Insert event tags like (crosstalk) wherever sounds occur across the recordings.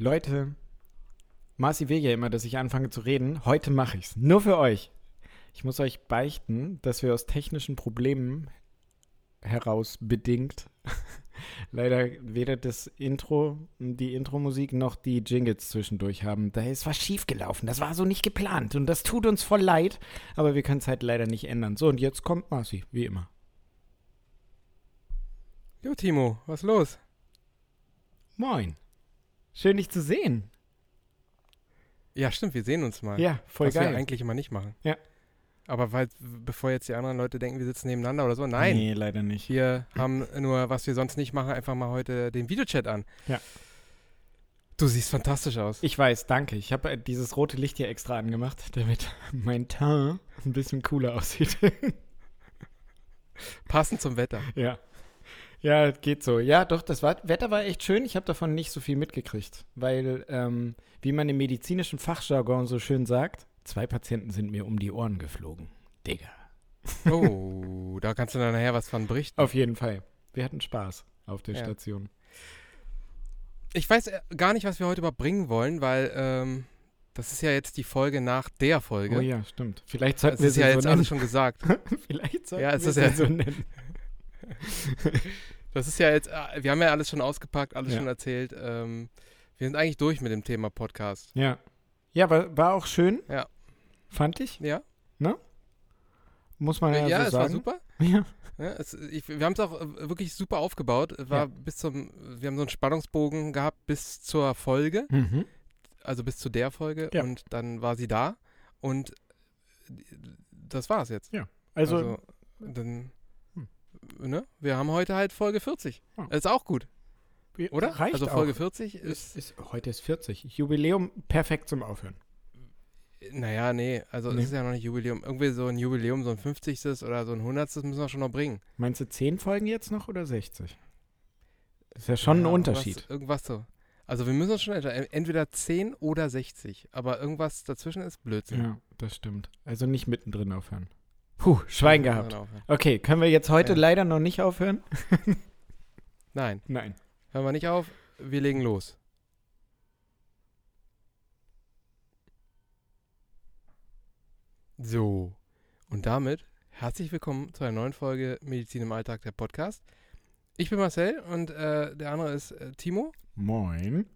Leute, Marci will ja immer, dass ich anfange zu reden. Heute mache ich's. Nur für euch. Ich muss euch beichten, dass wir aus technischen Problemen heraus bedingt (laughs) leider weder das Intro, die Intro-Musik noch die Jingles zwischendurch haben. Da ist was schiefgelaufen. Das war so nicht geplant und das tut uns voll leid, aber wir können es halt leider nicht ändern. So, und jetzt kommt Marci, wie immer. Jo, Timo, was los? Moin. Schön, dich zu sehen. Ja, stimmt, wir sehen uns mal. Ja, voll was geil. wir eigentlich immer nicht machen. Ja. Aber weil, bevor jetzt die anderen Leute denken, wir sitzen nebeneinander oder so, nein. Nee, leider nicht. Wir haben nur, was wir sonst nicht machen, einfach mal heute den Videochat an. Ja. Du siehst fantastisch aus. Ich weiß, danke. Ich habe äh, dieses rote Licht hier extra angemacht, damit (laughs) mein Teint ein bisschen cooler aussieht. Passend zum Wetter. ja. Ja, geht so. Ja, doch, das war, Wetter war echt schön. Ich habe davon nicht so viel mitgekriegt, weil, ähm, wie man im medizinischen Fachjargon so schön sagt, zwei Patienten sind mir um die Ohren geflogen. Digga. Oh, da kannst du dann nachher was von berichten. Auf jeden Fall. Wir hatten Spaß auf der Ja. Station. Ich weiß äh, gar nicht, was wir heute überhaupt bringen wollen, weil ähm, das ist ja jetzt die Folge nach der Folge. Oh ja, stimmt. Vielleicht sollten Das wir ist ja so jetzt nennen. alles schon gesagt. (laughs) Vielleicht sollten Ja, es wir ist sie ja- so nennen. (laughs) Das ist ja jetzt, äh, wir haben ja alles schon ausgepackt, alles Ja. schon erzählt. Ähm, wir sind eigentlich durch mit dem Thema Podcast. Ja. Ja, war, war auch schön. Ja. Fand ich. Ja, Muss man ja, ja, so es sagen. war super. (laughs) Ja. Ja, es, ich, wir haben es auch äh, wirklich super aufgebaut. Es War Ja. bis zum, wir haben so einen Spannungsbogen gehabt bis zur Folge, Mhm. also bis zu der Folge Ja. und dann war sie da und das war's jetzt. Also, dann, Hm. Ne? Wir haben heute halt Folge 40. Ja. Ist auch gut, oder? Reicht also Folge auch. 40 ist, Ist, ist, heute ist 40. Jubiläum perfekt zum Aufhören. naja, nee, also Nee. es ist ja noch nicht Jubiläum. Irgendwie so ein Jubiläum, so ein 50. oder so ein 100. müssen wir schon noch bringen. Meinst du 10 Folgen jetzt noch oder 60? Ist ja schon Ja, ein Unterschied. Irgendwas, irgendwas so. Also wir müssen uns schon entscheiden, entweder 10 oder 60. Aber irgendwas dazwischen ist Blödsinn. Ja, das stimmt. Also nicht mittendrin aufhören. Puh, Schwein gehabt. Okay, können wir jetzt heute Ja. leider noch nicht aufhören? (laughs) Nein, Nein. hören wir nicht auf. Wir legen los. So, und damit herzlich willkommen zu einer neuen Folge Medizin im Alltag, der Podcast. Ich bin Marcel und äh, der andere ist äh, Timo. Moin.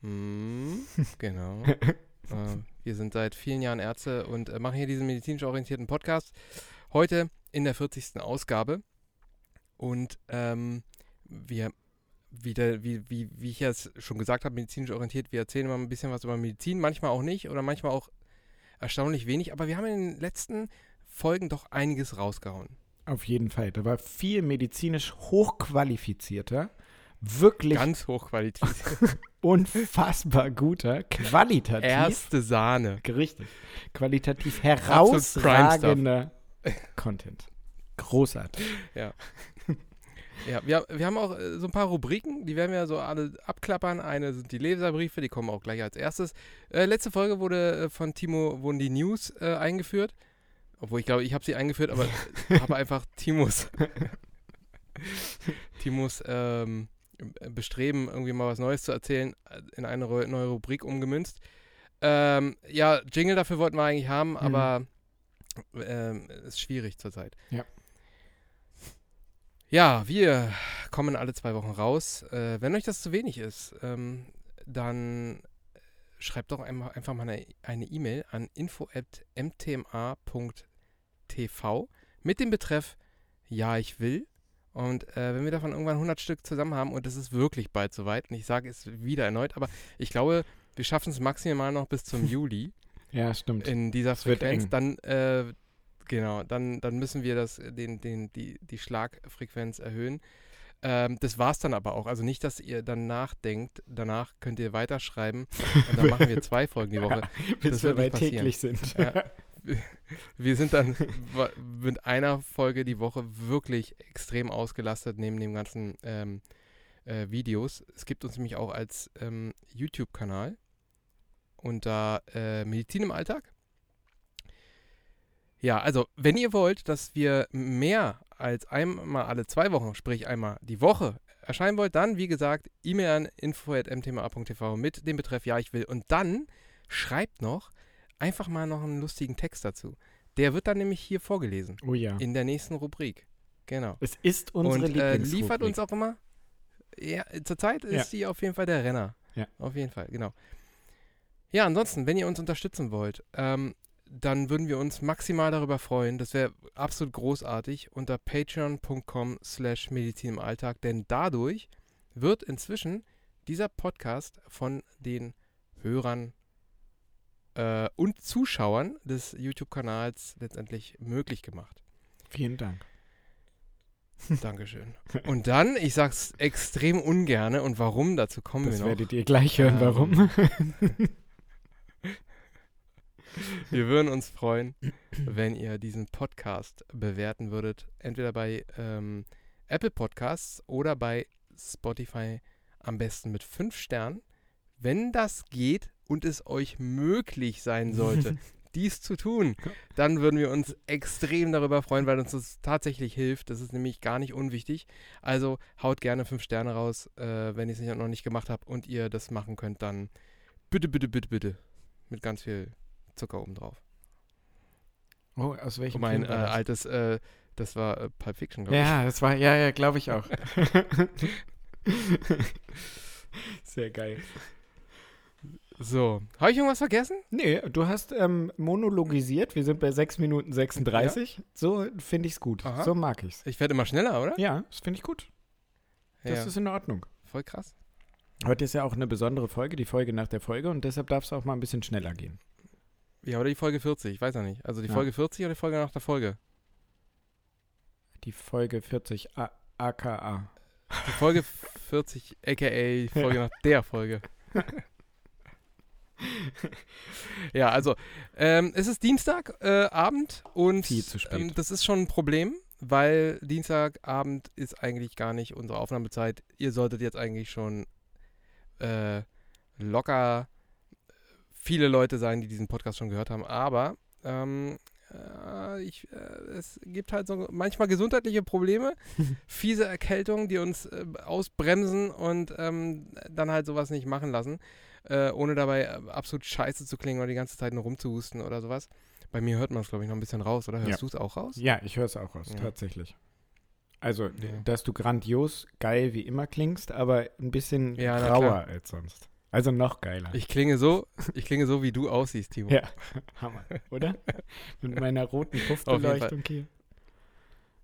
Hm, (laughs) genau. (laughs) äh, wir sind seit vielen Jahren Ärzte und äh, machen hier diesen medizinisch orientierten Podcast. Heute in der 40. Ausgabe. Und ähm, wir, wieder, wie, wie, wie ich jetzt schon gesagt habe, medizinisch orientiert, wir erzählen immer ein bisschen was über Medizin, manchmal auch nicht oder manchmal auch erstaunlich wenig. Aber wir haben in den letzten Folgen doch einiges rausgehauen. Auf jeden Fall. Da war viel medizinisch hochqualifizierter, wirklich Ganz hochqualitativ. (laughs) unfassbar guter, qualitativ. Erste Sahne. Richtig. Qualitativ herausragender (laughs) Content. Großartig. Ja, wir, wir haben auch äh, so ein paar Rubriken, die werden wir so alle abklappern. Eine sind die Leserbriefe, die kommen auch gleich als erstes. Äh, letzte Folge wurde äh, von Timo wurden die News äh, eingeführt. Obwohl ich glaube, ich habe sie eingeführt, aber (laughs) habe einfach Timos Timos ähm, Bestreben, irgendwie mal was Neues zu erzählen, äh, in eine neue Rubrik umgemünzt. Ähm, ja, Jingle dafür wollten wir eigentlich haben, aber ähm, ist schwierig zurzeit. Ja. Ja, wir kommen alle zwei Wochen raus. Äh, wenn euch das zu wenig ist, ähm, dann schreibt doch einfach mal eine eine E-Mail an info.mtma.tv mit dem Betreff Ja, ich will. Und äh, wenn wir davon irgendwann 100 Stück zusammen haben, und das ist wirklich bald soweit, und ich sage es wieder erneut, aber ich glaube, wir schaffen es maximal noch bis zum (laughs) Juli Ja, stimmt. in dieser Es wird Frequenz, dann äh, genau, dann, dann müssen wir das, den, den, die, die Schlagfrequenz erhöhen. Ähm, das war's dann aber auch. Also nicht, dass ihr dann nachdenkt, danach könnt ihr weiterschreiben und dann (laughs) machen wir zwei Folgen die Woche. (laughs) Bis das wir bei täglich sind. Ja. (laughs) Wir sind dann mit einer Folge die Woche wirklich extrem ausgelastet neben dem ganzen ähm, äh, Videos. Es gibt uns nämlich auch als ähm, YouTube-Kanal unter äh, Medizin im Alltag. Ja, also wenn ihr wollt, dass wir mehr als einmal alle zwei Wochen, sprich einmal die Woche erscheinen wollt, dann, wie gesagt, E-Mail an info.mtma.tv mit dem Betreff Ja, ich will. Und dann schreibt noch einfach mal noch einen lustigen Text dazu. Der wird dann nämlich hier vorgelesen. Oh ja. In der nächsten Rubrik. Genau. Es ist unsere Und äh, liefert uns auch immer. Ja, zurzeit ist Ja. sie auf jeden Fall der Renner. Ja. Auf jeden Fall, genau. Ja, ansonsten, wenn ihr uns unterstützen wollt, ähm, dann würden wir uns maximal darüber freuen. Das wäre absolut großartig unter patreon.com slash Medizin im Alltag, denn dadurch wird inzwischen dieser Podcast von den Hörern äh, und Zuschauern des YouTube-Kanals letztendlich möglich gemacht. Vielen Dank. (laughs) Dankeschön. Und dann, ich sag's extrem ungerne und warum, dazu kommen Das wir noch. werdet ihr gleich hören, Ähm, warum. (laughs) Wir würden uns freuen, wenn ihr diesen Podcast bewerten würdet. Entweder bei ähm, Apple Podcasts oder bei Spotify am besten mit fünf Sternen. Wenn das geht und es euch möglich sein sollte, (laughs) dies zu tun, dann würden wir uns extrem darüber freuen, weil uns das tatsächlich hilft. Das ist nämlich gar nicht unwichtig. Also haut gerne fünf Sterne raus, äh, wenn ihr es noch nicht gemacht habt und ihr das machen könnt, dann bitte, bitte, bitte, bitte. Mit ganz viel Zucker obendrauf. Oh, aus welchem mein Film äh, altes, äh, das war äh, Pulp Fiction, glaube Ja, das war, ja, ja, glaube ich auch. (laughs) (laughs) Sehr geil. So, habe ich irgendwas vergessen? Nee, du hast ähm, monologisiert. Wir sind bei 6 Minuten 36. So finde ich es gut. Aha. So mag ich's. Ich werde immer schneller, oder? Ja, das finde ich gut. Das ja, ist in Ordnung. voll krass. Heute ist ja auch eine besondere Folge, die Folge nach der Folge und deshalb darf es auch mal ein bisschen schneller gehen. Ja, oder die Folge 40, ich weiß ja nicht. Also die Ja. Folge 40 oder die Folge nach der Folge? Die Folge 40 A AKA. Die Folge 40, aka die Folge nach der Folge. (laughs) (laughs) ja, also ähm, es ist Dienstagabend äh, und Viel zu spät. Ähm, das ist schon ein Problem, weil Dienstagabend ist eigentlich gar nicht unsere Aufnahmezeit. Ihr solltet jetzt eigentlich schon äh, locker viele Leute sein, die diesen Podcast schon gehört haben, aber ähm, äh, ich, äh, es gibt halt so manchmal gesundheitliche Probleme, (laughs) fiese Erkältungen, die uns äh, ausbremsen und ähm, dann halt sowas nicht machen lassen, äh, ohne dabei äh, absolut scheiße zu klingen oder die ganze Zeit nur rumzuhusten oder sowas. Bei mir hört man es, glaube ich, noch ein bisschen raus, oder? Hörst Ja. du es auch raus? Ja, ich höre es auch raus, Ja. tatsächlich. Also, dass du grandios geil wie immer klingst, aber ein bisschen Ja, na rauer klar. als sonst. Also noch geiler. Ich klinge so, ich klinge so, wie du aussiehst, Timo. Ja, (laughs) Hammer, oder? Mit meiner roten (laughs) Puffbeleuchtung hier.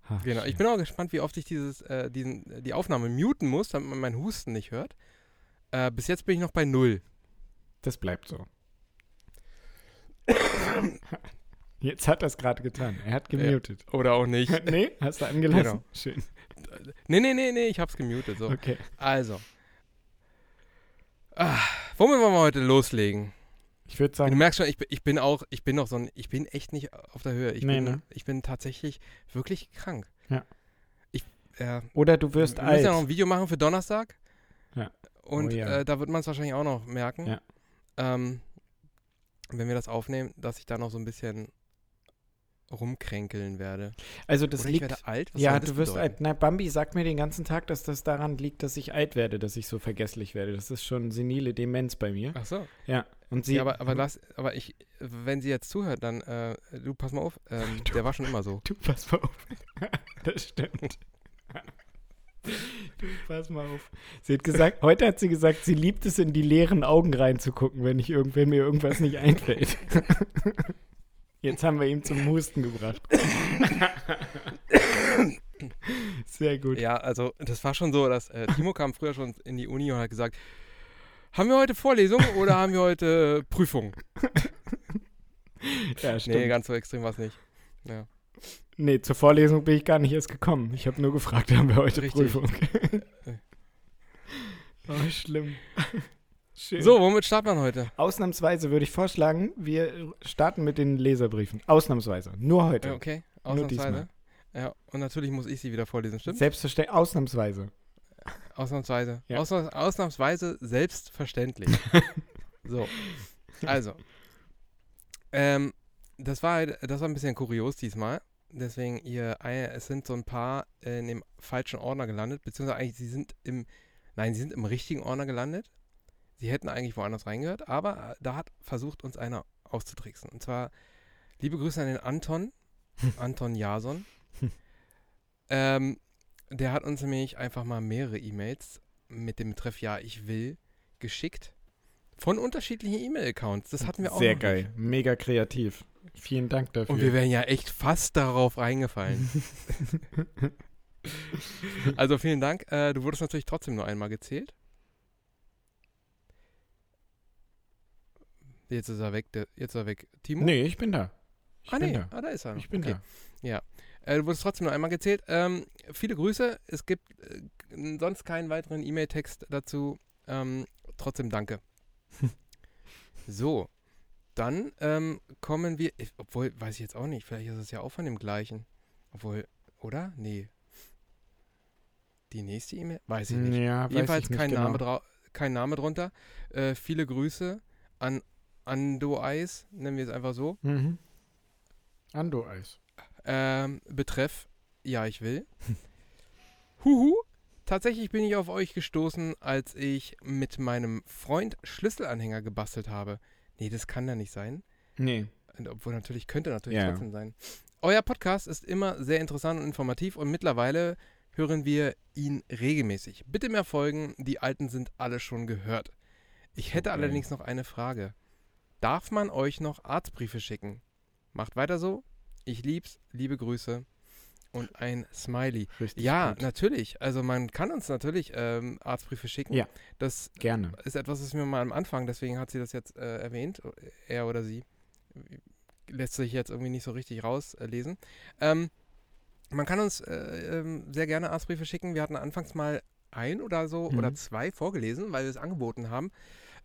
Ach, Genau. Ich bin auch gespannt, wie oft ich dieses, äh, diesen, die Aufnahme muten muss, damit man meinen Husten nicht hört. Äh, bis jetzt bin ich noch bei null. Das bleibt so. (coughs) Jetzt hat er es gerade getan. Er hat gemutet. Oder auch nicht. (laughs) nee, hast du angelassen? Genau. Schön. nee, nee, nee, nee, ich hab's gemutet. So. Okay. Also. Ah, womit wollen wir heute loslegen? Ich würde Du sagen, merkst schon, ich, bin- ich bin auch, ich bin noch so ein, ich bin echt nicht auf der Höhe. Ich, Nee, bin, ne? ich bin tatsächlich wirklich krank. Ja. Ich, äh, oder du wirst wir müssen alt. ja noch ein Video machen für Donnerstag. Ja. Und Oh ja. äh, da wird man es wahrscheinlich auch noch merken. Ja. Ähm, wenn wir das aufnehmen, dass ich da noch so ein bisschen rumkränkeln werde. also das Oder ich liegt. werde alt. Was ja, du wirst bedeuten? alt. Na, Bambi sagt mir den ganzen Tag, dass das daran liegt, dass ich alt werde, dass ich so vergesslich werde. Das ist schon senile Demenz bei mir. Ach so. Ja. Und sie. ja, aber, aber, lass, aber ich, wenn sie jetzt zuhört, dann, äh, du pass mal auf, ähm, (laughs) Du- der war schon immer so. (laughs) Du pass mal auf. (laughs) das stimmt. Du (laughs) pass mal auf. Sie hat gesagt, heute hat sie gesagt, sie liebt es, in die leeren Augen reinzugucken, wenn ich irgend, wenn mir irgendwas nicht einfällt. (laughs) Jetzt haben wir ihn zum Husten gebracht. Sehr gut. Ja, also das war schon so, dass äh, Timo kam früher schon in die Uni und hat gesagt, haben wir heute Vorlesung oder haben wir heute äh, Prüfung? Ja, stimmt. Nee, ganz so extrem war es nicht. Ja. Nee, zur Vorlesung bin ich gar nicht erst gekommen. Ich habe nur gefragt, haben wir heute Richtig. Prüfung. (laughs) (laughs) oh, schlimm. Schön. So, womit startet man heute? Ausnahmsweise würde ich vorschlagen, wir starten mit den Leserbriefen. Ausnahmsweise. Nur heute. Okay, Nur diesmal. ausnahmsweise. Ja, und natürlich muss ich sie wieder vorlesen, stimmt? Selbstverständlich. Ausnahmsweise. Ausnahmsweise. Ja. Ausnahms ausnahmsweise selbstverständlich. (laughs) so, also. Ähm, das war, halt- das war ein bisschen kurios diesmal. Deswegen, ihr, es sind so ein paar in dem falschen Ordner gelandet, beziehungsweise eigentlich, sie sind im, nein, sie sind im richtigen Ordner gelandet. Sie hätten eigentlich woanders reingehört, aber äh, da hat versucht, uns einer auszutricksen. Und zwar, liebe Grüße an den Anton, (laughs) Anton Jason. (laughs) ähm, der hat uns nämlich einfach mal mehrere E-Mails mit dem Betreff Ja, ich will geschickt. Von unterschiedlichen E-Mail-Accounts. Das hatten wir auch. Sehr geil. Nicht. Mega kreativ. Vielen Dank dafür. Und wir wären ja echt fast darauf reingefallen. (laughs) also vielen Dank. Äh, du wurdest natürlich trotzdem nur einmal gezählt. Jetzt ist er weg. Der, jetzt ist er weg. Timo? nee, ich bin da. Ich ah, bin nee. da. Ah, da ist er. noch. Ich bin okay. da. Ja. Äh, du wurdest trotzdem nur einmal gezählt. Ähm, viele Grüße. Es gibt äh, sonst keinen weiteren E-Mail-Text dazu. Ähm, trotzdem danke. (laughs) so. Dann ähm, kommen wir. Obwohl, weiß ich jetzt auch nicht. Vielleicht ist es ja auch von dem gleichen. Obwohl, oder? Nee. Die nächste E-Mail? Weiß ich nicht. Ja, Jedenfalls kein, genau. Name kein Name drunter. Äh, viele Grüße an Ando Eis, nennen wir es einfach so. Mhm. Ando-Eis. Ähm, betreff, ja, ich will. (laughs) Huhu. Tatsächlich bin ich auf euch gestoßen, als ich mit meinem Freund Schlüsselanhänger gebastelt habe. Nee, das kann ja nicht sein. Nee. Und Obwohl natürlich könnte natürlich Ja. trotzdem sein. Euer Podcast ist immer sehr interessant und informativ und mittlerweile hören wir ihn regelmäßig. Bitte mehr Folgen, die alten sind alle schon gehört. Ich hätte Okay. allerdings noch eine Frage. Darf man euch noch Arztbriefe schicken? Macht weiter so. Ich lieb's. Liebe Grüße. Und ein Smiley. Richtig Ja, gut. natürlich. Also man kann uns natürlich ähm, Arztbriefe schicken. Ja. Das Gerne. ist etwas, was mir mal am Anfang, deswegen hat sie das jetzt äh, erwähnt, er oder sie, lässt sich jetzt irgendwie nicht so richtig rauslesen. Ähm, man kann uns äh, ähm, sehr gerne Arztbriefe schicken. Wir hatten anfangs mal ein oder so Mhm. oder zwei vorgelesen, weil wir es angeboten haben,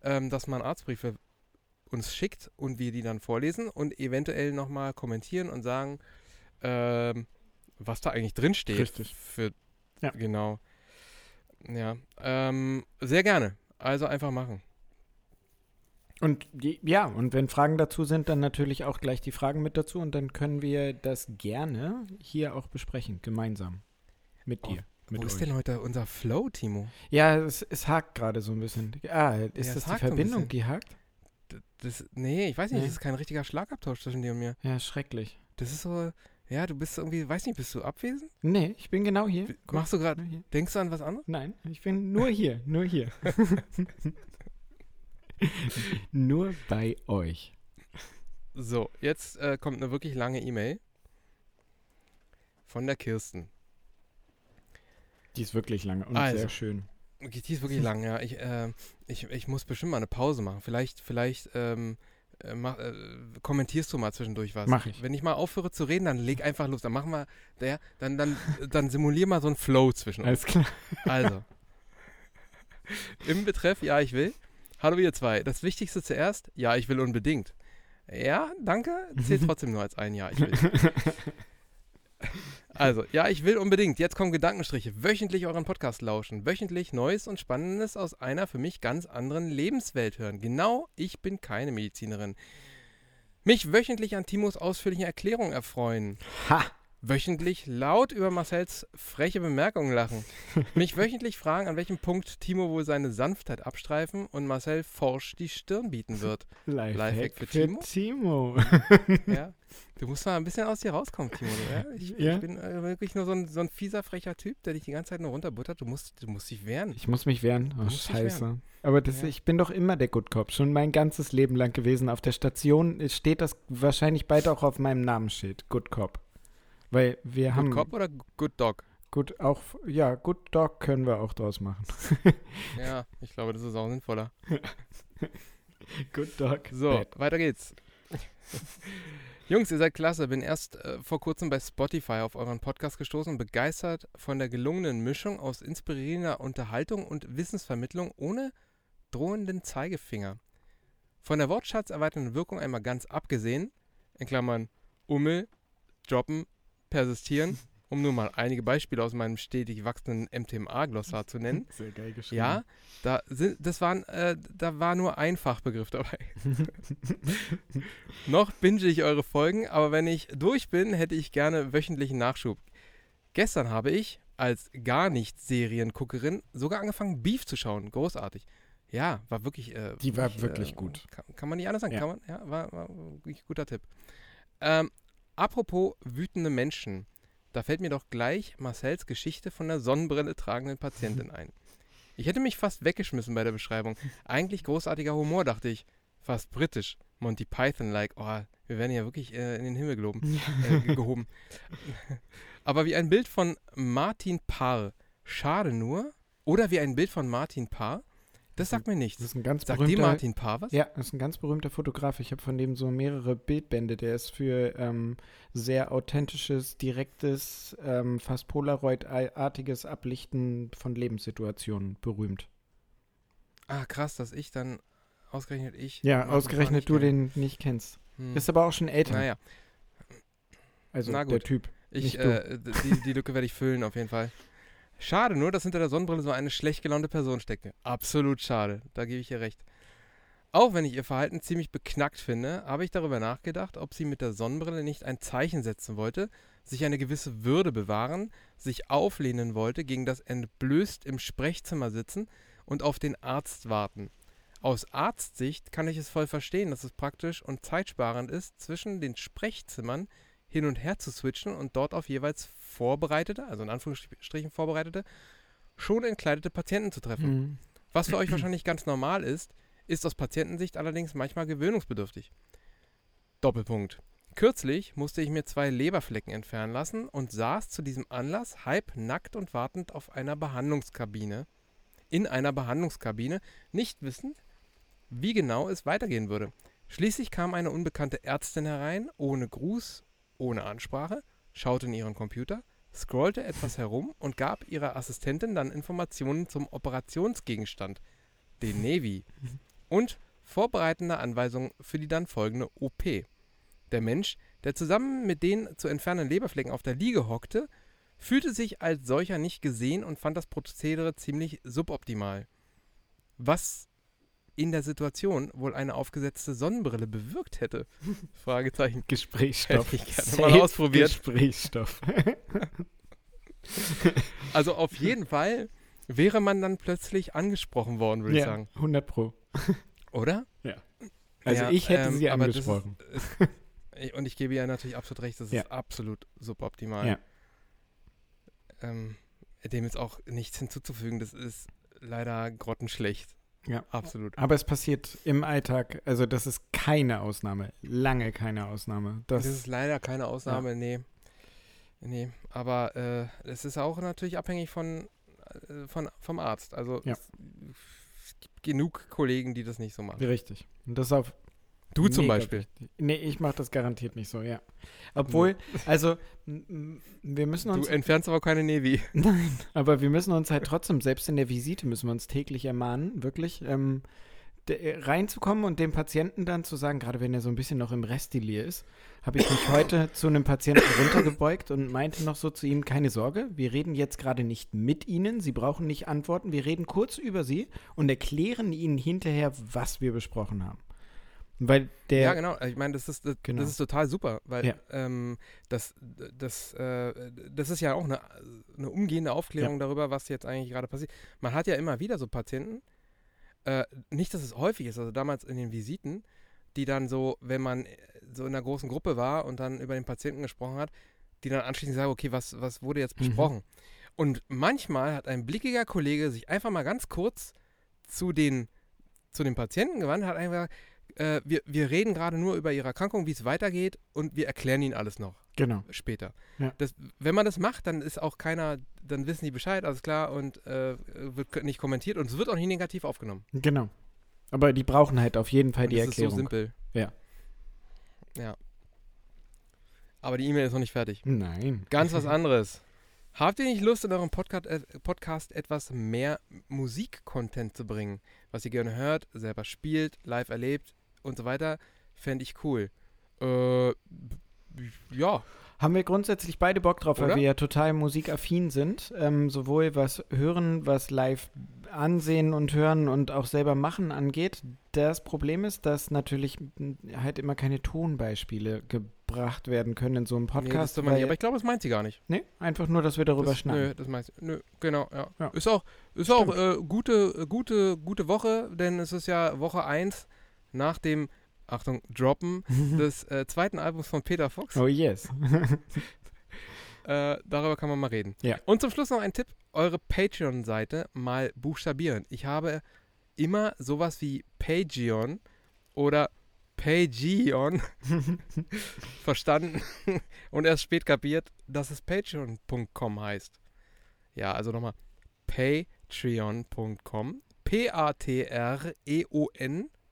ähm, dass man Arztbriefe uns schickt und wir die dann vorlesen und eventuell nochmal kommentieren und sagen, ähm, was da eigentlich drin steht. Richtig. Für, Ja. Genau. Ja, ähm, sehr gerne. Also einfach machen. Und die, ja, und wenn Fragen dazu sind, dann natürlich auch gleich die Fragen mit dazu und dann können wir das gerne hier auch besprechen, gemeinsam. Mit Oh, dir. Mit Wo ist euch. denn heute unser Flow, Timo? Ja, es, es hakt gerade so ein bisschen. Ah, ist es das die Verbindung, die hakt? Das, nee, ich weiß nicht, Nee. das ist kein richtiger Schlagabtausch zwischen dir und mir. Ja, schrecklich. Das ist so, ja, du bist irgendwie, weiß nicht, bist du abwesend? Nee, ich bin genau hier. Machst du gerade, hier. denkst du an was anderes? Nein, ich bin nur hier, nur hier. (laughs) nur bei euch. So, jetzt äh, kommt eine wirklich lange E-Mail von der Kirsten. Die ist wirklich lange und Also. sehr schön. Die ist wirklich lang, ja. Ich, äh, ich, ich muss bestimmt mal eine Pause machen. Vielleicht, vielleicht ähm, äh, mach, äh, kommentierst du mal zwischendurch was. Mach ich. Wenn ich mal aufhöre zu reden, dann leg einfach los. Dann machen wir, der, dann, dann, dann simulier mal so einen Flow zwischen uns. Alles klar. Also. (laughs) Im Betreff, ja, ich will. Hallo ihr zwei. Das Wichtigste zuerst, ja, ich will unbedingt. Ja, danke. Zählt (laughs) trotzdem nur als ein Ja, ich will. (laughs) Also, ja, ich will unbedingt. Jetzt kommen Gedankenstriche. Wöchentlich euren Podcast lauschen. Wöchentlich Neues und Spannendes aus einer für mich ganz anderen Lebenswelt hören. Genau, ich bin keine Medizinerin. Mich wöchentlich an Timos ausführlichen Erklärungen erfreuen. Ha! Wöchentlich laut über Marcells freche Bemerkungen lachen. (laughs) Mich wöchentlich fragen, an welchem Punkt Timo wohl seine Sanftheit abstreifen und Marcel forsch die Stirn bieten wird. Lifehack Lifehack für, für Timo. Ja? Du musst mal ein bisschen aus dir rauskommen, Timo. Ja? Ich, Ja. ich bin äh, wirklich nur so ein, so ein fieser, frecher Typ, der dich die ganze Zeit nur runterbuttert. Du musst, du musst dich wehren. Ich muss mich wehren. Oh, scheiße. Aber das, Ja. ich bin doch immer der Good Cop. Schon mein ganzes Leben lang gewesen. Auf der Station steht das wahrscheinlich bald auch auf meinem Namensschild. Good Cop. Weil wir haben. Good Cop oder Good Dog? Gut, auch, ja, Good Dog können wir auch draus machen. (laughs) Ja, ich glaube, das ist auch sinnvoller. (laughs) Good Dog. So, weiter geht's. (laughs) Jungs, ihr seid klasse. Bin erst äh, vor kurzem bei Spotify auf euren Podcast gestoßen und begeistert von der gelungenen Mischung aus inspirierender Unterhaltung und Wissensvermittlung ohne drohenden Zeigefinger. Von der wortschatzerweiternden Wirkung einmal ganz abgesehen, in Klammern Ummel, Droppen, Persistieren, um nur mal einige Beispiele aus meinem stetig wachsenden MTMA-Glossar zu nennen. (laughs) Sehr geil geschrieben. Ja, da sind, das waren, äh, da war nur ein Fachbegriff dabei. (laughs) Noch binge ich eure Folgen, aber wenn ich durch bin, hätte ich gerne wöchentlichen Nachschub. Gestern habe ich als gar nicht Serienguckerin sogar angefangen, Beef zu schauen. Großartig. Ja, war wirklich. Äh, Die war wirklich äh, gut. Kann, kann man nicht anders sagen. Ja. Kann man, ja, war, war wirklich guter Tipp. Ähm, apropos wütende Menschen. Da fällt mir doch gleich Marcells Geschichte von der Sonnenbrille tragenden Patientin ein. Ich hätte mich fast weggeschmissen bei der Beschreibung. Eigentlich großartiger Humor, dachte ich. Fast britisch. Monty Python-like. Oh, wir werden ja wirklich äh, in den Himmel geloben, äh, ge- gehoben. (laughs) Aber wie ein Bild von Martin Parr. Schade nur. Oder wie ein Bild von Martin Parr. Das sagt mir Das nichts. ist ein ganz Sagt dir berühmter. Martin Parr was? Ja, das ist ein ganz berühmter Fotograf. Ich habe von dem so mehrere Bildbände. Der ist für ähm, sehr authentisches, direktes, ähm, fast Polaroid-artiges Ablichten von Lebenssituationen berühmt. Ah, krass, dass ich dann ausgerechnet ich. Ja, Martin ausgerechnet du kenne. den nicht kennst. Hm. Ist aber auch schon älter. Naja, Also na der. Typ. ich, äh, die, die Lücke werde ich füllen auf jeden Fall. Schade nur, dass hinter der Sonnenbrille so eine schlecht gelaunte Person steckte. Absolut schade, da gebe ich ihr recht. Auch wenn ich ihr Verhalten ziemlich beknackt finde, habe ich darüber nachgedacht, ob sie mit der Sonnenbrille nicht ein Zeichen setzen wollte, sich eine gewisse Würde bewahren, sich auflehnen wollte gegen das entblößt im Sprechzimmer sitzen und auf den Arzt warten. Aus Arztsicht kann ich es voll verstehen, dass es praktisch und zeitsparend ist, zwischen den Sprechzimmern hin und her zu switchen und dort auf jeweils vorbereitete, also in Anführungsstrichen vorbereitete, schon entkleidete Patienten zu treffen. Hm. Was für euch (clears throat) wahrscheinlich ganz normal ist, ist aus Patientensicht allerdings manchmal gewöhnungsbedürftig. Doppelpunkt. Kürzlich musste ich mir zwei Leberflecken entfernen lassen und saß zu diesem Anlass halb nackt und wartend auf einer Behandlungskabine, in einer Behandlungskabine, nicht wissend, wie genau es weitergehen würde. Schließlich kam eine unbekannte Ärztin herein, ohne Gruß, ohne Ansprache, schaute in ihren Computer, scrollte etwas herum und gab ihrer Assistentin dann Informationen zum Operationsgegenstand, den Navy, und vorbereitende Anweisungen für die dann folgende OP. Der Mensch, der zusammen mit den zu entfernenden Leberflecken auf der Liege hockte, fühlte sich als solcher nicht gesehen und fand das Prozedere ziemlich suboptimal. Was in der Situation wohl eine aufgesetzte Sonnenbrille bewirkt hätte? (laughs) Fragezeichen. Gesprächsstoff. Hätte ich gerne Safe mal ausprobiert. Gesprächsstoff. (laughs) Also auf jeden Fall wäre man dann plötzlich angesprochen worden, würde ich ja, sagen. 100 pro. Oder? Also Ja, ich hätte ähm, sie angesprochen. Ich- Und ich gebe ja natürlich absolut recht, das Ja. ist absolut suboptimal. Ja. Ähm, dem ist auch nichts hinzuzufügen, das ist leider grottenschlecht. Ja. Absolut. Aber es passiert im Alltag, also das ist keine Ausnahme, lange keine Ausnahme. Das, Das, ist leider keine Ausnahme, nee. Nee, aber äh, es ist auch natürlich abhängig von, äh, von vom Arzt. Also Ja. es, es gibt genug Kollegen, die das nicht so machen. richtig. Und das auf Du zum mega Beispiel. wichtig. Nee, ich mache das garantiert nicht so, ja. Obwohl, also wir müssen Du uns entfernst aber keine Nevi. (laughs) Nein, aber wir müssen uns halt trotzdem, selbst in der Visite müssen wir uns täglich ermahnen, wirklich ähm, de- reinzukommen und dem Patienten dann zu sagen, gerade wenn er so ein bisschen noch im Restdelir ist, habe ich mich heute (coughs) zu einem Patienten runtergebeugt und meinte noch so zu ihm, keine Sorge, wir reden jetzt gerade nicht mit Ihnen, Sie brauchen nicht antworten, wir reden kurz über Sie und erklären Ihnen hinterher, was wir besprochen haben. Weil der, Ja, genau. Ich meine, das ist, das, Genau. das ist total super, weil Ja. ähm, das, das, äh, das ist ja auch eine, eine umgehende Aufklärung darüber, was jetzt eigentlich gerade passiert. Man hat ja immer wieder so Patienten, äh, nicht, dass es häufig ist, also damals in den Visiten, die dann so, wenn man äh, so in einer großen Gruppe war und dann über den Patienten gesprochen hat, die dann anschließend sagen, okay, was, was wurde jetzt Mhm. besprochen? Und manchmal hat ein blickiger Kollege sich einfach mal ganz kurz zu den, zu den Patienten gewandt, hat einfach gesagt, äh, wir, wir reden gerade nur über ihre Erkrankung, wie es weitergeht und wir erklären ihnen alles noch genau, später. Ja. Das, wenn man das macht, dann ist auch keiner, dann wissen die Bescheid, alles klar und äh, wird nicht kommentiert und es wird auch nicht negativ aufgenommen. genau. Aber die brauchen halt auf jeden Fall Und die das Erklärung. ist so simpel. Ja. Ja. Aber die E-Mail ist noch nicht fertig. Nein. Ganz was (laughs) anderes. Habt ihr nicht Lust, in eurem Podcast, äh, Podcast etwas mehr Musik-Content zu bringen? Was ihr gerne hört, selber spielt, live erlebt und so weiter? Fände ich cool. Äh, ja. Haben wir grundsätzlich beide Bock drauf, weil Oder? wir ja total musikaffin sind. Ähm, sowohl was Hören, was live ansehen und hören und auch selber machen angeht. Das Problem ist, dass natürlich halt immer keine Tonbeispiele gebracht werden können in so einem Nee, das Podcast. man nicht. weil- Aber ich glaube, das meint sie gar nicht. nee, einfach nur, dass wir darüber das, schnacken. Nö, das meint sie. Nö, genau, ja. Ja. Ist auch, ist auch äh, gute, äh, gute, gute Woche, denn es ist ja Woche 1 nach dem, Achtung, Droppen (laughs) des äh, zweiten Albums von Peter Fox. Oh yes. (laughs) Äh, darüber kann man mal reden. Ja. Und zum Schluss noch ein Tipp: eure Patreon-Seite mal buchstabieren. Ich habe immer sowas wie Pageon oder Pageon (laughs) verstanden und erst spät kapiert, dass es patreon.com heißt. Ja, also nochmal patreon.com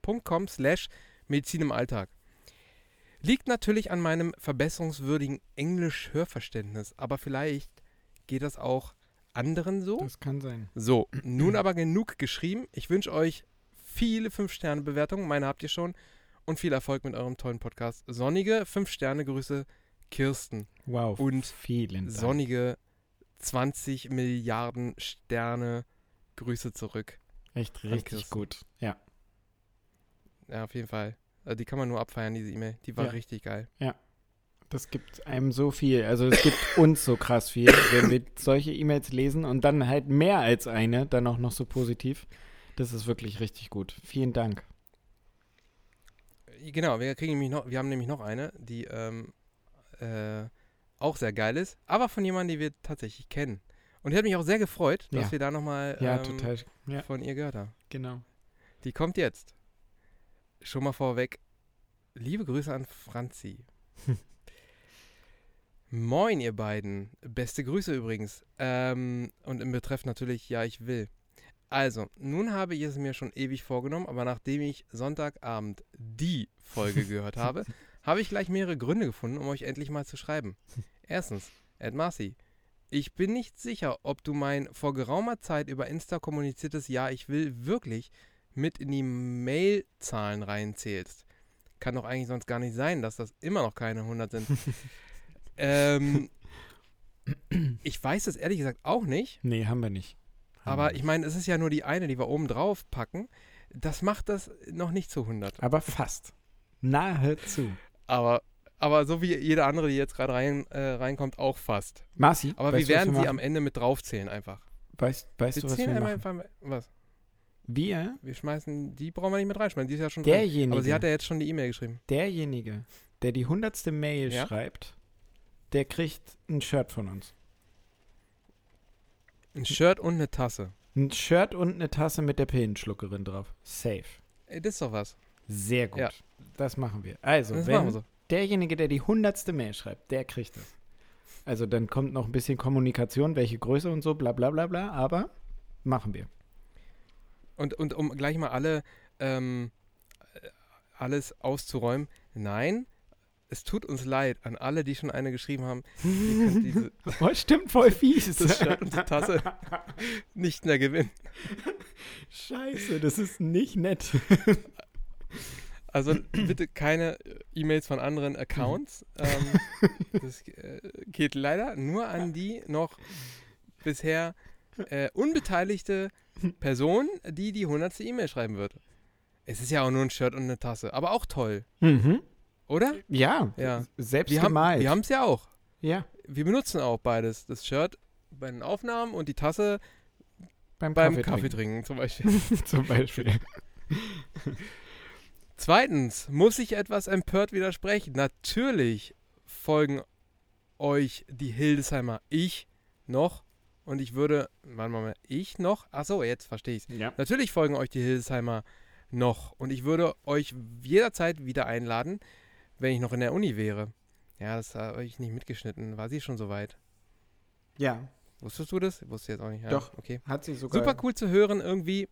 p-a-t-r-e-o-n.com slash Medizin im Alltag. Liegt natürlich an meinem verbesserungswürdigen Englisch-Hörverständnis, aber vielleicht geht das auch anderen so. Das kann sein. So, nun aber genug geschrieben. Ich wünsche euch viele 5-Sterne-Bewertungen, meine habt ihr schon, und viel Erfolg mit eurem tollen Podcast. Sonnige 5-Sterne-Grüße, Kirsten. Wow. Und vielen Dank. Sonnige 20 Milliarden Sterne Grüße zurück. Echt richtig gut. Ja. Ja, auf jeden Fall. Also die kann man nur abfeiern, diese E-Mail. Die war Ja. richtig geil. Das gibt einem so viel. Also es gibt (laughs) uns so krass viel, wenn wir solche E-Mails lesen und dann halt mehr als eine, dann auch noch so positiv. Das ist wirklich richtig gut. Vielen Dank. Genau, wir kriegen nämlich noch, wir haben nämlich noch eine, die ähm, äh, auch sehr geil ist, aber von jemandem, den wir tatsächlich kennen. Und die hat mich auch sehr gefreut, dass Ja. wir da nochmal Ja, ähm, total. Ja, von ihr gehört haben. genau. Die kommt jetzt. Schon mal vorweg. Liebe Grüße an Franzi. (laughs) Moin, ihr beiden. Beste Grüße übrigens. Ähm, und im Betreff natürlich, ja, ich will. Also, nun habe ich es mir schon ewig vorgenommen, aber nachdem ich Sonntagabend die Folge (laughs) gehört habe, habe ich gleich mehrere Gründe gefunden, um euch endlich mal zu schreiben. Erstens, Ed Marcy. Ich bin nicht sicher, ob du mein vor geraumer Zeit über Insta kommuniziertes Ja, ich will wirklich mit in die Mailzahlen reinzählst. Kann doch eigentlich sonst gar nicht sein, dass das immer noch keine 100 sind. (laughs) ähm, ich weiß es ehrlich gesagt auch nicht, Nee, haben wir nicht. Haben aber wir ich meine, es ist ja nur die eine, die wir oben drauf packen. Das macht das noch nicht zu 100. Aber fast. Nahezu. Aber, aber so wie jede andere, die jetzt gerade rein, äh, reinkommt, auch fast. Marci, Aber wir werden sie am Ende mit draufzählen einfach. Weißt, weißt du, was wir machen? einfach, was? Wir, Wir schmeißen, die brauchen wir nicht mit reinschmeißen, die ist ja schon drin. derjenige, Aber sie hat ja jetzt schon die E-Mail geschrieben. derjenige, der die hundertste Mail Ja? schreibt, der kriegt ein Shirt von uns. Ein Shirt und eine Tasse. Ein Shirt und eine Tasse mit der Pillenschluckerin drauf. Safe. Ey, das ist doch was. Sehr gut. Ja. Das machen wir. Also, Das wenn wir so. derjenige, der die hundertste Mail schreibt, der kriegt es. Also dann kommt noch ein bisschen Kommunikation, welche Größe und so, bla bla bla bla, aber machen wir. Und, und um gleich mal alle ähm, äh, alles auszuräumen. Nein, es tut uns leid an alle, die schon eine geschrieben haben. (laughs) Diese, Oh, stimmt voll fies. das Tasse nicht mehr gewinnen. Scheiße, das ist nicht nett. Also bitte keine E-Mails von anderen Accounts. Ähm, (laughs) das äh, geht leider nur an die noch bisher äh, unbeteiligte Person, die die hundertste E-Mail schreiben wird. Es ist ja auch nur ein Shirt und eine Tasse, aber auch toll, Mhm. oder? Ja, Ja. selbst Wir haben gemalt. wir es ja auch. ja, Wir benutzen auch beides. Das Shirt bei den Aufnahmen und die Tasse beim, beim Kaffee, Kaffee trinken. trinken zum (laughs) Beispiel. Zum Beispiel. (laughs) Zweitens muss ich etwas empört widersprechen. Natürlich folgen euch die Hildesheimer ich noch und ich würde, warte mal, ich noch? Achso, jetzt verstehe ich Ja. Natürlich folgen euch die Hildesheimer noch und ich würde euch jederzeit wieder einladen, wenn ich noch in der Uni wäre. Ja, das habe ich nicht mitgeschnitten. War sie schon soweit? Ja, Wusstest du das? Wusste ich jetzt auch nicht. Ja, Doch. Okay. hat sie sogar. Super cool zu hören irgendwie,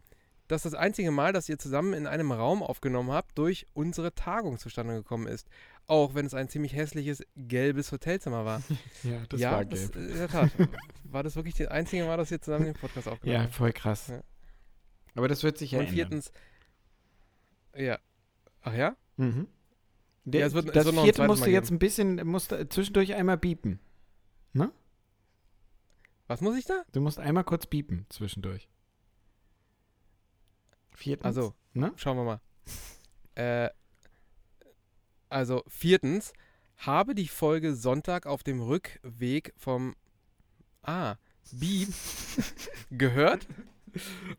dass das einzige Mal, dass ihr zusammen in einem Raum aufgenommen habt, durch unsere Tagung zustande gekommen ist. Auch wenn es ein ziemlich hässliches gelbes Hotelzimmer war. (laughs) Ja, das ja, war das, gelb. in der Tat. War das wirklich das einzige Mal, dass ihr zusammen den Podcast aufgenommen Ja, habt? voll krass. Ja. Aber das wird sich ja Und ändern. viertens, ja. Ach ja? Mhm. Der, Ja, es wird- es das wird noch ein vierte zweites musst Mal du jetzt ein bisschen, musst du zwischendurch einmal biepen. Was muss ich da? Du musst einmal kurz biepen zwischendurch. Viertens. Also, Ne? schauen wir mal. (laughs) Äh, also, viertens, habe die Folge Sonntag auf dem Rückweg vom Ah, Beep (laughs) gehört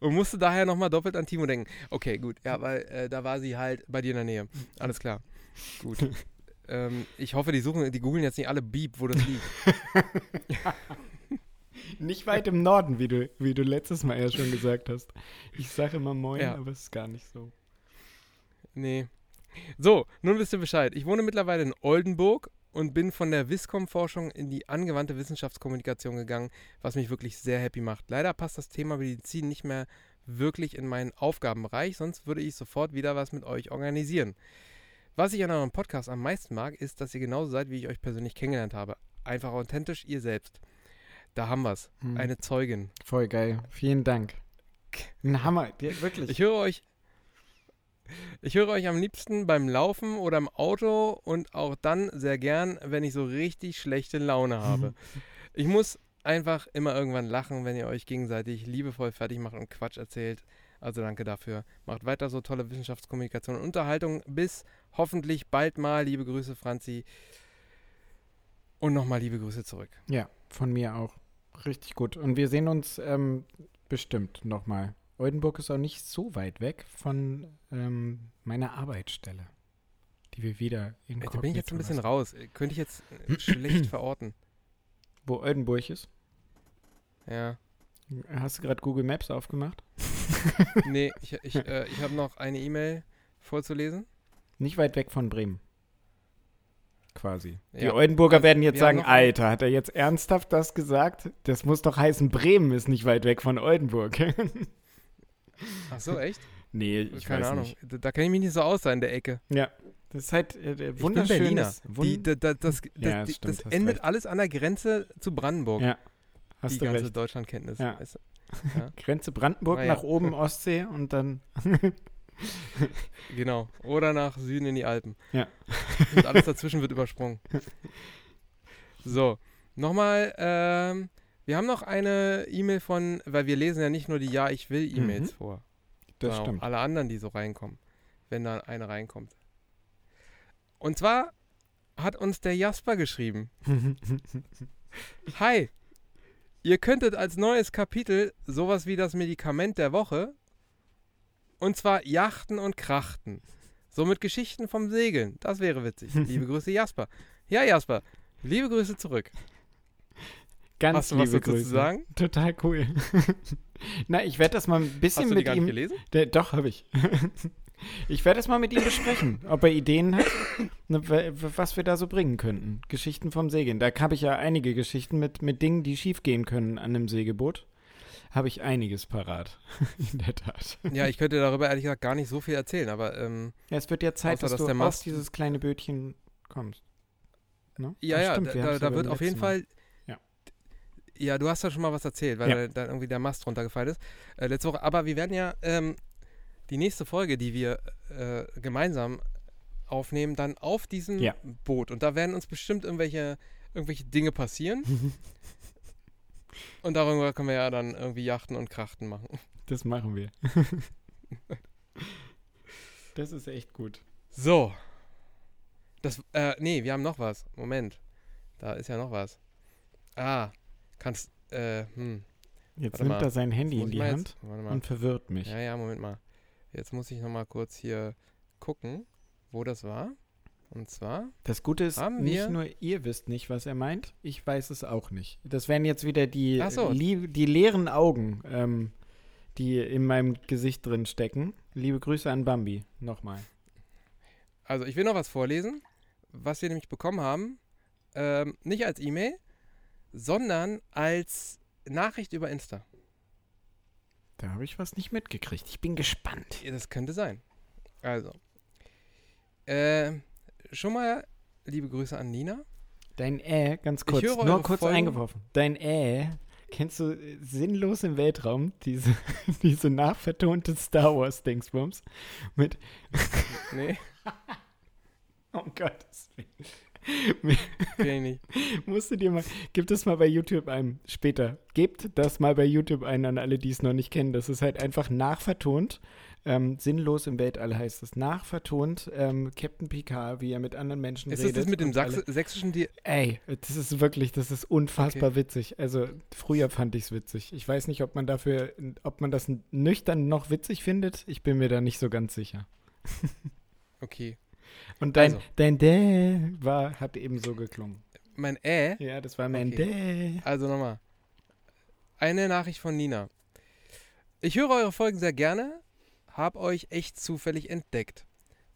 und musste daher nochmal doppelt an Timo denken. Okay, gut. Ja, weil äh, da war sie halt bei dir in der Nähe. Alles klar. Gut. (laughs) ähm, ich hoffe, die suchen, die googeln jetzt nicht alle Beep, wo das liegt. Nicht weit im Norden, wie du, wie du letztes Mal ja schon gesagt hast. Ich sage immer Moin, Ja. aber es ist gar nicht so. Nee. So, nun wisst ihr Bescheid. Ich wohne mittlerweile in Oldenburg und bin von der Wiscom-Forschung in die angewandte Wissenschaftskommunikation gegangen, was mich wirklich sehr happy macht. Leider passt das Thema Medizin nicht mehr wirklich in meinen Aufgabenbereich, sonst würde ich sofort wieder was mit euch organisieren. Was ich an eurem Podcast am meisten mag, ist, dass ihr genauso seid, wie ich euch persönlich kennengelernt habe. Einfach authentisch, ihr selbst. Da haben wir's. Hm. Eine Zeugin. Voll geil. Vielen Dank. Ein Hammer. Wirklich. Ich höre euch. Ich höre euch am liebsten beim Laufen oder im Auto und auch dann sehr gern, wenn ich so richtig schlechte Laune habe. (laughs) Ich muss einfach immer irgendwann lachen, wenn ihr euch gegenseitig liebevoll fertig macht und Quatsch erzählt. Also danke dafür. Macht weiter so tolle Wissenschaftskommunikation und Unterhaltung. Bis hoffentlich bald mal. Liebe Grüße, Franzi. Und nochmal liebe Grüße zurück. ja, von mir auch. Richtig gut. Und wir sehen uns ähm, bestimmt nochmal. Oldenburg ist auch nicht so weit weg von ähm, meiner Arbeitsstelle, die wir wieder in Da bin ich jetzt ein bisschen raus. Könnte ich jetzt äh, (clears throat) schlecht verorten. Wo Oldenburg ist? Ja. Hast du gerade Google Maps aufgemacht? (laughs) Nee, ich, ich, äh, ich habe noch eine E-Mail vorzulesen. Nicht weit weg von Bremen. Quasi. Die Ja. Oldenburger Also, werden jetzt sagen, Alter, hat er jetzt ernsthaft das gesagt? Das muss doch heißen, Bremen ist nicht weit weg von Oldenburg. (laughs) Ach so, echt? nee, ich Keine weiß Ahnung. nicht. Da, da kenne ich mich nicht so aus in der Ecke. Ja, das ist halt äh, Ich bin wunderschön. Berliner. Die, da, da, das das, Ja, das die, stimmt, das endet recht. alles an der Grenze zu Brandenburg. Ja, die Hast du ganze recht. Deutschlandkenntnis. Ja. Weißt du? (laughs) Grenze Brandenburg Naja. nach oben Ostsee und dann. (laughs) (laughs) Genau. Oder nach Süden in die Alpen. Ja. Und alles (laughs) dazwischen wird übersprungen. So, nochmal, ähm, wir haben noch eine E-Mail von, weil wir lesen ja nicht nur die Ja, ich will E-Mails Mhm. vor. Das auch stimmt. alle anderen, die so reinkommen, wenn da eine reinkommt. Und zwar hat uns der Jasper geschrieben. (laughs) Hi, ihr könntet als neues Kapitel sowas wie das Medikament der Woche, und zwar Yachten und Krachten. So mit Geschichten vom Segeln. Das wäre witzig. (laughs) Liebe Grüße, Jasper. Ja, Jasper, liebe Grüße zurück. Ganz Hast du was liebe dazu zu sagen? Total cool. (laughs) Na, ich werde das mal ein bisschen Hast du die mit gar nicht ihm. gelesen? Der, doch, habe ich. (laughs) ich werde das mal mit ihm besprechen, ob er Ideen hat, ne, was wir da so bringen könnten. Geschichten vom Segeln. Da habe ich ja einige Geschichten mit, mit Dingen, die schiefgehen können an einem Segelboot. Habe ich einiges parat. (laughs) In der Tat. Ja, ich könnte darüber ehrlich gesagt gar nicht so viel erzählen, aber ähm, Ja, es wird ja Zeit, Außer, dass, dass du Mast- dieses kleine Bötchen kommst. Ne? Ja, Ah, ja, stimmt, da, da, ja da wird auf jeden Mal. Fall. Ja. Ja, du hast da schon mal was erzählt, weil Ja. da, da irgendwie der Mast runtergefallen ist. Äh, letzte Woche. Aber wir werden ja ähm, die nächste Folge, die wir äh, gemeinsam aufnehmen, dann auf diesem Ja. Boot. Und da werden uns bestimmt irgendwelche, irgendwelche Dinge passieren. (laughs) Und darüber können wir ja dann irgendwie Yachten und Krachten machen. (laughs) Das machen wir. (laughs) das ist echt gut. So. Das, äh, nee, wir haben noch was. Moment. Da ist ja noch was. Ah, kannst, äh, hm. Jetzt Warte nimmt mal. er sein Handy in die Hand Jetzt, und verwirrt mich. Ja, ja, Moment mal. Jetzt muss ich noch mal kurz hier gucken, wo das war. Und zwar, Das Gute ist, nicht nur ihr wisst nicht, was er meint, ich weiß es auch nicht. Das wären jetzt wieder die, so. die leeren Augen, ähm, die in meinem Gesicht drin stecken. Liebe Grüße an Bambi. Nochmal. also ich will noch was vorlesen, was wir nämlich bekommen haben. Ähm, nicht als E-Mail, sondern als Nachricht über Insta. Da habe ich was nicht mitgekriegt. Ich bin gespannt. Ja, Das könnte sein. Also, äh, schon mal liebe Grüße an Nina. Dein Äh, ganz kurz, nur kurz Folgen. eingeworfen. Dein Äh, kennst du sinnlos im Weltraum diese, (laughs) diese nachvertonte Star Wars Dingsbums mit (laughs) Nee. Oh (laughs) Gottes Willen. Kenn ich nicht. Musst du dir mal, gib das mal bei YouTube ein, später. Gebt das mal bei YouTube ein an alle, die es noch nicht kennen. Das ist halt einfach nachvertont. Ähm, sinnlos im Weltall heißt es. Nachvertont ähm, Captain Picard, wie er mit anderen Menschen Ist redet. das das mit dem Sachs alle- sächsischen Di Ey, das ist wirklich, das ist unfassbar witzig. Also früher fand ich es witzig. Ich weiß nicht, ob man dafür, ob man das nüchtern noch witzig findet. Ich bin mir da nicht so ganz sicher. (laughs) Okay. Und dein, Also. dein Dä war, hat eben so geklungen. Mein Äh, Ja, das war mein Okay. Dä. also nochmal. Eine Nachricht von Nina. Ich höre eure Folgen sehr gerne, hab euch echt zufällig entdeckt.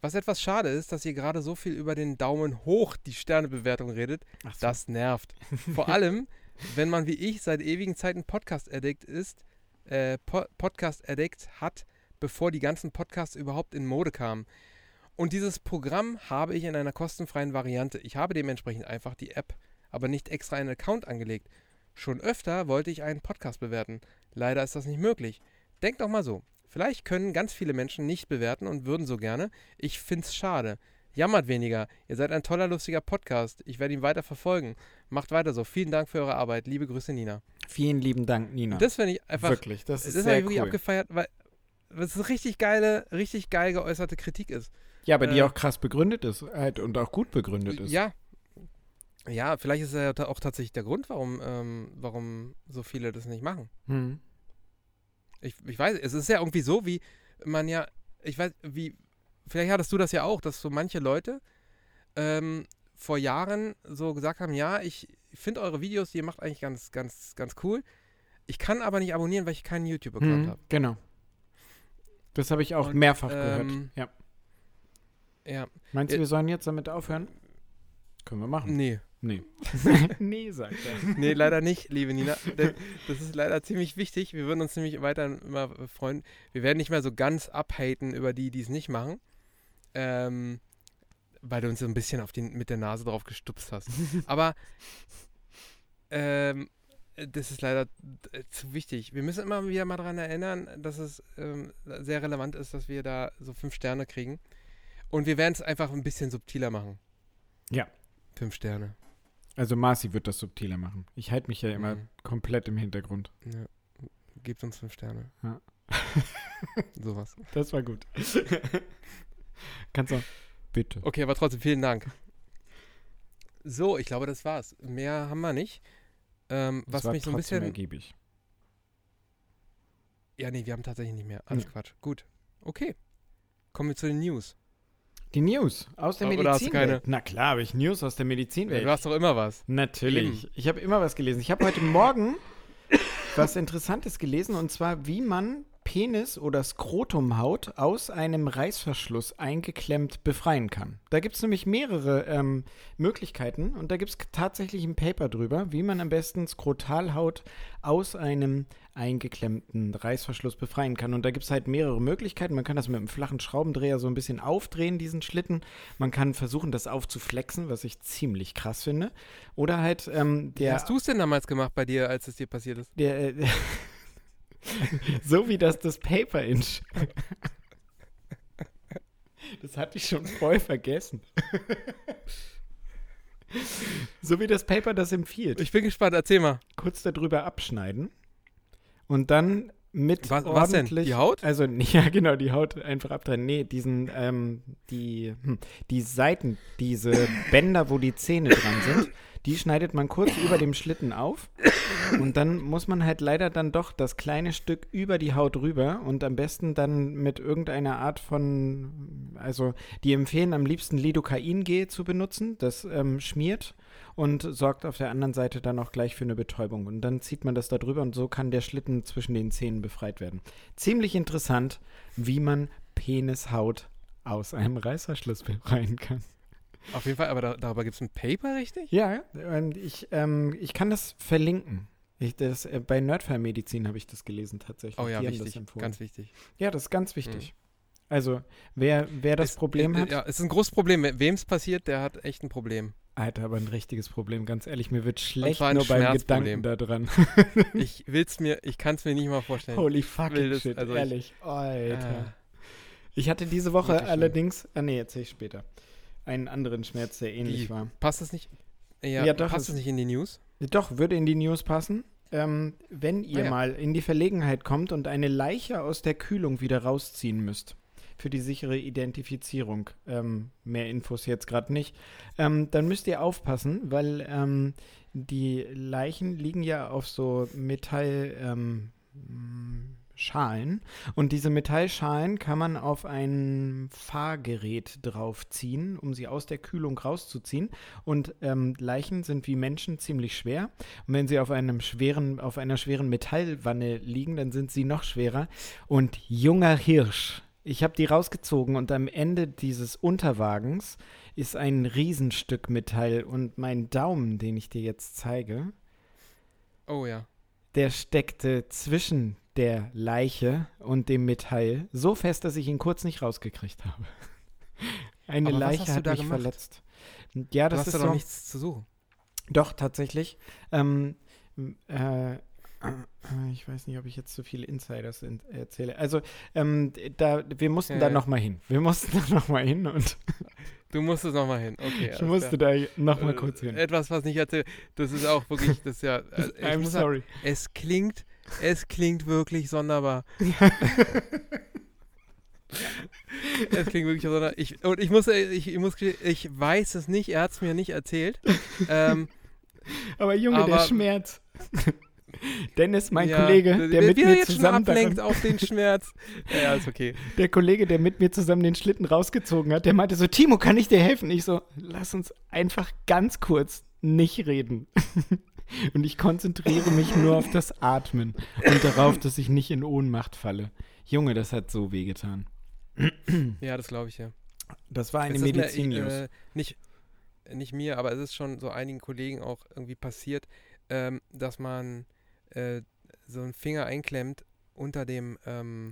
Was etwas schade ist, dass ihr gerade so viel über den Daumen hoch die Sternebewertung redet, so. das nervt. Vor (laughs) allem, wenn man wie ich seit ewigen Zeiten Podcast-Addict ist, äh, po Podcast-Addict hat, bevor die ganzen Podcasts überhaupt in Mode kamen. Und dieses Programm habe ich in einer kostenfreien Variante. Ich habe dementsprechend einfach die App, aber nicht extra einen Account angelegt. Schon öfter wollte ich einen Podcast bewerten. Leider ist das nicht möglich. Denkt doch mal so. Vielleicht können ganz viele Menschen nicht bewerten und würden so gerne. Ich find's schade. Jammert weniger. Ihr seid ein toller, lustiger Podcast. Ich werde ihn weiter verfolgen. Macht weiter so. Vielen Dank für eure Arbeit. Liebe Grüße, Nina. Vielen lieben Dank, Nina. Das finde ich einfach. wirklich, das Das, ist habe ich sehr wirklich cool. abgefeiert, weil es eine richtig geile, richtig geil geäußerte Kritik ist. Ja, aber die äh, auch krass begründet ist halt, und auch gut begründet ist. Ja. Ja, vielleicht ist ja ta- auch tatsächlich der Grund, warum, ähm, warum so viele das nicht machen. Hm. Ich, ich weiß, es ist ja irgendwie so, wie man ja, ich weiß, wie, vielleicht hattest du das ja auch, dass so manche Leute ähm, vor Jahren so gesagt haben, ja, ich finde eure Videos, die ihr macht eigentlich ganz, ganz, ganz cool. Ich kann aber nicht abonnieren, weil ich keinen YouTube-Account Hm, habe. Genau. Das habe ich auch Und, mehrfach gehört. ähm, Ja. Ja, Meinst du, äh, wir sollen jetzt damit aufhören? Können wir machen. nee. Nee. (laughs) nee, sagt er. Nee, leider nicht, liebe Nina. Das ist leider ziemlich wichtig. Wir würden uns nämlich weiter immer freuen. Wir werden nicht mehr so ganz abhaten über die, die es nicht machen. Ähm, weil du uns so ein bisschen auf den, mit der Nase drauf gestupst hast. (laughs) Aber ähm, das ist leider äh, zu wichtig. Wir müssen immer wieder mal daran erinnern, dass es ähm, sehr relevant ist, dass wir da so fünf Sterne kriegen. Und wir werden es einfach ein bisschen subtiler machen. Ja. Fünf Sterne. Also Marci wird das subtiler machen. Ich halte mich ja immer Mhm. komplett im Hintergrund. Ja. Gebt uns fünf Sterne. Ja. (laughs) Sowas. Das war gut. (laughs) Kannst du. Bitte. Okay, aber trotzdem vielen Dank. So, ich glaube, das war's. Mehr haben wir nicht. Ähm, was mich so ein bisschen. ergiebig. Ja, nee, wir haben tatsächlich nicht mehr. Alles Nee. Quatsch. Gut. Okay. Kommen wir zu den News. Die News aus der Oder hast du Medizinwelt. keine? Na klar, habe ich News aus der Medizinwelt. Du hast doch immer was. Natürlich. Ich habe immer was gelesen. Ich habe heute Morgen (coughs) was Interessantes gelesen und zwar, wie man Penis- oder Skrotumhaut aus einem Reißverschluss eingeklemmt befreien kann. Da gibt es nämlich mehrere ähm, Möglichkeiten und da gibt es tatsächlich ein Paper drüber, wie man am besten Skrotalhaut aus einem eingeklemmten Reißverschluss befreien kann. Und da gibt es halt mehrere Möglichkeiten. Man kann das mit einem flachen Schraubendreher so ein bisschen aufdrehen, diesen Schlitten. Man kann versuchen, das aufzuflexen, was ich ziemlich krass finde. Oder halt ähm, Wie der hast du es denn damals gemacht bei dir, als es dir passiert ist? der, äh, (laughs) so wie das das Paper Inch. (laughs) Das hatte ich schon voll vergessen. (laughs) So wie das Paper das empfiehlt. Ich bin gespannt, erzähl mal. Kurz darüber abschneiden und dann mit Was- was denn? Die Haut? Also, (laughs) ja, genau, die Haut einfach abtrennen. Nee, diesen, ähm, die, hm, die Seiten, diese Bänder, wo die Zähne dran sind, die schneidet man kurz über dem Schlitten auf. Und dann muss man halt leider dann doch das kleine Stück über die Haut rüber und am besten dann mit irgendeiner Art von, also die empfehlen am liebsten Lidocain-Gel zu benutzen. Das ähm, schmiert und sorgt auf der anderen Seite dann auch gleich für eine Betäubung. Und dann zieht man das da drüber und so kann der Schlitten zwischen den Zähnen befreit werden. Ziemlich interessant, wie man Penishaut aus einem Reißverschluss befreien (laughs) kann. Auf jeden Fall, aber da, darüber gibt es ein Paper, richtig? Ja, und ich, ähm, ich kann das verlinken. Ich, das, äh, bei Nerdfall-Medizin habe ich das gelesen tatsächlich. Oh ja, Die wichtig. Ganz wichtig. ja, das ist ganz wichtig. Also, wer, wer das Es- Problem äh, hat, Ja, es ist ein großes Problem. Wem es passiert, der hat echt ein Problem. Hat aber ein richtiges Problem, ganz ehrlich. Mir wird schlecht nur beim. Gedanken daran. (laughs) (laughs) Ich will's mir, ich kann es mir nicht mal vorstellen. Holy fucking Wildes, shit, also ich- ehrlich. Alter. Ah. Ich hatte diese Woche Wirklich allerdings, ah nee, erzähl ich später. einen anderen Schmerz, der ähnlich Wie? war. Passt das nicht? Ja, Ja, doch, passt es- das nicht in die News? Doch, würde in die News passen. Ähm, wenn ihr Ah ja. mal in die Verlegenheit kommt und eine Leiche aus der Kühlung wieder rausziehen müsst, für die sichere Identifizierung, ähm, mehr Infos jetzt gerade nicht, ähm, dann müsst ihr aufpassen, weil ähm, die Leichen liegen ja auf so Metall. Ähm. Und diese Metallschalen kann man auf ein Fahrgerät draufziehen, um sie aus der Kühlung rauszuziehen. Und ähm, Leichen sind wie Menschen ziemlich schwer. Und wenn sie auf einem schweren, auf einer schweren Metallwanne liegen, dann sind sie noch schwerer. Und junger Hirsch. Ich habe die rausgezogen und am Ende dieses Unterwagens ist ein Riesenstück Metall und mein Daumen, den ich dir jetzt zeige, Oh ja. der steckte zwischen der Leiche und dem Metall so fest, dass ich ihn kurz nicht rausgekriegt habe. (laughs) Eine Aber Leiche du hat mich gemacht? verletzt. Ja, Du das hast ist da so. doch nichts zu suchen. Doch, tatsächlich. Ähm, äh, äh, ich weiß nicht, ob ich jetzt zu viele Insiders in, erzähle. Also, ähm, da, wir mussten Ja, da ja. noch mal hin. Wir mussten da noch mal hin und Du musstest nochmal hin. Okay. ich musste klar. da noch mal Äh, kurz hin. Etwas, was nicht erzählt. Das ist auch wirklich, das ist ja. äh, (laughs) ich I'm sagen, sorry. es klingt, es klingt wirklich sonderbar. (laughs) Es klingt wirklich sonderbar. Ich, und ich muss, äh, ich, ich muss, ich weiß es nicht. Er hat es mir nicht erzählt. ähm, Aber Junge, der aber- Schmerz. (laughs) Dennis, mein ja, Kollege, der mit mir zusammen daran, ablenkt auf den Schmerz. Ja, (laughs) ja, ist okay. der Kollege, der mit mir zusammen den Schlitten rausgezogen hat, der meinte so, Timo, kann ich dir helfen? Ich so, lass uns einfach ganz kurz nicht reden. (laughs) Und ich konzentriere mich nur auf das Atmen und darauf, dass ich nicht in Ohnmacht falle. Junge, das hat so wehgetan. (clears throat) Ja, das glaube ich ja. Das war eine Medizin-News. äh, nicht, nicht mir, aber es ist schon so einigen Kollegen auch irgendwie passiert, ähm, dass man äh, so einen Finger einklemmt unter dem, ähm,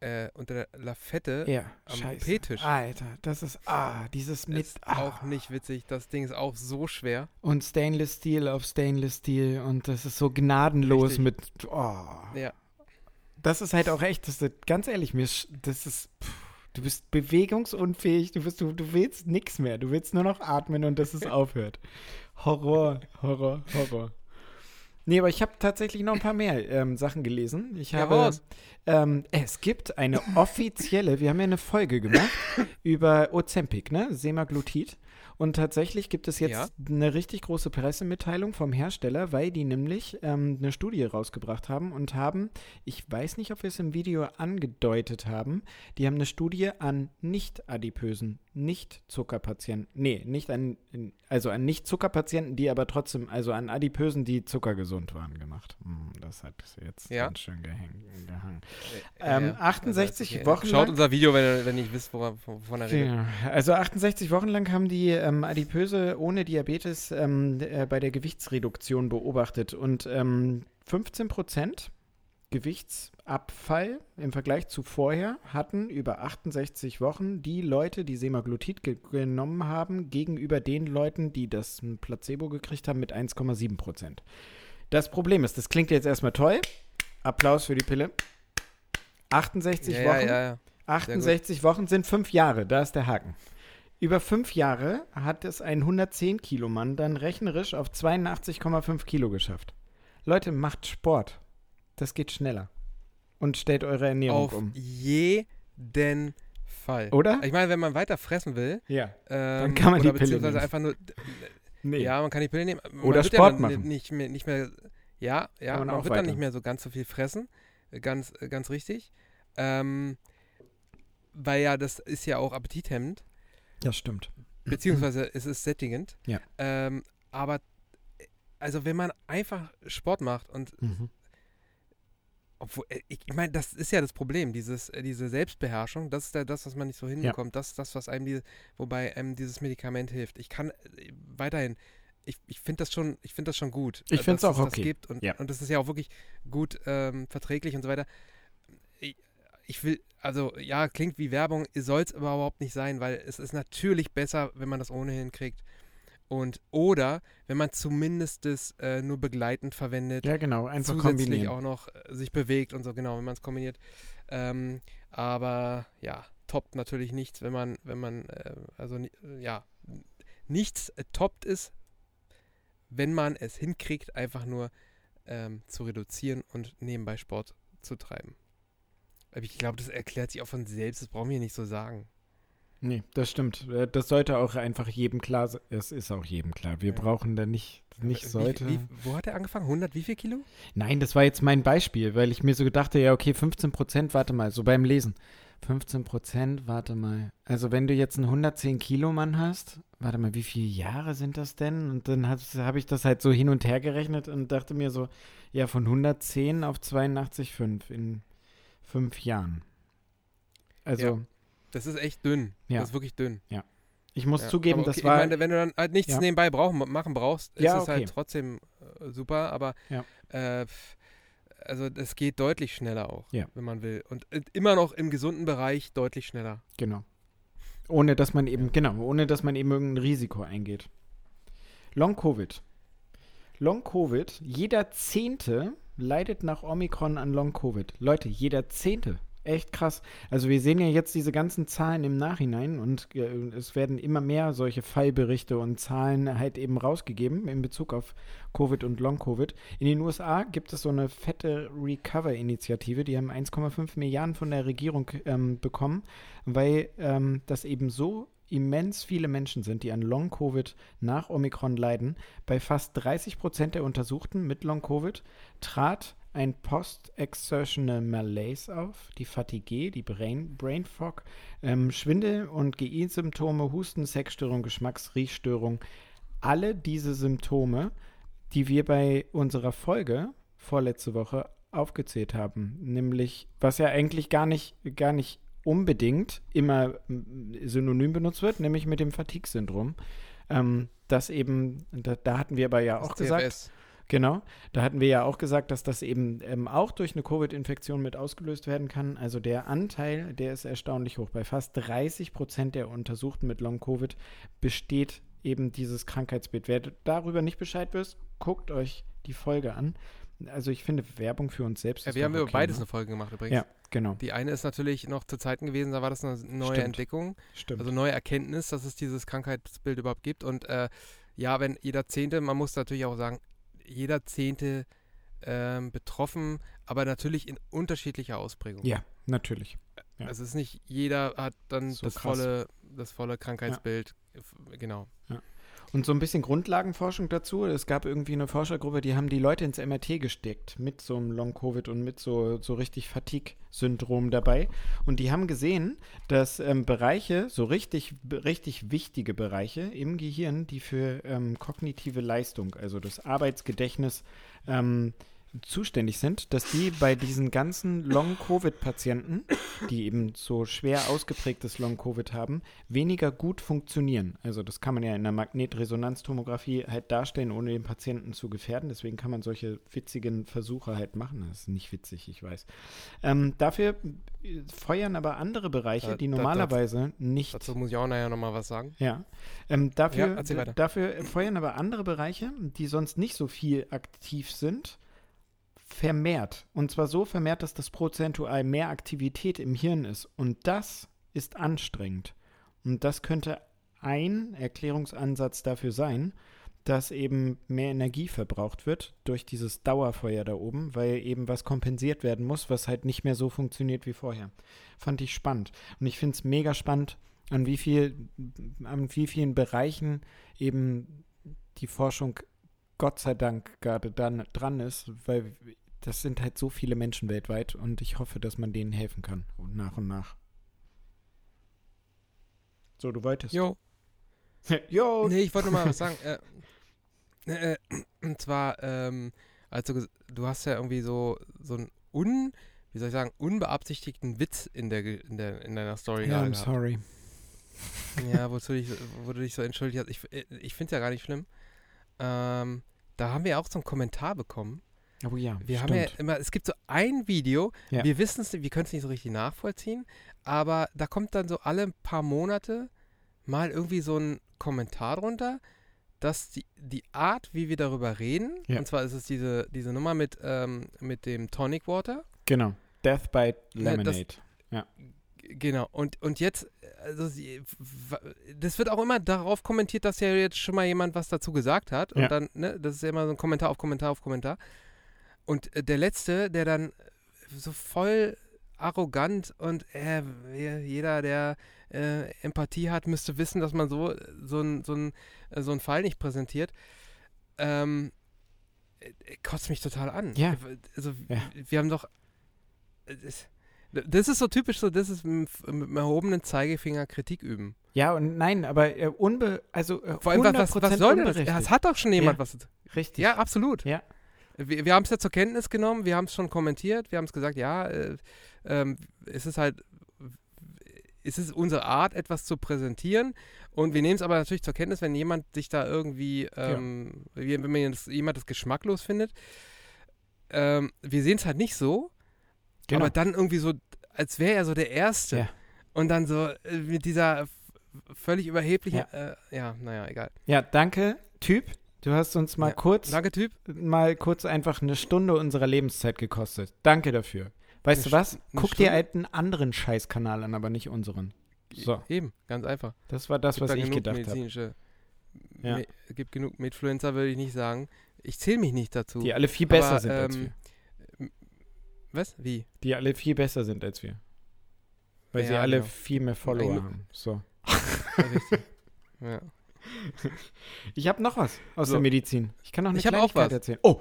äh, unter der Lafette. ja, am scheiße. OP-Tisch. Alter, das ist, ah, dieses mit, ist ah. auch nicht witzig. Das Ding ist auch so schwer. Und Stainless Steel auf Stainless Steel und das ist so gnadenlos Richtig. mit, oh. Ja. Das ist halt auch echt, das ist, ganz ehrlich, mir, das ist, pff, du bist bewegungsunfähig, du, bist, du, du willst nichts mehr, du willst nur noch atmen und dass es (laughs) aufhört. Horror, Horror, Horror. Nee, aber ich habe tatsächlich noch ein paar mehr ähm, Sachen gelesen. Ich habe, ähm, es gibt eine offizielle, wir haben ja eine Folge gemacht (laughs) über Ozempic, ne, Semaglutid. Und tatsächlich gibt es jetzt Ja. eine richtig große Pressemitteilung vom Hersteller, weil die nämlich ähm, eine Studie rausgebracht haben und haben, ich weiß nicht, ob wir es im Video angedeutet haben, die haben eine Studie an nicht-adipösen, nicht-Zuckerpatienten, nee, nicht an, also an Nicht-Zuckerpatienten, die aber trotzdem, also an Adipösen, die zuckergesund waren, gemacht. Hm, das hat jetzt Ja. ganz schön gehäng, gehangen. Äh, Ähm, ja, 68 okay. Wochen Schaut lang- unser Video, wenn ihr, wenn ihr nicht wisst, wovon er redet. Ja, also 68 Wochen lang haben die ähm, Adipöse ohne Diabetes ähm, äh, bei der Gewichtsreduktion beobachtet und ähm, 15 Prozent Gewichtsabfall im Vergleich zu vorher hatten über 68 Wochen die Leute, die Semaglutid ge genommen haben, gegenüber den Leuten, die das Placebo gekriegt haben, mit 1,7 Prozent. Das Problem ist, das klingt jetzt erstmal toll. Applaus für die Pille. 68 ja, Wochen. Ja, ja, ja. 68 Wochen sind fünf Jahre, da ist der Haken. Über fünf Jahre hat es ein 110-Kilo-Mann dann rechnerisch auf 82,5 Kilo geschafft. Leute, macht Sport. Das geht schneller. Und stellt eure Ernährung Auf um. jeden Fall. Oder? Ich meine, wenn man weiter fressen will, Ja. ähm, kann man die Pille beziehungsweise nehmen. einfach nur, Nee. ja, man kann die Pille nehmen. Man Oder Sport ja dann machen. Nicht mehr, nicht mehr, ja, ja, man man, auch wird dann weiter. nicht mehr so ganz so viel fressen, ganz, ganz richtig. Ähm, weil ja, das ist ja auch appetithemmend, Das stimmt. beziehungsweise es ist sättigend. Ja. Ähm, aber, also wenn man einfach Sport macht und Mhm. Obwohl, äh, ich, ich meine, das ist ja das Problem, dieses, äh, diese Selbstbeherrschung, das ist ja das, was man nicht so hinbekommt. Das ist das, was einem die, wobei einem dieses Medikament hilft. Ich kann äh, weiterhin, ich, ich finde das schon, ich finde das schon gut. Ich find's dass auch es das okay. gibt und, Ja. und das ist ja auch wirklich gut ähm, verträglich und so weiter. Ich, ich will, also ja, klingt wie Werbung, soll es überhaupt nicht sein, weil es ist natürlich besser, wenn man das ohnehin kriegt. Und oder wenn man zumindest das äh, nur begleitend verwendet Ja, genau. Einfach zusätzlich kombinieren. auch noch äh, sich bewegt und so, genau, wenn man es kombiniert. Ähm, aber ja, toppt natürlich nichts, wenn man, wenn man, äh, also ja, nichts äh, toppt es, wenn man es hinkriegt, einfach nur ähm, zu reduzieren und nebenbei Sport zu treiben. Aber ich glaube, das erklärt sich auch von selbst, das brauchen wir nicht so sagen. Nee, das stimmt. Äh, Das sollte auch einfach jedem klar sein. Es ist auch jedem klar. Wir Ja. brauchen da nicht, nicht Wie- sollte. Wie, wo hat er angefangen? 100 wie viel Kilo? Nein, das war jetzt mein Beispiel, weil ich mir so gedachte, ja, okay, 15 Prozent, warte mal, so beim Lesen. 15 Prozent, warte mal. Also wenn du jetzt einen 110 Kilo Mann hast, warte mal, wie viele Jahre sind das denn? Und dann habe ich das halt so hin und her gerechnet und dachte mir so, ja, von 110 auf 82,5 in fünf Jahren. Also, Ja. Das ist echt dünn. Ja. Das ist wirklich dünn. ich muss Ja, zugeben, aber das okay, war. Ich meine, wenn du dann halt nichts Ja. nebenbei brauch, machen brauchst, ist Ja, es okay. halt trotzdem äh, super, aber Ja. äh, also das geht deutlich schneller auch, Ja. wenn man will. Und äh, immer noch im gesunden Bereich deutlich schneller. Genau. Ohne dass man eben, genau, ohne dass man eben irgendein Risiko eingeht. Long Covid. Long Covid, jeder Zehnte leidet nach Omikron an Long Covid. Leute, jeder Zehnte. Echt krass. Also wir sehen ja jetzt diese ganzen Zahlen im Nachhinein und es werden immer mehr solche Fallberichte und Zahlen halt eben rausgegeben in Bezug auf Covid und Long Covid. In den USA gibt es so eine fette Recover-Initiative, die haben 1,5 Milliarden von der Regierung ähm, bekommen, weil ähm, das eben so immens viele Menschen sind, die an Long-Covid nach Omikron leiden. Bei fast 30 Prozent der Untersuchten mit Long-Covid trat ein Post-Exertional Malaise auf, die Fatigue, die Brain, Brain Fog, ähm, Schwindel und GI-Symptome, Husten, Sexstörung, Geschmacks-, Riechstörung. Alle diese Symptome, die wir bei unserer Folge vorletzte Woche aufgezählt haben, nämlich was ja eigentlich gar nicht, gar nicht unbedingt immer mm, synonym benutzt wird, nämlich mit dem Fatigue-Syndrom. Ähm, das eben, da, da hatten wir aber ja auch gesagt. Genau, da hatten wir ja auch gesagt, dass das eben ähm, auch durch eine Covid-Infektion mit ausgelöst werden kann. Also der Anteil, der ist erstaunlich hoch. Bei fast 30 Prozent der Untersuchten mit Long-Covid besteht eben dieses Krankheitsbild. Wer darüber nicht Bescheid wisst, guckt euch die Folge an. Also ich finde Werbung für uns selbst. Ja, wir haben doch über okay, beides ne? eine Folge gemacht übrigens. Ja, genau. Die eine ist natürlich noch zu Zeiten gewesen, da war das eine neue Stimmt. Entdeckung, Stimmt. also neue Erkenntnis, dass es dieses Krankheitsbild überhaupt gibt. Und äh, ja, wenn jeder Zehnte, man muss natürlich auch sagen, jeder Zehnte ähm, betroffen, aber natürlich in unterschiedlicher Ausprägung. ja, natürlich. ja. Es ist nicht jeder hat dann So das krass. volle, das volle Krankheitsbild. F- Genau. Und so ein bisschen Grundlagenforschung dazu. Es gab irgendwie eine Forschergruppe, die haben die Leute ins MRT gesteckt mit so einem Long-Covid und mit so, so richtig Fatigue-Syndrom dabei. Und die haben gesehen, dass ähm, Bereiche, so richtig, richtig wichtige Bereiche im Gehirn, die für ähm, kognitive Leistung, also das Arbeitsgedächtnis, ähm, zuständig sind, dass die bei diesen ganzen Long-Covid-Patienten, die eben so schwer ausgeprägtes Long-Covid haben, weniger gut funktionieren. Also das kann man ja in der Magnetresonanztomographie halt darstellen, ohne den Patienten zu gefährden. Deswegen kann man solche witzigen Versuche halt machen. Das ist nicht witzig, ich weiß. Ähm, dafür feuern aber andere Bereiche, die normalerweise nicht Dazu muss ich auch nachher nochmal was sagen. ja. Ähm, dafür, Ja, dafür feuern aber andere Bereiche, die sonst nicht so viel aktiv sind, vermehrt. Und zwar so vermehrt, dass das prozentual mehr Aktivität im Hirn ist. Und das ist anstrengend. Und das könnte ein Erklärungsansatz dafür sein, dass eben mehr Energie verbraucht wird durch dieses Dauerfeuer da oben, weil eben was kompensiert werden muss, was halt nicht mehr so funktioniert wie vorher. Fand ich spannend. Und ich finde es mega spannend, an wie viel, an wie vielen Bereichen eben die Forschung Gott sei Dank gerade dann dran ist, weil das sind halt so viele Menschen weltweit und ich hoffe, dass man denen helfen kann und nach und nach. So, du wolltest. Jo. (laughs) Jo. Nee, ich wollte nur mal was sagen. Äh, äh, und zwar, ähm, also du hast ja irgendwie so, so einen un, wie soll ich sagen, unbeabsichtigten Witz in, der, in, der, in deiner Story Ja, I'm gehabt. sorry. Ja, (laughs) wozu dich, wo du dich so entschuldigt hast. Ich, äh, ich finde es ja gar nicht schlimm. Ähm, da haben wir auch so einen Kommentar bekommen. Oh ja, Wir stimmt. haben ja immer, es gibt so ein Video, Ja. wir wissen es, wir können es nicht so richtig nachvollziehen, aber da kommt dann so alle ein paar Monate mal irgendwie so ein Kommentar drunter, dass die, die Art, wie wir darüber reden, Ja. und zwar ist es diese, diese Nummer mit, ähm, mit dem Tonic Water, Genau. Death by Ja, das- Lemonade. Genau, und, und jetzt, also das wird auch immer darauf kommentiert, dass ja jetzt schon mal jemand was dazu gesagt hat. Und Ja. dann, ne, das ist ja immer so ein Kommentar auf Kommentar auf Kommentar. Und äh, der Letzte, der dann so voll arrogant und äh, jeder, der äh, Empathie hat, müsste wissen, dass man so, so ein, so ein, äh, so ein Fall nicht präsentiert. Ähm, äh, kotzt mich total an. Ja. Also, Ja. wir haben doch. äh, Das, das ist so typisch so, das ist mit, mit erhobenen Zeigefinger Kritik üben. Ja, und nein, aber äh, unbe also äh, Vor allem, was, was, 100% was soll denn das? Es hat doch schon jemand Ja. was. Richtig. Ja, absolut. Ja. Wir, wir haben es ja zur Kenntnis genommen, wir haben es schon kommentiert, wir haben es gesagt, ja, äh, ähm, es ist halt, es ist unsere Art, etwas zu präsentieren. Und wir nehmen es aber natürlich zur Kenntnis, wenn jemand sich da irgendwie, ähm, wie- wenn man das, jemand das geschmacklos findet. Ähm, wir sehen es halt nicht so, Genau. aber dann irgendwie so, als wäre er so der Erste. Ja. Und dann so äh, mit dieser völlig überheblichen, Ja. ja, äh, ja naja, egal. Ja, danke, Typ. Du hast uns mal Ja. kurz, Danke, Typ. mal kurz einfach eine Stunde unserer Lebenszeit gekostet. Danke dafür. Weißt Eine du was? Guck dir halt einen anderen Scheißkanal an, aber nicht unseren. So, Eben, ganz einfach. das war das, gibt was da ich gedacht habe. Ja. Me gibt genug Medfluencer, würde ich nicht sagen. Ich zähle mich nicht dazu. Die alle viel besser Aber, sind als ähm, wir. Was? Wie? Die alle viel besser sind als wir. Weil sie Ja, alle genau. viel mehr Follower haben. So. Ja, richtig. (laughs) ja. Ich habe noch was aus So. der Medizin. Ich kann noch eine Ich hab auch Kleinigkeit was. erzählen. Oh,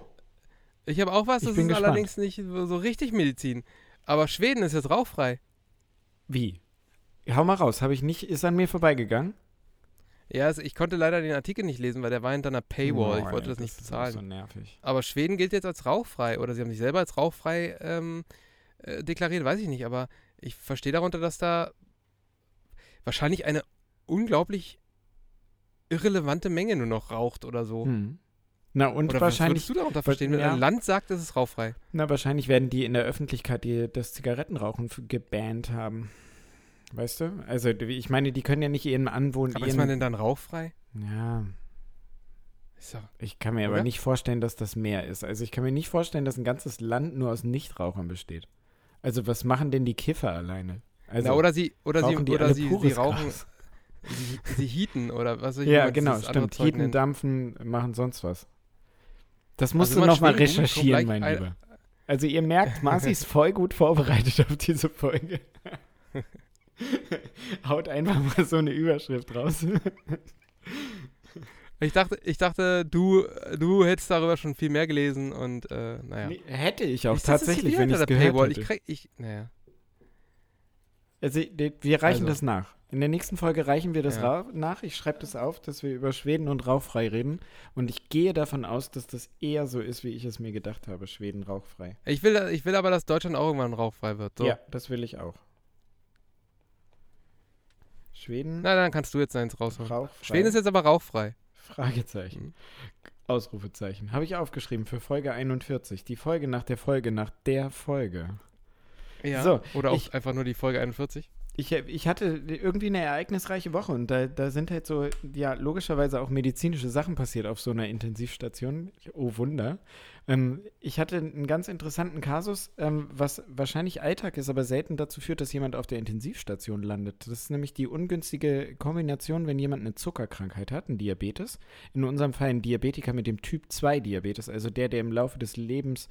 Ich habe auch was, Ich das bin ist gespannt. allerdings nicht so richtig Medizin. Aber Schweden ist jetzt rauchfrei. wie? Hau mal raus. Habe ich nicht, ist an mir vorbeigegangen? Ja, also ich konnte leider den Artikel nicht lesen, weil der war hinter einer Paywall. ich Oh, wollte ey, das nicht ist bezahlen. So nervig. Aber Schweden gilt jetzt als rauchfrei. Oder sie haben sich selber als rauchfrei ähm, äh, deklariert, weiß ich nicht. Aber ich verstehe darunter, dass da wahrscheinlich eine unglaublich irrelevante Menge nur noch raucht oder so. Hm. Na und Oder wahrscheinlich, was würdest du darunter verstehen, wenn ja. ein Land sagt, es ist rauchfrei? na wahrscheinlich werden die in der Öffentlichkeit die, das Zigarettenrauchen gebannt haben. Weißt du? Also ich meine, die können ja nicht ihren Anwohner. Aber ist man denn dann rauchfrei? Ja, doch, ich kann mir aber Oder? nicht vorstellen, dass das mehr ist. Also ich kann mir nicht vorstellen, dass ein ganzes Land nur aus Nichtrauchern besteht. Also was machen denn die Kiffer alleine? Also Na, oder sie, oder sie, oder sie, sie rauchen, Gras? Sie, sie heaten oder was soll ich Ja, genau, stimmt. Heaten, nennen? dampfen, machen sonst was. Das musst Also du nochmal recherchieren, mein ein- Lieber. Also ihr merkt, (laughs) Marci ist voll gut vorbereitet auf diese Folge. (laughs) Haut einfach mal so eine Überschrift raus. Ich dachte, ich dachte, du, du hättest darüber schon viel mehr gelesen und äh, naja. Nee, Hätte ich auch Ich tatsächlich, wenn ich es gehört Paywall. hätte. Ich krieg, ich, naja. Also, wir reichen Also. das nach. In der nächsten Folge reichen wir das Ja. nach. Ich schreibe das auf, dass wir über Schweden und rauchfrei reden. Und ich gehe davon aus, dass das eher so ist, wie ich es mir gedacht habe. Schweden rauchfrei. Ich will, ich will aber, dass Deutschland auch irgendwann rauchfrei wird. So. Ja, das will ich auch. Schweden Na, dann kannst du jetzt eins rausholen. rauchfrei. Schweden ist jetzt aber rauchfrei. Fragezeichen. Mhm. Ausrufezeichen. Habe ich aufgeschrieben für Folge 41. Die Folge nach der Folge nach der Folge. Ja. So, Oder auch ich- einfach nur die Folge 41. Ich, ich hatte irgendwie eine ereignisreiche Woche und da, da sind halt so, ja, logischerweise auch medizinische Sachen passiert auf so einer Intensivstation. Oh Wunder. Ähm, ich hatte einen ganz interessanten Kasus, ähm, was wahrscheinlich Alltag ist, aber selten dazu führt, dass jemand auf der Intensivstation landet. Das ist nämlich die ungünstige Kombination, wenn jemand eine Zuckerkrankheit hat, einen Diabetes. In unserem Fall ein Diabetiker mit dem Typ 2 Diabetes, also der, der im Laufe des Lebens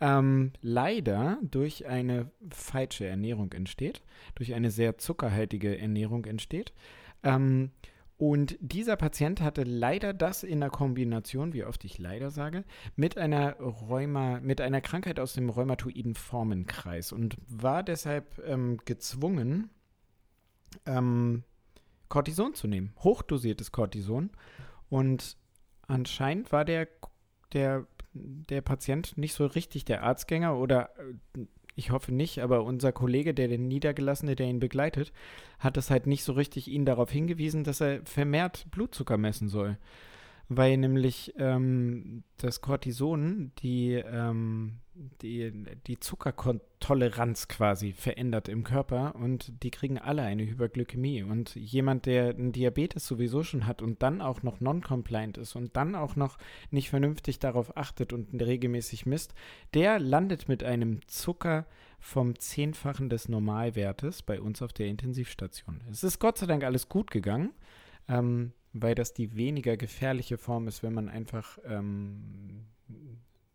ähm, leider durch eine falsche Ernährung entsteht, durch eine sehr zuckerhaltige Ernährung entsteht. Ähm, und dieser Patient hatte leider das in der Kombination, wie oft ich leider sage, mit einer Rheuma, mit einer Krankheit aus dem rheumatoiden Formenkreis und war deshalb ähm, gezwungen, ähm, Cortison zu nehmen, hochdosiertes Cortison. Und anscheinend war der, der, der Patient nicht so richtig der Arztgänger oder äh, ich hoffe nicht, aber unser Kollege, der den Niedergelassene, der ihn begleitet, hat es halt nicht so richtig ihn darauf hingewiesen, dass er vermehrt Blutzucker messen soll. Weil nämlich ähm, das Cortison die, ähm, die, die Zuckertoleranz quasi verändert im Körper und die kriegen alle eine Hyperglykämie. Und jemand, der einen Diabetes sowieso schon hat und dann auch noch non-compliant ist und dann auch noch nicht vernünftig darauf achtet und regelmäßig misst, der landet mit einem Zucker vom Zehnfachen des Normalwertes bei uns auf der Intensivstation. Es ist Gott sei Dank alles gut gegangen. Ähm, weil das die weniger gefährliche Form ist, wenn man einfach, ähm,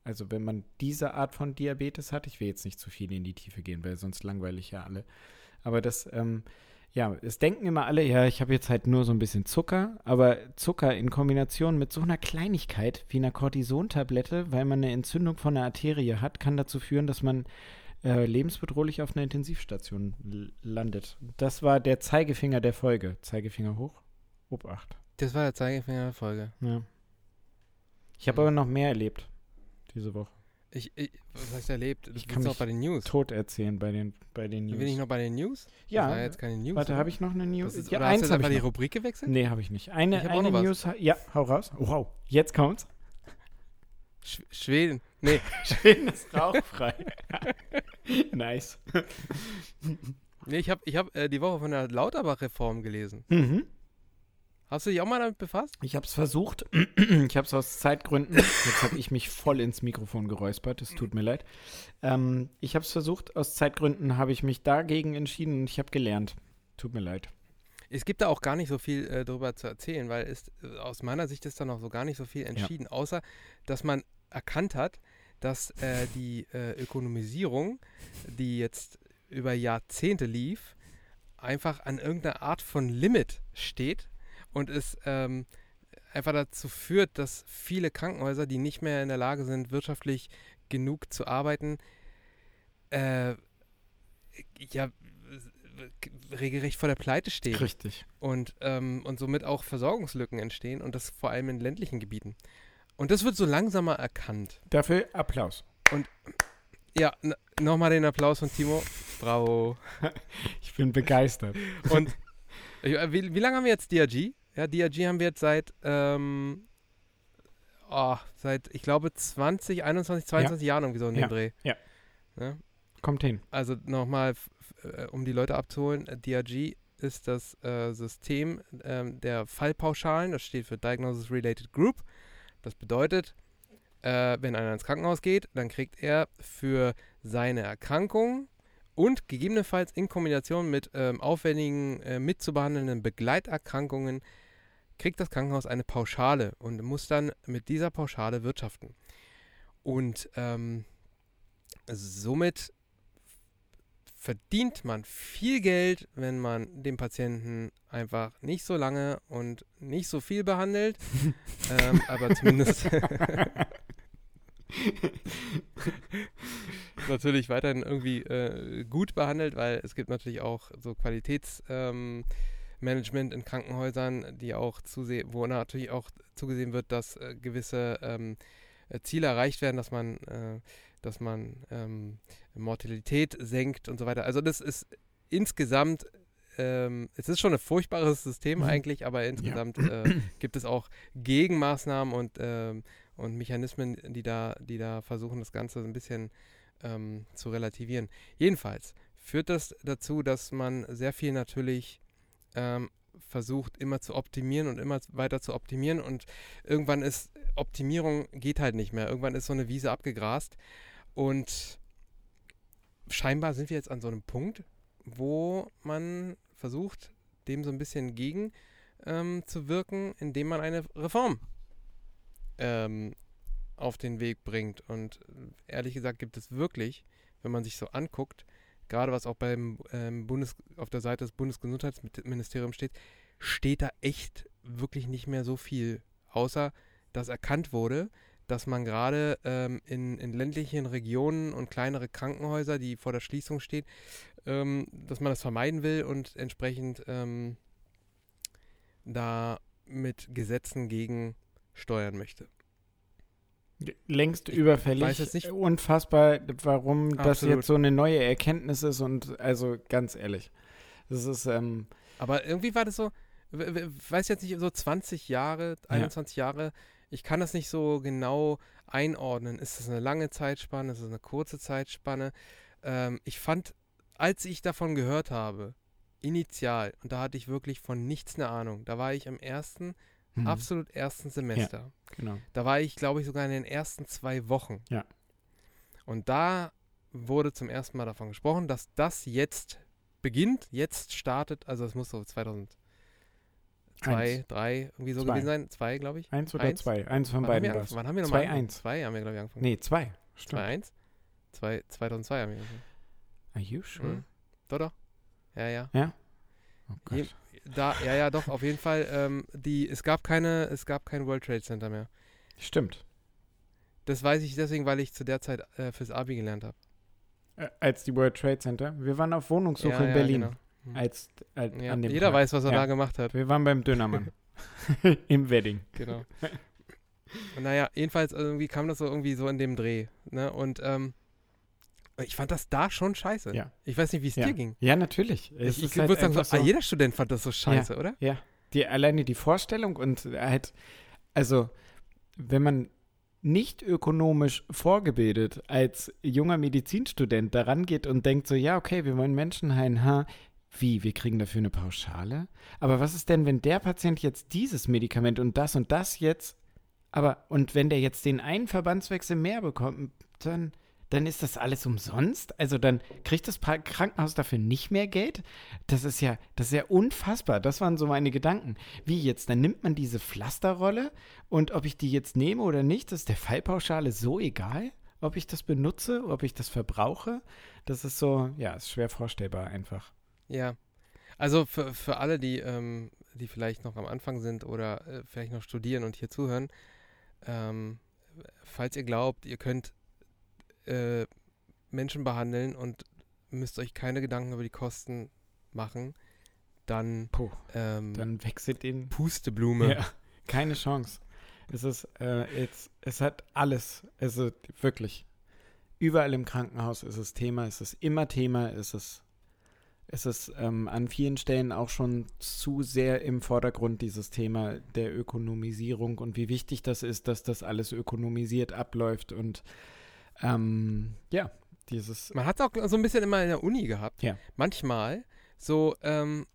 also wenn man diese Art von Diabetes hat. Ich will jetzt nicht zu viel in die Tiefe gehen, weil sonst langweile ich ja alle. Aber das, ähm, ja, es denken immer alle, ja, ich habe jetzt halt nur so ein bisschen Zucker, aber Zucker in Kombination mit so einer Kleinigkeit wie einer Cortisontablette, weil man eine Entzündung von der Arterie hat, kann dazu führen, dass man äh, lebensbedrohlich auf einer Intensivstation landet. Das war der Zeigefinger der Folge. Zeigefinger hoch, Obacht. Das war der Zeigefinger der Folge. Ja. Ich habe mhm. aber noch mehr erlebt diese Woche. Ich, ich was heißt erlebt? Du ich kann auch bei den News. Tot erzählen bei den, bei den News. Bin ich noch bei den News? Ja. Das war jetzt keine News. Warte, habe ich noch eine News? Ist, ja, oder eins hast du einfach die Rubrik gewechselt? Nee, habe ich nicht. Eine, ich eine News. Ja, hau raus. Wow, jetzt kommt's. Sch Schweden. Nee. (laughs) Schweden ist rauchfrei. (laughs) nice. nee, ich habe ich hab, äh, die Woche von der Lauterbach-Reform gelesen. Mhm. Hast du dich auch mal damit befasst? Ich habe es versucht. (clears throat) ich habe es aus Zeitgründen. Jetzt habe ich mich voll ins Mikrofon geräuspert. Es tut mir leid. Ähm, ich habe es versucht. Aus Zeitgründen habe ich mich dagegen entschieden und ich habe gelernt. Tut mir leid. Es gibt da auch gar nicht so viel äh, darüber zu erzählen, weil es, äh, aus meiner Sicht ist da noch so gar nicht so viel entschieden, ja. außer dass man erkannt hat, dass äh, die äh, Ökonomisierung, die jetzt über Jahrzehnte lief, einfach an irgendeiner Art von Limit steht und es ähm, einfach dazu führt, dass viele Krankenhäuser, die nicht mehr in der Lage sind, wirtschaftlich genug zu arbeiten, äh, ja, regelrecht vor der Pleite stehen. Richtig. Und, ähm, und somit auch Versorgungslücken entstehen und das vor allem in ländlichen Gebieten. Und das wird so langsamer erkannt. Dafür Applaus. Und ja, nochmal den Applaus von Timo. Bravo. (laughs) ich bin begeistert. Und wie, wie lange haben wir jetzt DRG? Ja, DRG haben wir jetzt seit, ähm, oh, seit, ich glaube, 20, 21, 22 ja. Jahren irgendwie so in dem ja. Dreh. Ja. ja. Kommt hin. Also nochmal, äh, um die Leute abzuholen, äh, DRG ist das äh, System äh, der Fallpauschalen. Das steht für Diagnosis Related Group. Das bedeutet, äh, wenn einer ins Krankenhaus geht, dann kriegt er für seine Erkrankung und gegebenenfalls in Kombination mit ähm, aufwendigen, äh, mitzubehandelnden Begleiterkrankungen kriegt das Krankenhaus eine Pauschale und muss dann mit dieser Pauschale wirtschaften. Und ähm, somit verdient man viel Geld, wenn man den Patienten einfach nicht so lange und nicht so viel behandelt, (laughs) ähm, aber zumindest (laughs) natürlich weiterhin irgendwie äh, gut behandelt, weil es gibt natürlich auch so Qualitäts- ähm, Management in Krankenhäusern, die auch zusehen, wo natürlich auch zugesehen wird, dass äh, gewisse ähm, äh, Ziele erreicht werden, dass man, äh, dass man ähm, Mortalität senkt und so weiter. Also das ist insgesamt, ähm, es ist schon ein furchtbares System mhm. eigentlich, aber insgesamt ja. äh, gibt es auch Gegenmaßnahmen und, ähm, und Mechanismen, die da, die da versuchen, das Ganze ein bisschen ähm, zu relativieren. Jedenfalls führt das dazu, dass man sehr viel natürlich ähm, versucht immer zu optimieren und immer weiter zu optimieren und irgendwann ist Optimierung geht halt nicht mehr. Irgendwann ist so eine Wiese abgegrast und scheinbar sind wir jetzt an so einem Punkt, wo man versucht, dem so ein bisschen gegen ähm, zu wirken, indem man eine Reform ähm, auf den Weg bringt. Und ehrlich gesagt gibt es wirklich, wenn man sich so anguckt, gerade was auch beim ähm, Bundes, auf der Seite des Bundesgesundheitsministeriums steht, steht da echt wirklich nicht mehr so viel, außer dass erkannt wurde, dass man gerade ähm, in, in, ländlichen Regionen und kleinere Krankenhäuser, die vor der Schließung stehen, ähm, dass man das vermeiden will und entsprechend ähm, da mit Gesetzen gegen steuern möchte. Längst ich überfällig. Weiß jetzt nicht. Unfassbar, warum Absolut. das jetzt so eine neue Erkenntnis ist und also ganz ehrlich. Das ist. Ähm Aber irgendwie war das so, weiß jetzt nicht, so 20 Jahre, 21 Jahre, ich kann das nicht so genau einordnen. Ist das eine lange Zeitspanne, ist das eine kurze Zeitspanne? Ähm, ich fand, als ich davon gehört habe, initial, und da hatte ich wirklich von nichts eine Ahnung, da war ich im ersten, Mhm. absolut ersten Semester. Genau. Da war ich, glaube ich, sogar in den ersten zwei Wochen. Ja. Und da wurde zum ersten Mal davon gesprochen, dass das jetzt beginnt, jetzt startet, also es muss so 2002, Eins. 3 irgendwie so Zwei. gewesen sein. Zwei, glaube ich. Eins oder Eins? zwei? Eins von Wann haben, beiden wir war angefangen? Wann haben wir nochmal 2-1. Zwei haben wir, glaube ich, angefangen. Nee, zwei. Stimmt. 2-1? Zwei, 2002 haben wir angefangen. Are you sure? Mhm. Doch, doch. Ja, ja. Oh Gott. Da, ja, ja, doch, auf jeden Fall. Ähm, die, es gab keine, es gab kein World Trade Center mehr. Stimmt. Das weiß ich deswegen, weil ich zu der Zeit äh, fürs Abi gelernt habe. Äh, als die World Trade Center. Wir waren auf Wohnungssuche Ja, in ja, Berlin. genau. Mhm. Als, als Ja, an dem jeder Tag. weiß, was er da gemacht hat. Wir waren beim Dönermann. (laughs) (laughs) Im Wedding. Genau. (laughs) Naja, jedenfalls irgendwie kam das so irgendwie so in dem Dreh. Ne? Und ähm, ich fand das da schon scheiße. Ja. Ich weiß nicht, wie es Ja. dir ging. Ja, natürlich. Es ich ich halt würde sagen, so, einfach ah, jeder Student fand das so scheiße, oder? die, alleine die Vorstellung und halt, also, wenn man nicht ökonomisch vorgebildet als junger Medizinstudent daran geht und denkt so, ja, okay, wir wollen Menschen heilen, ha, wie, wir kriegen dafür eine Pauschale? Aber was ist denn, wenn der Patient jetzt dieses Medikament und das und das jetzt, aber, und wenn der jetzt den einen Verbandswechsel mehr bekommt, dann, dann ist das alles umsonst? Also dann kriegt das Krankenhaus dafür nicht mehr Geld? Das ist ja, das ist ja unfassbar. Das waren so meine Gedanken. Wie jetzt? Dann nimmt man diese Pflasterrolle und ob ich die jetzt nehme oder nicht, ist der Fallpauschale so egal, ob ich das benutze, ob ich das verbrauche. Das ist so, ja, ist schwer vorstellbar einfach. Ja. Also für, für alle, die, ähm, die vielleicht noch am Anfang sind oder äh, vielleicht noch studieren und hier zuhören, ähm, falls ihr glaubt, ihr könnt äh, Menschen behandeln und müsst euch keine Gedanken über die Kosten machen, dann, Puh, ähm, dann wechselt den. Pusteblume. Ja, keine Chance. Es ist, äh, es hat alles, also wirklich, überall im Krankenhaus ist es Thema, es ist immer Thema, es ist, es ist ähm, an vielen Stellen auch schon zu sehr im Vordergrund dieses Thema der Ökonomisierung und wie wichtig das ist, dass das alles ökonomisiert abläuft und ähm, ja, dieses, Man hat es auch so ein bisschen immer in der Uni gehabt. Ja. Manchmal, so, ähm,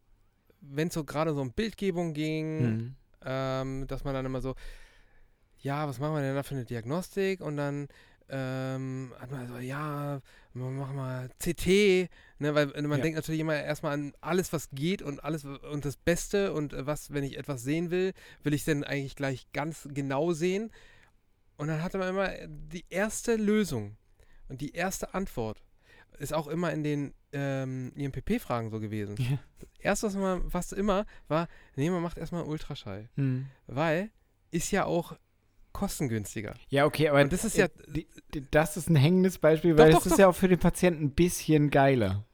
wenn es so gerade so um Bildgebung ging, Mhm. ähm, dass man dann immer so, ja, was machen wir denn da für eine Diagnostik? Und dann ähm, hat man so, ja, machen mal CT, ne, weil man Ja. denkt natürlich immer erstmal an alles, was geht und alles und das Beste und äh, was, wenn ich etwas sehen will, will ich denn eigentlich gleich ganz genau sehen. Und dann hatte man immer die erste Lösung und die erste Antwort ist auch immer in den ähm, IMPP-Fragen so gewesen. Ja. Erst, was man fast immer war, nee, man macht erstmal Ultraschall. Mhm. Weil ist ja auch kostengünstiger. Ja, okay, aber Und das ist ja- die, das ist ein hängendes Beispiel, Doch, weil doch, es ist doch. ja auch für den Patienten ein bisschen geiler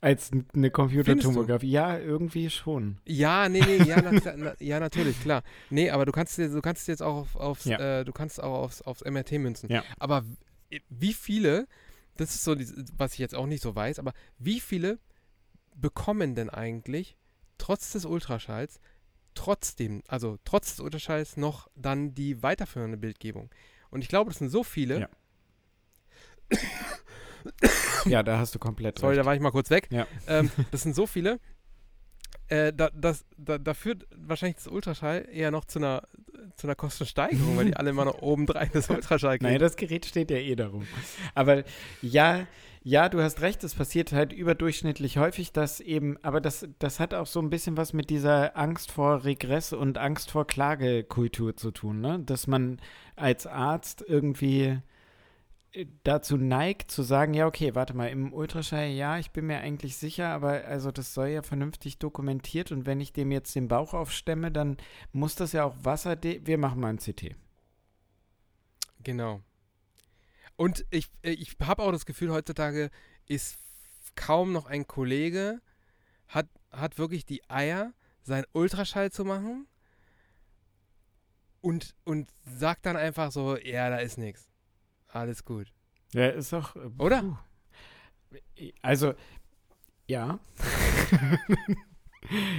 als eine Computertomographie. Ja, irgendwie schon. Ja, nee, nee, ja, na, na, ja, natürlich, klar. Nee, aber du kannst du kannst jetzt auch auf, aufs, Ja. äh, du kannst auch aufs, aufs MRT münzen. Ja. Aber wie viele, das ist so, was ich jetzt auch nicht so weiß, aber wie viele bekommen denn eigentlich trotz des Ultraschalls trotzdem, also trotz des Ultraschalls noch dann die weiterführende Bildgebung? Und ich glaube, das sind so viele. Ja. (coughs) Ja, da hast du komplett Sorry, da recht. war ich mal kurz weg. Ja. Ähm, (laughs) das sind so viele. Äh, da, das, da, da führt wahrscheinlich das Ultraschall eher noch zu einer, zu einer Kostensteigerung, weil die alle immer noch (laughs) obendrein das Ultraschall kriegen. Naja, das Gerät steht ja eh darum. Aber ja, ja, du hast recht, es passiert halt überdurchschnittlich häufig, dass eben, aber das, das hat auch so ein bisschen was mit dieser Angst vor Regress und Angst vor Klagekultur zu tun, ne? Dass man als Arzt irgendwie dazu neigt zu sagen, ja, okay, warte mal, im Ultraschall, ja, ich bin mir eigentlich sicher, aber also das soll ja vernünftig dokumentiert und wenn ich dem jetzt den Bauch aufstemme, dann muss das ja auch Wasser, wir machen mal ein CT. Genau. Und ich, äh, ich habe auch das Gefühl, heutzutage ist kaum noch ein Kollege, hat, hat wirklich die Eier, seinen Ultraschall zu machen und, und sagt dann einfach so, ja, da ist nichts. Alles gut. Ja, ist auch. äh, Oder? puh. Also, ja. (laughs)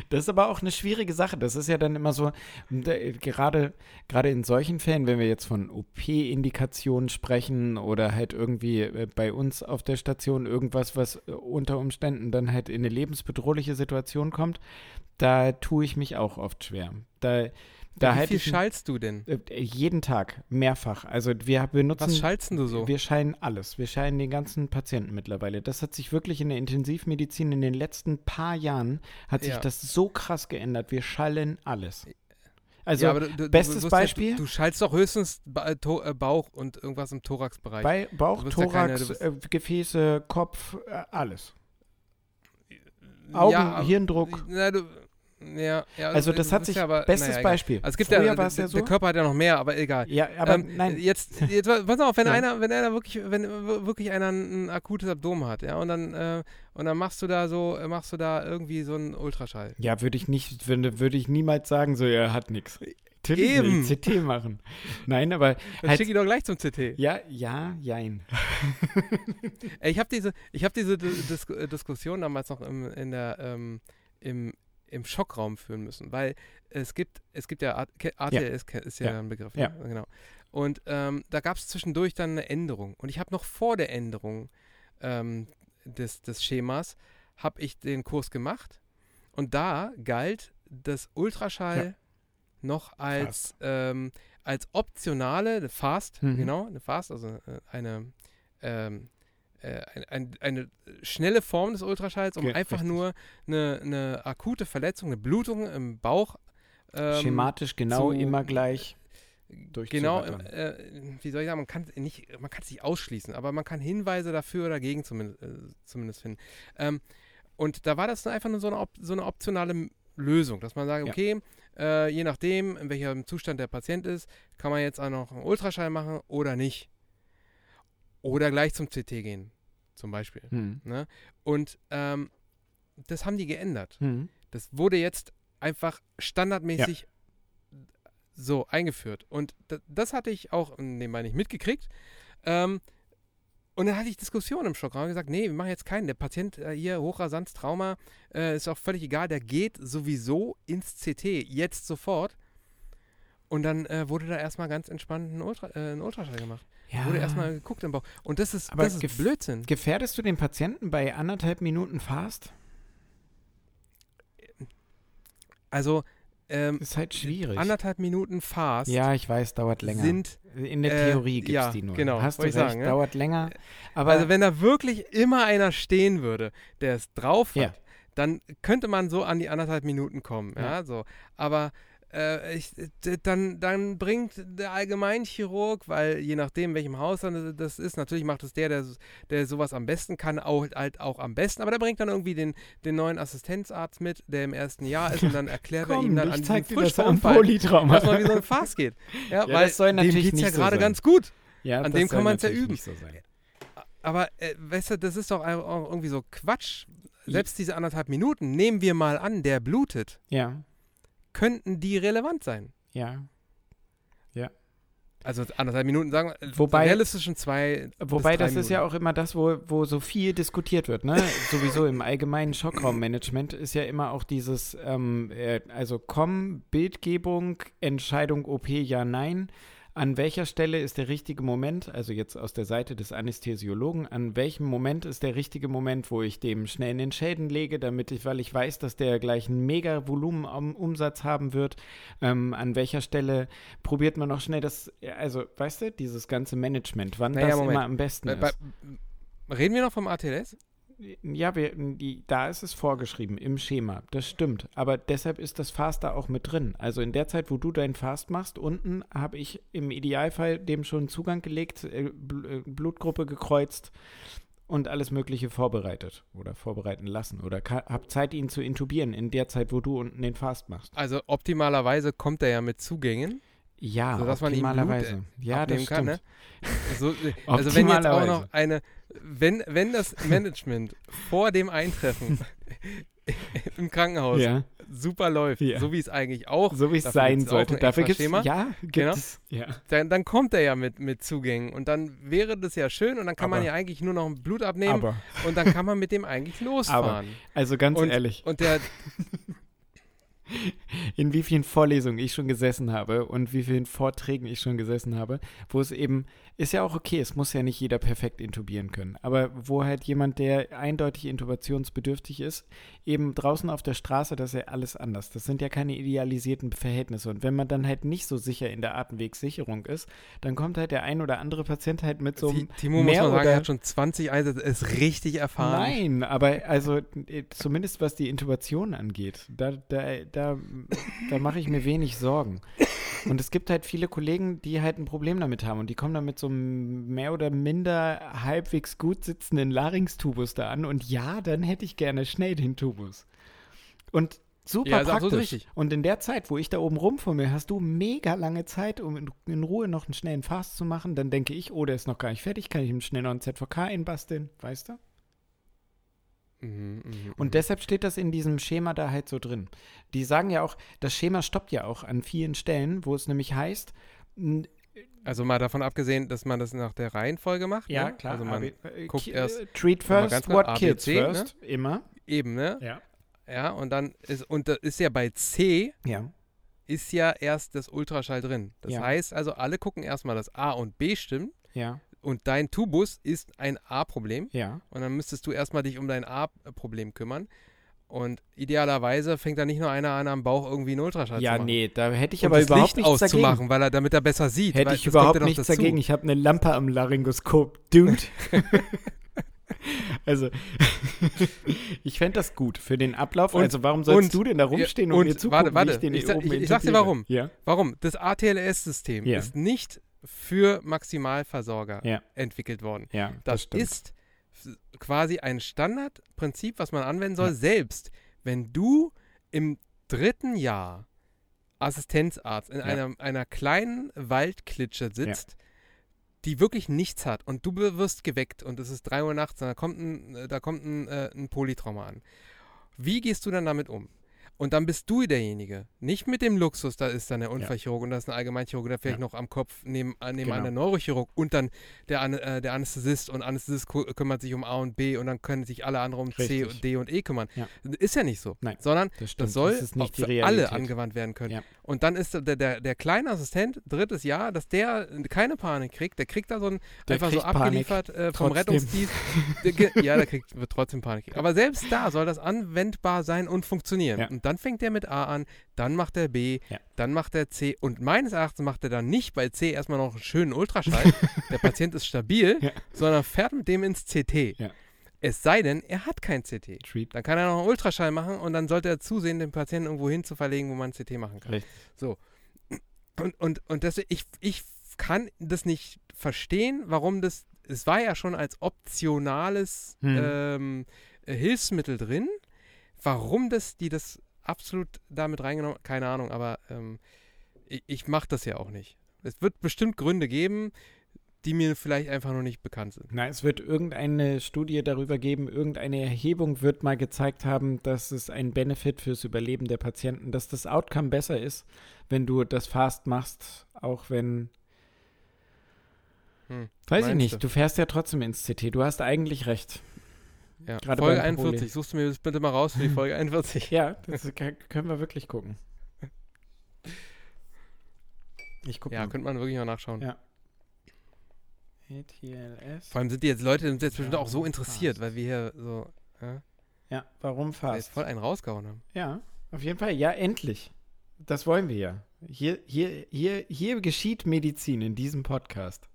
Das ist aber auch eine schwierige Sache. Das ist ja dann immer so, da- gerade, gerade in solchen Fällen, wenn wir jetzt von OP-Indikationen sprechen oder halt irgendwie äh, bei uns auf der Station irgendwas, was äh, unter Umständen dann halt in eine lebensbedrohliche Situation kommt, da tue ich mich auch oft schwer. Da, da Wie viel ich schallst du denn? äh, jeden Tag mehrfach. Also wir benutzen Was schallst du so? wir scheinen alles. Wir scheinen den ganzen Patienten mittlerweile. Das hat sich wirklich in der Intensivmedizin in den letzten paar Jahren hat sich Ja. das so krass geändert. Wir schallen alles. Also ja, aber du, bestes du, Beispiel? Ja, du, du schallst doch höchstens ba to äh, Bauch und irgendwas im Thoraxbereich. bei Bauch, keine- Thorax, bist- äh, Gefäße, Kopf, äh, alles. Augen, Hirndruck. Na, du, ja, ja, Also das hat sich, ja aber, bestes naja. Beispiel. Also es gibt Früher ja, war es der, ja so. der Körper hat ja noch mehr, aber egal. ja, aber ähm, nein. Jetzt, jetzt, pass auf, wenn Ja. einer, wenn einer wirklich, wenn wirklich einer ein, ein akutes Abdomen hat, ja, und dann, äh, und dann machst du da so, machst du da irgendwie so einen Ultraschall. Ja, würde ich nicht, würde, würde ich niemals sagen, so, er hat nichts. Natürlich Eben. nicht, CT machen. Nein, aber Dann halt, schick ihn doch gleich zum CT. ja, ja, jein. (laughs) Ich habe diese, ich habe diese Dis Dis Diskussion damals noch im, in der, ähm, im, im Schockraum führen müssen, weil es gibt, es gibt ja, A- ke- ATLS ke- ist ja, Ja. ein Begriff, Ja. ne? genau. Und ähm, da gab es zwischendurch dann eine Änderung. Und ich habe noch vor der Änderung ähm, des, des Schemas, habe ich den Kurs gemacht. Und da galt das Ultraschall noch als, ähm, als optionale, eine Fast, Mhm. genau, eine Fast, also äh, eine, ähm, äh, ein, ein, eine schnelle Form des Ultraschalls, um Ge- einfach richtig. nur eine, eine akute Verletzung, eine Blutung im Bauch. ähm, Schematisch genau zu- immer gleich. Genau, äh, wie soll ich sagen, man kann es nicht, man kann es nicht ausschließen, aber man kann Hinweise dafür oder dagegen zumindest, äh, zumindest finden. Ähm, und da war das einfach nur so eine, so eine optionale Lösung, dass man sagt, Ja. okay, äh, je nachdem, in welchem Zustand der Patient ist, kann man jetzt auch noch einen Ultraschall machen oder nicht. Oder gleich zum CT gehen, zum Beispiel. Hm. Ne? Und ähm, das haben die geändert. Hm. Das wurde jetzt einfach standardmäßig so eingeführt. Und da, das hatte ich auch nebenbei nicht mitgekriegt. Ähm, und dann hatte ich Diskussionen im Schockraum gesagt, nee, wir machen jetzt keinen. Der Patient äh, hier, Hochrasanz, Trauma, äh, ist auch völlig egal. Der geht sowieso ins CT, jetzt sofort. Und dann äh, wurde da erstmal ganz entspannt ein, Ultra, äh, ein Ultraschall gemacht. Ja. Wurde erstmal geguckt im Bauch. Und das ist, Aber das ist Blödsinn. Gefährdest du den Patienten bei anderthalb Minuten Fast? Also, ähm, Ist halt schwierig. anderthalb Minuten Fast ja, ich weiß, dauert länger. sind In der äh, Theorie gibt es ja, die nur. genau, Hast du recht, sagen, ja. dauert länger. Aber also wenn da wirklich immer einer stehen würde, der es drauf hat, Ja. dann könnte man so an die anderthalb Minuten kommen. Ja, Ja. so. Aber äh, ich, dann, dann bringt der Allgemeinchirurg, weil je nachdem, welchem Haus das ist, natürlich macht es der, der, der sowas am besten kann, auch, halt auch am besten. Aber der bringt dann irgendwie den, den neuen Assistenzarzt mit, der im ersten Jahr ist und dann erklärt er ihm komm, dann an diesem Polytrauma. dass man wie so ein Fast geht. (laughs) Ja, Ja, weil das soll dem natürlich geht's ja nicht so gerade ganz gut. ja, an dem kann man's ja natürlich üben. so sein. Aber äh, weißt du, das ist doch irgendwie so Quatsch. Selbst diese anderthalb Minuten, nehmen wir mal an, der blutet, Ja, könnten die relevant sein. ja. Also anderthalb Minuten, sagen wir, äh, Wobei- realistischen zwei. Wobei das ist ja Minuten. auch immer das, wo, wo so viel diskutiert wird. Ne? (laughs) Sowieso im allgemeinen Schockraummanagement ist ja immer auch dieses, ähm, äh, also komm, Bildgebung, Entscheidung OP, ja, nein. An welcher Stelle ist der richtige Moment, also jetzt aus der Seite des Anästhesiologen, an welchem Moment ist der richtige Moment, wo ich dem schnell in den Schäden lege, damit ich, weil ich weiß, dass der gleich einen mega Volumen am Umsatz haben wird, ähm, an welcher Stelle probiert man noch schnell das, also weißt du, dieses ganze Management, wann Naja, das Moment. immer am besten Bei, ist. reden wir noch vom ATLS? Ja, wir, die, da ist es vorgeschrieben im Schema. Das stimmt. Aber deshalb ist das Fast da auch mit drin. Also in der Zeit, wo du deinen Fast machst, unten habe ich im Idealfall dem schon Zugang gelegt, äh, äh, Blutgruppe gekreuzt und alles Mögliche vorbereitet oder vorbereiten lassen. Oder habe Zeit, ihn zu intubieren in der Zeit, wo du unten den Fast machst. Also optimalerweise kommt er ja mit Zugängen. Ja, Sodass man ihm Blut, optimalerweise. äh, ja, das abnehmen kann, stimmt. ne? So, äh, also wenn jetzt auch Optimalerweise. noch eine, wenn, wenn das Management vor dem Eintreffen (laughs) im Krankenhaus Ja. super läuft, Ja. so wie es eigentlich auch, So wie es sein gibt's sollte. Dafür extra gibt es Schema. ja, gibt Genau. ja. dann, dann kommt er ja mit, mit Zugängen und dann wäre das ja schön und dann kann man Aber- ja eigentlich nur noch ein Blut abnehmen Aber, und dann kann man mit dem eigentlich (laughs) losfahren. also ganz und, ehrlich, Und der, (laughs) in wie vielen Vorlesungen ich schon gesessen habe und wie vielen Vorträgen ich schon gesessen habe, wo es eben, ist ja auch okay, es muss ja nicht jeder perfekt intubieren können, aber wo halt jemand, der eindeutig intubationsbedürftig ist, eben draußen auf der Straße, das ist ja alles anders. Das sind ja keine idealisierten Verhältnisse. Und wenn man dann halt nicht so sicher in der Atemwegssicherung ist, dann kommt halt der ein oder andere Patient halt mit so einem Ti- Timo muss mehr man sagen, er hat schon 20 Einsätze, ist richtig erfahren. Nein, aber also äh, zumindest was die Intubation angeht, da, da, da, da mache ich mir wenig Sorgen. Und es gibt halt viele Kollegen, die halt ein Problem damit haben und die kommen dann mit so einem mehr oder minder halbwegs gut sitzenden Larynx-Tubus da an und ja, dann hätte ich gerne schnell den Tubus. Und super Ja, praktisch. richtig. Und in der Zeit, wo ich da oben rumfummel, hast du mega lange Zeit, um in, in Ruhe noch einen schnellen Fast zu machen. Dann denke ich, oh, der ist noch gar nicht fertig, kann ich ihm schnell noch einen ZVK einbasteln, weißt du? Mhm, mhm, Und mhm. deshalb steht das in diesem Schema da halt so drin. Die sagen ja auch, das Schema stoppt ja auch an vielen Stellen, wo es nämlich heißt, Also mal davon abgesehen, dass man das nach der Reihenfolge macht. ne? Also man AB, guckt erst- äh, Treat first, what A, B, kids C, ne? first, immer. eben, ne? Ja. Ja, und dann ist, und da ist ja bei C Ja. ist ja erst das Ultraschall drin. Das Ja. heißt also, alle gucken erstmal, dass A und B stimmen Ja. Und dein Tubus ist ein A-Problem Ja. und dann müsstest du erstmal dich um dein A-Problem kümmern. Und idealerweise fängt da nicht nur einer an, am Bauch irgendwie einen Ultraschall Ja, zu machen. nee, da hätte ich und aber das überhaupt Licht nichts dagegen. auszumachen, weil er, damit er besser sieht. Hätte ich überhaupt ja nichts dazu. dagegen. Ich habe eine Lampe am Laryngoskop, Dude. also, (laughs) ich fände das gut für den Ablauf. Und- also, warum sollst und- du denn da rumstehen und, und- mir zugucken, warte, warte, ich den ich ich- ich sag dir warum. Ja, Warum? Das ATLS-System Ja. ist nicht für Maximalversorger Ja. entwickelt worden. ja, das, Das, stimmt. ist quasi ein Standardprinzip, was man anwenden soll, Ja. selbst wenn du im dritten Jahr Assistenzarzt in Ja. einer, einer kleinen Waldklitsche sitzt, die wirklich nichts hat und du wirst geweckt und es ist 3 Uhr nachts und da kommt ein, äh, da kommt ein, äh, ein Polytrauma an. Wie gehst du dann damit um? Und dann bist du derjenige. Nicht mit dem Luxus, da ist dann der Unfallchirurg und da ist ein Allgemeinchirurg, der vielleicht Ja. noch am Kopf neben, äh, nebenan Genau. der Neurochirurg und dann der, äh, der Anästhesist und Anästhesist kümmert sich um A und B und dann können sich alle anderen um C Richtig. und D und E kümmern. Ja. Ist ja nicht so. Nein, Sondern Das, das soll das für Realität. alle angewandt werden können. Ja. Und dann ist der, der, der kleine Assistent, drittes Jahr, dass der keine Panik kriegt, der kriegt da so ein einfach so abgeliefert äh, vom. Rettungsdienst. Ja, der kriegt, wird trotzdem Panik. (laughs) Aber selbst da soll das anwendbar sein und funktionieren. Ja. Und dann fängt der mit A an, dann macht er B, Ja. dann macht er C und meines Erachtens macht er dann nicht bei C erstmal noch einen schönen Ultraschall. (laughs) der Patient ist stabil, Ja. sondern fährt mit dem ins CT. Ja. Es sei denn, er hat kein CT. Treat. Dann kann er noch einen Ultraschall machen und dann sollte er zusehen, den Patienten irgendwo hin zu verlegen, wo man ein CT machen kann. Richtig. Und, und, und deswegen, ich, ich kann das nicht verstehen, warum das, es war ja schon als optionales Hm. ähm, äh, Hilfsmittel drin, warum das, die das absolut damit reingenommen, keine Ahnung, aber ähm, ich, ich mache das ja auch nicht. Es wird bestimmt Gründe geben, die mir vielleicht einfach noch nicht bekannt sind. Na, es wird irgendeine Studie darüber geben, irgendeine Erhebung wird mal gezeigt haben, dass es ein Benefit fürs Überleben der Patienten, dass das Outcome besser ist, wenn du das Fast machst, auch wenn. Hm, Weiß ich nicht, du? du fährst ja trotzdem ins CT, du hast eigentlich recht. Ja. Gerade Folge beim Paroli. 41, suchst du mir das bitte mal raus für die (laughs) Folge 41. Ja, das können wir wirklich gucken. Ich gucke Ja, mal. könnte man wirklich mal nachschauen. Ja. ETLS. Vor allem sind die jetzt Leute sind jetzt bestimmt auch so interessiert, fast? weil wir hier so ja, Ja, warum weil wir jetzt fast? voll einen rausgehauen haben. Ja, auf jeden Fall. Ja, endlich. Das wollen wir ja. Hier, hier, hier, hier geschieht Medizin in diesem Podcast.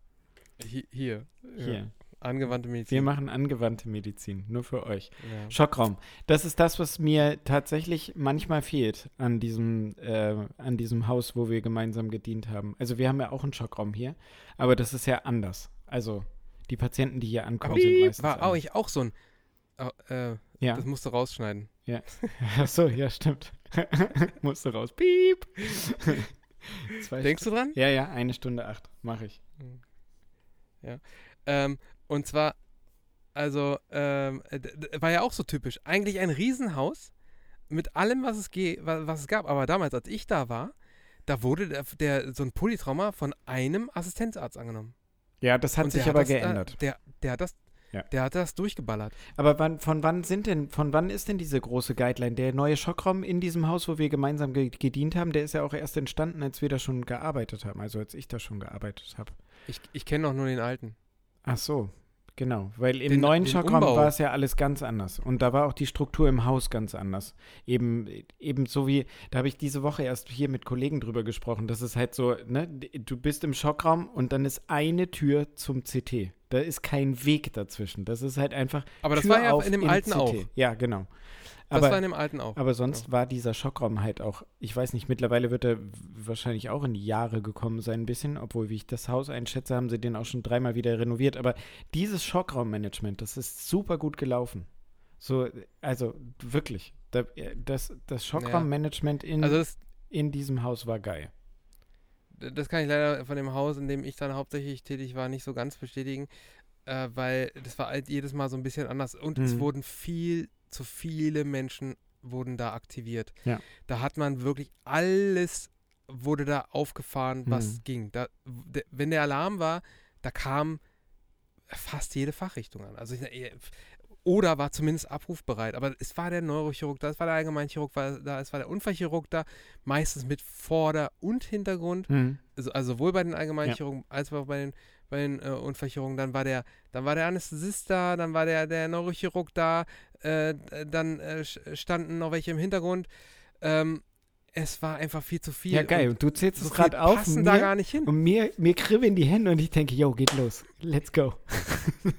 Hier, hier, Hier. Ja. Angewandte Medizin. Wir machen angewandte Medizin, nur für euch. ja. Schockraum. Das ist das, was mir tatsächlich manchmal fehlt an diesem, äh, an diesem Haus, wo wir gemeinsam gedient haben. Also wir haben ja auch einen Schockraum hier, aber das ist ja anders. Also die Patienten, die hier ankommen, Aber sind meistens war auch anders. ich auch so ein oh, äh, Ja. das musst du rausschneiden. (laughs) Ach so, ja, stimmt. (laughs) Musste raus. Piep. (laughs) Denkst du dran? Ja, ja, eine Stunde acht. Mache ich. Ähm, und zwar, also, ähm, d- war ja auch so typisch. Eigentlich ein Riesenhaus, mit allem, was es, ge was es gab. Aber damals, als ich da war, da wurde der, der so ein Polytrauma von einem Assistenzarzt angenommen. Ja, das hat Und sich aber das, geändert. Äh, der, der hat das, Ja. der hat das durchgeballert. Aber wann, von wann sind denn, von wann ist denn diese große Guideline? Der neue Schockraum in diesem Haus, wo wir gemeinsam ge gedient haben, der ist ja auch erst entstanden, als wir da schon gearbeitet haben, also als ich da schon gearbeitet habe. Ich, ich kenne noch nur den alten. Ach so, genau. Weil im Den- neuen den Umbau. war es ja alles ganz anders. Und da war auch die Struktur im Haus ganz anders. Eben, eben so wie, da habe ich diese Woche erst hier mit Kollegen drüber gesprochen. Das ist halt so, ne, du bist im Schockraum und dann ist eine Tür zum CT. Da ist kein Weg dazwischen. Das ist halt einfach. Aber das Tür war ja in dem alten CT. auch. Ja, genau. Das Aber, war in dem alten auch. aber sonst war dieser Schockraum halt auch, ich weiß nicht, mittlerweile wird er wahrscheinlich auch in die Jahre gekommen sein, ein bisschen, obwohl, wie ich das Haus einschätze, haben sie den auch schon dreimal wieder renoviert. Aber dieses Schockraummanagement, das ist super gut gelaufen. So, also wirklich. Da, das das Schockraummanagement in, also das, in diesem Haus war geil. das kann ich leider von dem Haus, in dem ich dann hauptsächlich tätig war, nicht so ganz bestätigen, äh, weil das war halt jedes Mal so ein bisschen anders und es Mhm. wurden viel zu viele Menschen wurden da aktiviert. Ja. Da hat man wirklich alles wurde da aufgefahren, was Mhm. ging. Da, de, wenn der Alarm war, da kam fast jede Fachrichtung an. Also ich, eh, oder war zumindest abrufbereit. Aber es war der Neurochirurg da, es war der Allgemeinchirurg war da, es war der Unfallchirurg da, meistens mit Vorder- und Hintergrund Mhm. also, also sowohl bei den Allgemeinchirurgen als auch bei den, bei den äh, Unfallchirurgen. Dann war der, dann war der Anästhesist da, dann war der, der Neurochirurg da, äh, dann äh, standen noch welche im Hintergrund. Ähm, es war einfach viel zu viel. Ja, geil. Und du zählst so es gerade auf. passen und da mir- gar nicht hin. Und mir, mir kribbeln die Hände und ich denke, yo, geht los. Let's go. (laughs)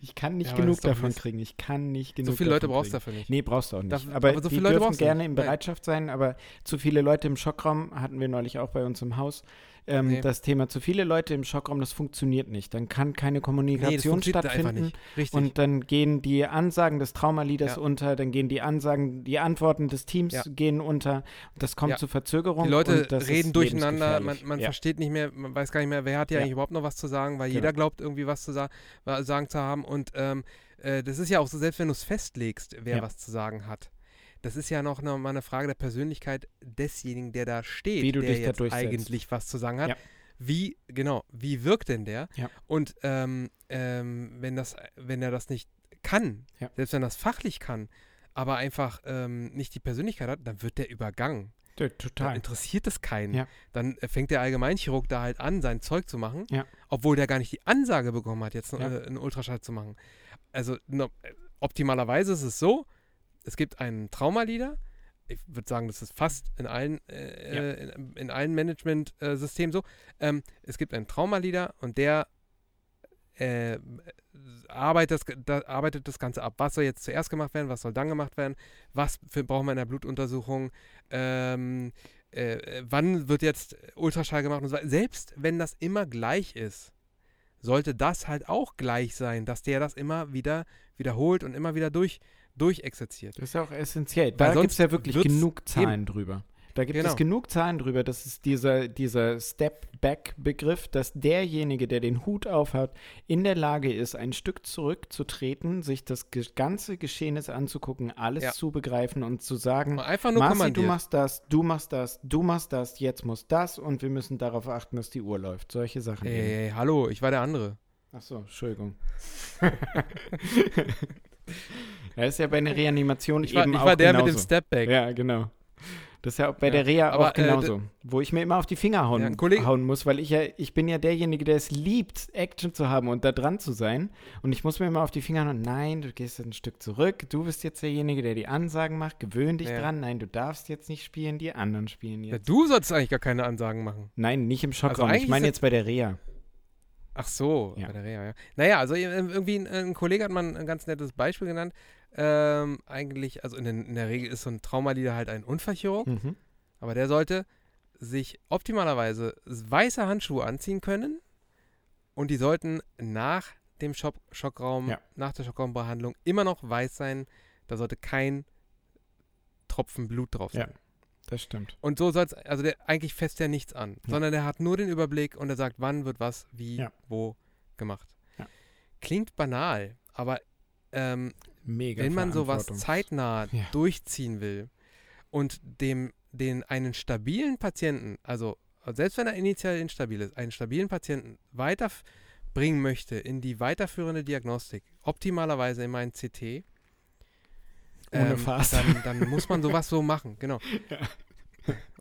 ich kann nicht Ja, genug davon Mist. kriegen. Ich kann nicht genug So viele Leute brauchst du dafür nicht. Nee, brauchst du auch nicht. Darf- aber, aber so viele Leute brauchst du gerne in. Bereitschaft sein, aber zu viele Leute im Schockraum hatten wir neulich auch bei uns im Haus. Ähm, Nee. Das Thema zu viele Leute im Schockraum, das funktioniert nicht. Dann kann keine Nee, Kommunikation einfach stattfinden. Und dann gehen die Ansagen des Traumaleaders Ja. unter, dann gehen die Ansagen, die Antworten des Teams Ja. gehen unter. Das kommt Ja. zu Verzögerungen. die Leute reden durcheinander, man, man versteht nicht mehr, man weiß gar nicht mehr, wer hat hier Ja. eigentlich überhaupt noch was zu sagen, weil Genau. jeder glaubt irgendwie was zu sa sagen zu haben. Und ähm, äh, das ist ja auch so, selbst wenn du es festlegst, wer Ja. was zu sagen hat. Das ist ja noch eine, mal eine Frage der Persönlichkeit desjenigen, der da steht, Wie du der dich jetzt eigentlich was zu sagen hat. Ja. Wie, genau, wie wirkt denn der? Ja. Und ähm, ähm, wenn, das, wenn er das nicht kann, Ja. selbst wenn er das fachlich kann, aber einfach ähm, nicht die Persönlichkeit hat, dann wird der übergangen. Ja, Dann total. interessiert es keinen. Ja. Dann fängt der Allgemeinchirurg da halt an, sein Zeug zu machen, Ja. obwohl der gar nicht die Ansage bekommen hat, jetzt Ja. äh, einen Ultraschall zu machen. Also no, optimalerweise ist es so, es gibt einen Traumaleader. Ich würde sagen, das ist fast in allen, äh, Ja. äh, in, in allen Management-Systemen so. Ähm, es gibt einen Traumaleader und der äh, arbeitet, das, da, arbeitet das Ganze ab. Was soll jetzt zuerst gemacht werden? Was soll dann gemacht werden? Was für, brauchen wir in der Blutuntersuchung? Ähm, äh, äh, wann wird jetzt Ultraschall gemacht? Und so. Selbst wenn das immer gleich ist, sollte das halt auch gleich sein, dass der das immer wieder wiederholt und immer wieder durch, durchexerziert. Das ist ja auch essentiell. Weil Da gibt es ja wirklich genug Zahlen drüber. Da gibt es Genau. genug Zahlen drüber. Das ist dieser, dieser Step-Back-Begriff, dass derjenige, der den Hut aufhat, in der Lage ist, ein Stück zurückzutreten, sich das ganze Geschehnis anzugucken, alles Ja. zu begreifen und zu sagen, Einfach nur Marci, du machst das, du machst das, du machst das, jetzt muss das und wir müssen darauf achten, dass die Uhr läuft. Solche Sachen. eben. Ey, hallo, ich war der andere. Ach so, Entschuldigung. (laughs) ja, ist ja bei einer Reanimation Ich war, eben ich auch war der genauso. mit dem Stepback. Ja, genau. Das ist ja bei Ja, der Reha aber, auch äh, genauso. wo ich mir immer auf die Finger hauen, Ja, hauen muss, weil ich ja, ich bin ja derjenige, der es liebt, Action zu haben und da dran zu sein. Und ich muss mir immer auf die Finger hauen, nein, du gehst ein Stück zurück, du bist jetzt derjenige, der die Ansagen macht, gewöhn dich Ja. dran, nein, du darfst jetzt nicht spielen, die anderen spielen Ja, jetzt. du solltest eigentlich gar keine Ansagen machen. Nein, nicht im Schockraum, eigentlich ich meine jetzt bei der Reha. Ach so, Ja. bei der Reha, ja. Naja, also äh, irgendwie ein, ein Kollege hat mal ein ganz nettes Beispiel genannt. Ähm, eigentlich, also in, in der Regel ist so ein Traumaleader halt ein Unfallchirurg, Mhm. aber der sollte sich optimalerweise weiße Handschuhe anziehen können und die sollten nach dem Schock Schockraum, Ja. nach der Schockraumbehandlung immer noch weiß sein. Da sollte kein Tropfen Blut drauf sein. Ja. Das stimmt. Und so soll es, also der eigentlich fässt er nichts an, Ja. sondern er hat nur den Überblick und er sagt, wann wird was, wie, Ja. wo gemacht. Ja. Klingt banal, aber ähm, wenn man sowas zeitnah Ja. durchziehen will und dem den einen stabilen Patienten, also selbst wenn er initial instabil ist, einen stabilen Patienten weiterbringen möchte in die weiterführende Diagnostik, optimalerweise in ein CT, Ohne Fast. dann, dann muss man sowas so machen, genau. (laughs)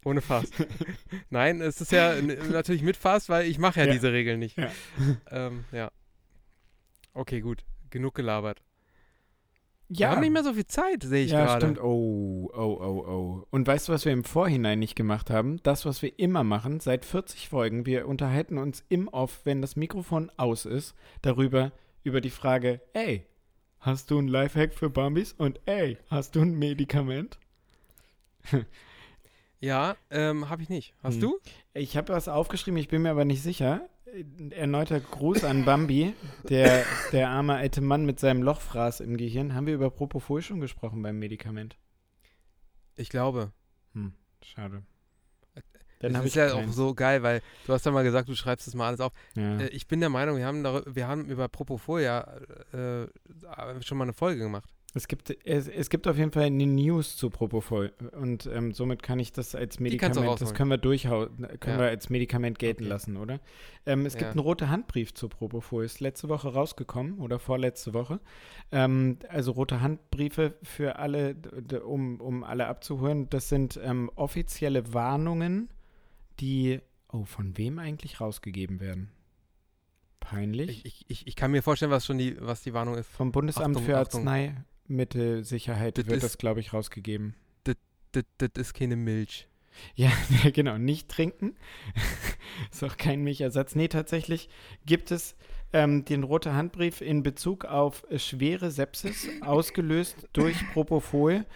Ohne Fast. (laughs) Nein, es ist ja natürlich mit Fast, weil ich mache ja, Ja. diese Regeln nicht. Ja. (laughs) Ähm, ja. Okay, gut. Genug gelabert. Wir Ja, haben nicht mehr so viel Zeit, sehe ich ja gerade. stimmt. Oh, oh, oh, oh. Und weißt du, was wir im Vorhinein nicht gemacht haben? Das, was wir immer machen, seit 40 Folgen. Wir unterhalten uns im Off, wenn das Mikrofon aus ist, darüber, über die Frage, ey, hast du ein Lifehack für Bambis? Und ey, hast du ein Medikament? (laughs) Ja, ähm, habe ich nicht. Hast Hm. du? Ich habe was aufgeschrieben, ich bin mir aber nicht sicher. Erneuter Gruß an Bambi, der, der arme alte Mann mit seinem Lochfraß im Gehirn. Haben wir über Propofol schon gesprochen beim Medikament? Ich glaube. Hm, schade. Dann das ist ja auch keins. so geil, weil du hast ja mal gesagt, du schreibst das mal alles auf. Ja. Äh, ich bin der Meinung, wir haben, darü- wir haben über Propofol ja äh, schon mal eine Folge gemacht. Es gibt, es, es gibt auf jeden Fall eine News zu Propofol und ähm, somit kann ich das als Medikament, das können wir durchhauen, können Ja. wir als Medikament gelten Okay. lassen, oder? Ähm, es gibt Ja. einen rote Handbrief zu Propofol, ist letzte Woche rausgekommen oder vorletzte Woche. Ähm, also rote Handbriefe für alle, um, um alle abzuholen, das sind ähm, offizielle Warnungen, die, oh, von wem eigentlich rausgegeben werden? Peinlich. Ich, ich, ich, kann mir vorstellen, was schon die, was die Warnung ist. Vom Bundesamt Achtung, für Achtung. Arzneimittelsicherheit Das wird ist- das, glaube ich, rausgegeben. Das, das ist keine Milch. Ja, (laughs) genau, nicht trinken. (laughs) ist auch kein Milchersatz. Nee, tatsächlich gibt es ähm, den rote Handbrief in Bezug auf schwere Sepsis, (laughs) ausgelöst durch Propofol.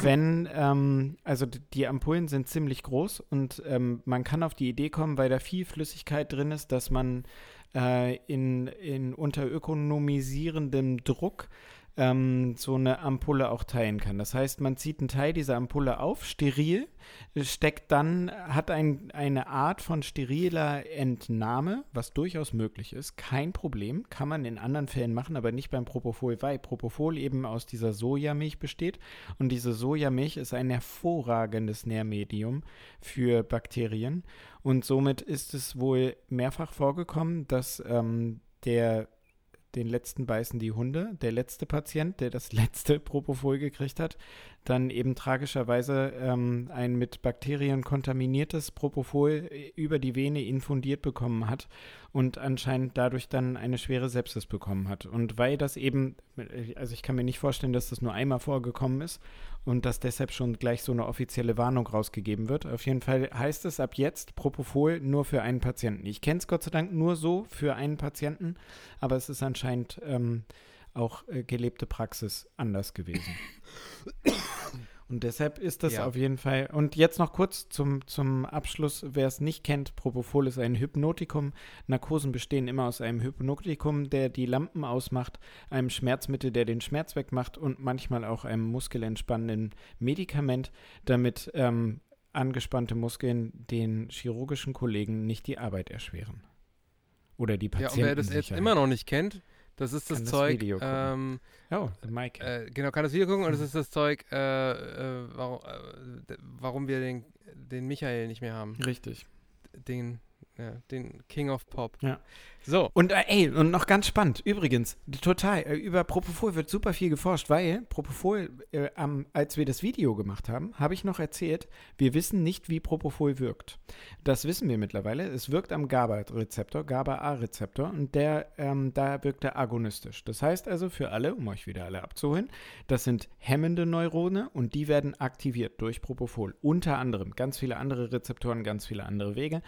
Wenn, ähm, also die Ampullen sind ziemlich groß und ähm, man kann auf die Idee kommen, weil da viel Flüssigkeit drin ist, dass man äh, in, in unter ökonomisierendem Druck ähm, so eine Ampulle auch teilen kann. Das heißt, man zieht einen Teil dieser Ampulle auf, steril, steckt dann, hat ein, eine Art von steriler Entnahme, was durchaus möglich ist. Kein Problem, kann man in anderen Fällen machen, aber nicht beim Propofol, weil Propofol eben aus dieser Sojamilch besteht und diese Sojamilch ist ein hervorragendes Nährmedium für Bakterien und somit ist es wohl mehrfach vorgekommen, dass ähm, der den letzten beißen die Hunde. Der letzte Patient, der das (laughs) letzte Propofol gekriegt hat, dann eben tragischerweise ähm, ein mit Bakterien kontaminiertes Propofol äh, über die Vene infundiert bekommen hat und anscheinend dadurch dann eine schwere Sepsis bekommen hat. Und weil das eben, äh, also ich kann mir nicht vorstellen, dass das nur einmal vorgekommen ist und dass deshalb schon gleich so eine offizielle Warnung rausgegeben wird. Auf jeden Fall heißt es ab jetzt Propofol nur für einen Patienten. Ich kenne es Gott sei Dank nur so für einen Patienten, aber es ist anscheinend ähm, auch äh, gelebte Praxis anders gewesen. (coughs) Und deshalb ist das Ja. auf jeden Fall. Und jetzt noch kurz zum, zum Abschluss, wer es nicht kennt, Propofol ist ein Hypnotikum. Narkosen bestehen immer aus einem Hypnotikum, der die Lampen ausmacht, einem Schmerzmittel, der den Schmerz wegmacht und manchmal auch einem muskelentspannenden Medikament, damit ähm, angespannte Muskeln den chirurgischen Kollegen nicht die Arbeit erschweren. Oder die Ja, Patienten. und wer das jetzt immer noch nicht kennt, das ist das Kann das Zeug. Video gucken. ähm, Oh, Mike. äh, genau, kann das Video gucken und das ist das Zeug, äh, äh, warum, äh, warum wir den, den Michael nicht mehr haben. Richtig. Den, ja, den King of Pop. Ja. So. Und äh, ey, und noch ganz spannend, übrigens, total, äh, über Propofol wird super viel geforscht, weil Propofol, äh, am, als wir das Video gemacht haben, habe ich noch erzählt, wir wissen nicht, wie Propofol wirkt. Das wissen wir mittlerweile. Es wirkt am GABA-Rezeptor, GABA-A-Rezeptor, und der, ähm, da wirkt er agonistisch. Das heißt also für alle, um euch wieder alle abzuholen, das sind hemmende Neurone und die werden aktiviert durch Propofol. Unter anderem ganz viele andere Rezeptoren, ganz viele andere Wege.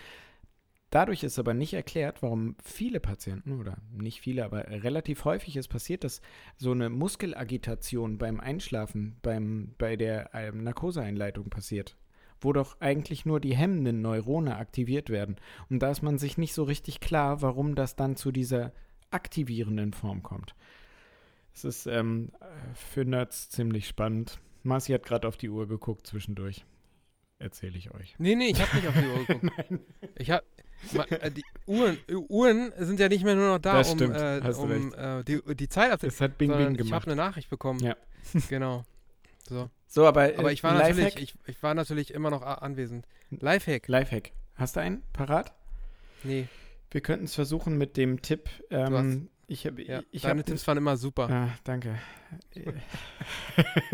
Dadurch ist aber nicht erklärt, warum viele Patienten oder nicht viele, aber relativ häufig es passiert, dass so eine Muskelagitation beim Einschlafen, beim, bei der ähm, Narkoseeinleitung passiert, wo doch eigentlich nur die hemmenden Neurone aktiviert werden. Und da ist man sich nicht so richtig klar, warum das dann zu dieser aktivierenden Form kommt. Es ist ähm, für Nerds ziemlich spannend. Marci hat gerade auf die Uhr geguckt zwischendurch. Erzähle ich euch. Nee, nee, ich habe nicht auf die Uhr geguckt. (laughs) Ich habe die Uhren, äh, Uhren sind ja nicht mehr nur noch da, Das um, stimmt, äh, um äh, die, die Zeit abzunehmen. Das hat Bing Bing Ich habe gemacht. eine Nachricht bekommen. Ja. (laughs) Genau. So. So, aber, Aber äh, ich war natürlich, ich, ich war natürlich immer noch a- anwesend. Lifehack. Lifehack. Hast du einen parat? Nee. Wir könnten es versuchen mit dem Tipp. Ähm, hast- ich habe Ja. ich Deine hab, Tipps waren immer super. Ah, danke. (laughs) (laughs)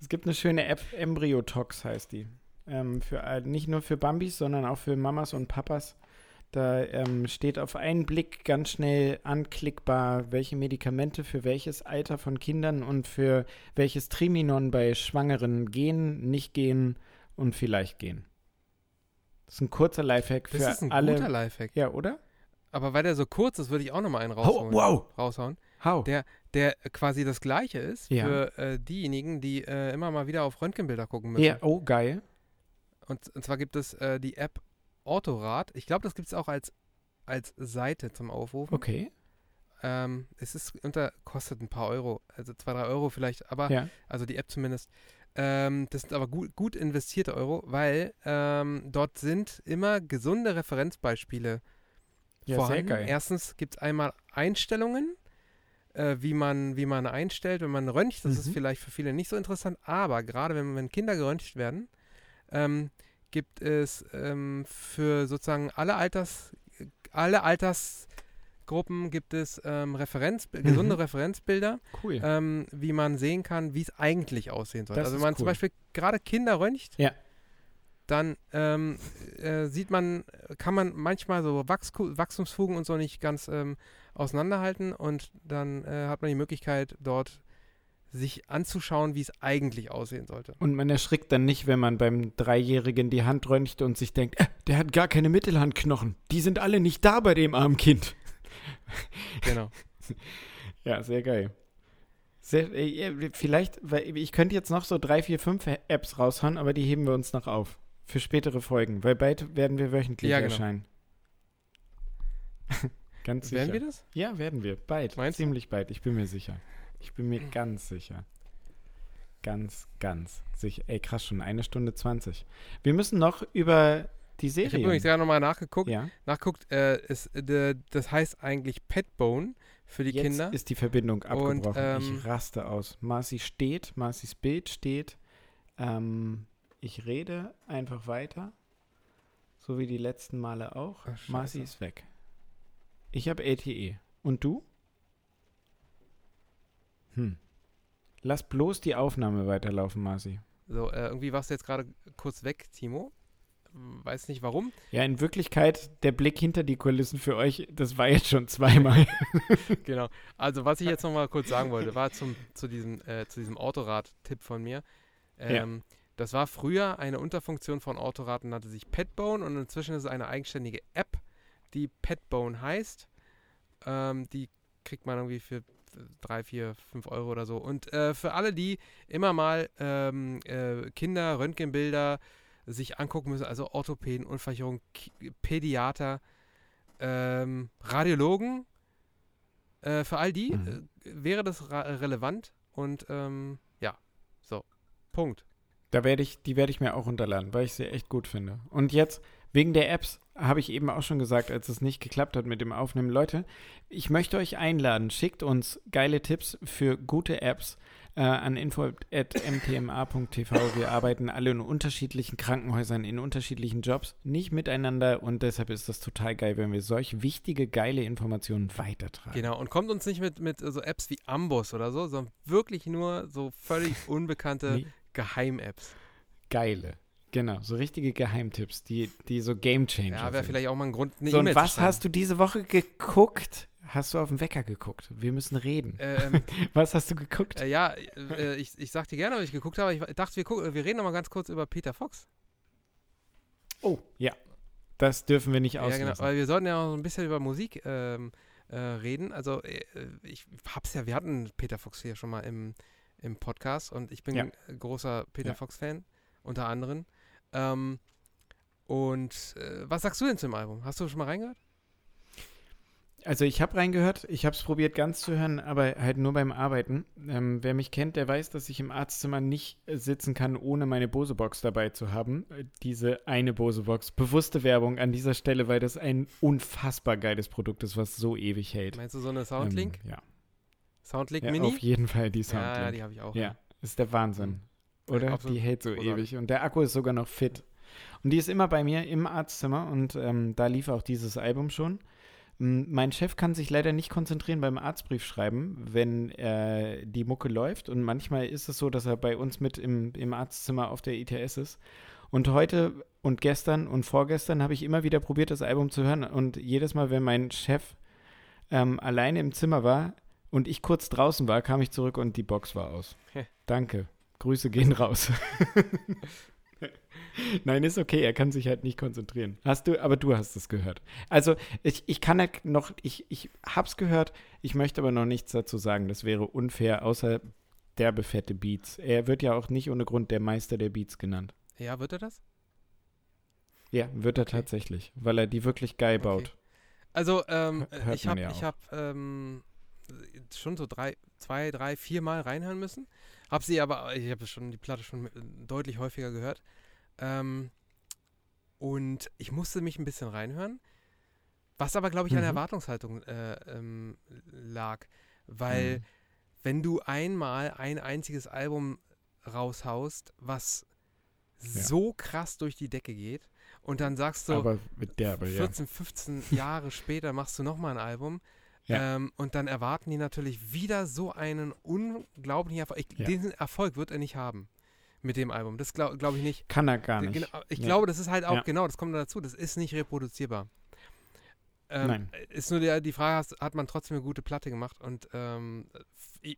es gibt eine schöne App, Embryotox heißt die. Ähm, für, all- nicht nur für Bambis, sondern auch für Mamas und Papas. Da ähm, steht auf einen Blick ganz schnell anklickbar, welche Medikamente für welches Alter von Kindern und für welches Triminon bei Schwangeren gehen, nicht gehen und vielleicht gehen. Das ist ein kurzer Lifehack für Das ist ein alle. guter Lifehack. ja, oder? Aber weil der so kurz ist, würde ich auch nochmal einen Oh, rausholen. wow! raushauen. How? Der, der quasi das gleiche ist Ja. für äh, diejenigen, die äh, immer mal wieder auf Röntgenbilder gucken müssen. Ja, oh, geil. Und, und zwar gibt es äh, die App Autorad. Ich glaube, das gibt es auch als, als Seite zum Aufrufen. Okay. Ähm, es ist unter, kostet ein paar Euro, also zwei, drei Euro vielleicht, aber Ja. also die App zumindest. Ähm, das sind aber gut, gut investierte Euro, weil ähm, dort sind immer gesunde Referenzbeispiele Ja, vorhanden. sehr geil. Erstens gibt es einmal Einstellungen, äh, wie, man, wie man einstellt, wenn man röntgt. Das ist Mhm. vielleicht für viele nicht so interessant, aber gerade wenn, wenn Kinder geröntgt werden, ähm, gibt es ähm, für sozusagen alle Alters, alle Altersgruppen gibt es ähm, Referenz, gesunde Mhm. Referenzbilder, Cool. ähm, wie man sehen kann, wie es eigentlich aussehen soll. Das also wenn man zum cool. Beispiel gerade Kinder röntgt, Ja. dann ähm, äh, sieht man, kann man manchmal so Wachsku Wachstumsfugen und so nicht ganz ähm, auseinanderhalten und dann äh, hat man die Möglichkeit, dort sich anzuschauen, wie es eigentlich aussehen sollte. Und man erschrickt dann nicht, wenn man beim Dreijährigen die Hand röntgt und sich denkt, äh, der hat gar keine Mittelhandknochen. Die sind alle nicht da bei dem armen Kind. (laughs) Genau. Ja, sehr geil. Sehr, äh, vielleicht, weil ich könnte jetzt noch so drei, vier, fünf Apps raushauen, aber die heben wir uns noch auf. Für spätere Folgen, weil bald werden wir wöchentlich Ja, genau. erscheinen. (laughs) Ganz sicher. Werden wir das? Ja, werden wir. Bald. Meinst du? Ziemlich bald. Ich bin mir sicher. Ich bin mir ganz sicher. Ganz, ganz sicher. Ey, krass, schon eine Stunde 20. Wir müssen noch über die Ich habe Serie. übrigens gerade nochmal nachgeguckt. ja, Nachguckt, äh, es, äh, das heißt eigentlich Petbone für die jetzt Kinder. ist die Verbindung Und, abgebrochen. ähm, ich raste aus. Marci steht, Marcis Bild steht. Ähm, ich rede einfach weiter. So wie die letzten Male auch. Ach. Marci ist weg. Ich habe LTE. Und du? Hm. Lass bloß die Aufnahme weiterlaufen, Marci. So, äh, irgendwie warst du jetzt gerade kurz weg, Timo. Weiß nicht warum. Ja, in Wirklichkeit, der Blick hinter die Kulissen für euch, das war jetzt schon zweimal. (laughs) (laughs) genau. Also, was ich jetzt nochmal kurz sagen wollte, war zum, zu diesem, äh, zu diesem Autorad-Tipp von mir. Ähm, Das war früher eine Unterfunktion von Autorad und nannte sich Petbone und inzwischen ist es eine eigenständige App, die Petbone heißt. Ähm, die kriegt man irgendwie für drei, vier, fünf Euro oder so. Und äh, für alle, die immer mal ähm, äh, Kinder, Röntgenbilder sich angucken müssen, also Orthopäden, Unfallchirurgen, Pädiater, ähm, Radiologen, äh, für all die Mhm. äh, wäre das relevant und ähm, ja, so, Punkt. Da werde ich, die werde ich mir auch runterladen, weil ich sie echt gut finde. Und jetzt, wegen der Apps, habe ich eben auch schon gesagt, als es nicht geklappt hat mit dem Aufnehmen. Leute, ich möchte euch einladen, schickt uns geile Tipps für gute Apps äh, an info.mtma.tv. Wir arbeiten alle in unterschiedlichen Krankenhäusern, in unterschiedlichen Jobs, nicht miteinander und deshalb ist das total geil, wenn wir solch wichtige, geile Informationen weitertragen. Genau, und kommt uns nicht mit, mit so Apps wie Ambos oder so, sondern wirklich nur so völlig (laughs) unbekannte Nee, Geheim-Apps. geile. Genau, so richtige Geheimtipps, die, die so Gamechanger Ja, wäre vielleicht auch mal ein Grund, eine So, und E-Mail was zu schreiben. hast du diese Woche geguckt? Hast du auf den Wecker geguckt? Wir müssen reden. Ähm, (laughs) Was hast du geguckt? äh, ja, äh, ich, ich sag dir gerne, was ich geguckt habe. Ich dachte, wir, gucken, wir reden noch mal ganz kurz über Peter Fox. oh, ja. Das dürfen wir nicht Ja, genau, auslassen. weil wir sollten ja auch so ein bisschen über Musik ähm, äh, reden. Also, äh, ich hab's ja, wir hatten Peter Fox hier schon mal im, im Podcast und ich bin Ja. ein großer Peter Ja. Fox-Fan, unter anderem. Ähm, und äh, was sagst du denn zum Album? Hast du schon mal reingehört? Also ich habe reingehört, ich habe es probiert ganz zu hören, aber halt nur beim Arbeiten. Ähm, wer mich kennt, der weiß, dass ich im Arztzimmer nicht sitzen kann, ohne meine Bose-Box dabei zu haben. Äh, diese eine Bose-Box. Bewusste Werbung an dieser Stelle, weil das ein unfassbar geiles Produkt ist, was so ewig hält. Meinst du so eine Soundlink? Ähm, ja. Soundlink ja, Mini? auf jeden Fall die Soundlink. Ja, die habe ich auch. Ja, ist der Wahnsinn. Oder? Absolut. die hält so Großartig. ewig. Und der Akku ist sogar noch fit. Und die ist immer bei mir im Arztzimmer und ähm, da lief auch dieses Album schon. M, Mein Chef kann sich leider nicht konzentrieren beim Arztbrief schreiben, wenn äh, die Mucke läuft. Und manchmal ist es so, dass er bei uns mit im, im Arztzimmer auf der ITS ist. Und heute und gestern und vorgestern habe ich immer wieder probiert, das Album zu hören. Und jedes Mal, wenn mein Chef ähm, alleine im Zimmer war und ich kurz draußen war, kam ich zurück und die Box war aus. Danke. Grüße gehen raus. (laughs) Nein, ist okay, er kann sich halt nicht konzentrieren. Hast du, aber du hast es gehört. Also, ich, ich kann halt noch, ich, ich hab's gehört, ich möchte aber noch nichts dazu sagen. Das wäre unfair, außer derbe fette Beats. Er wird ja auch nicht ohne Grund der Meister der Beats genannt. Ja, wird er das? Ja, wird er Okay. tatsächlich, weil er die wirklich geil Okay. baut. Also, ähm, Hör- hört ich habe ja ich hab, ähm, schon so drei, zwei, drei, vier Mal reinhören müssen. Hab sie aber, ich habe schon die Platte schon mit- deutlich häufiger gehört. Ähm, und ich musste mich ein bisschen reinhören. Was aber, glaube ich, an der Mhm. Erwartungshaltung äh, ähm, lag. Weil, Mhm. wenn du einmal ein einziges Album raushaust, was so krass durch die Decke geht, und dann sagst du, aber mit derbe, ja. 14, 15 Jahre später machst du nochmal ein Album. Ja. Ähm, und dann erwarten die natürlich wieder so einen unglaublichen Erfolg. Ich, Ja. Diesen Erfolg wird er nicht haben mit dem Album. Das glaube glaub ich nicht. Kann er gar nicht. Genau, ich Nee. glaube, das ist halt auch, Ja. genau, das kommt dazu, das ist nicht reproduzierbar. Ähm, Nein. Ist nur der, die Frage, hat man trotzdem eine gute Platte gemacht? Und ähm,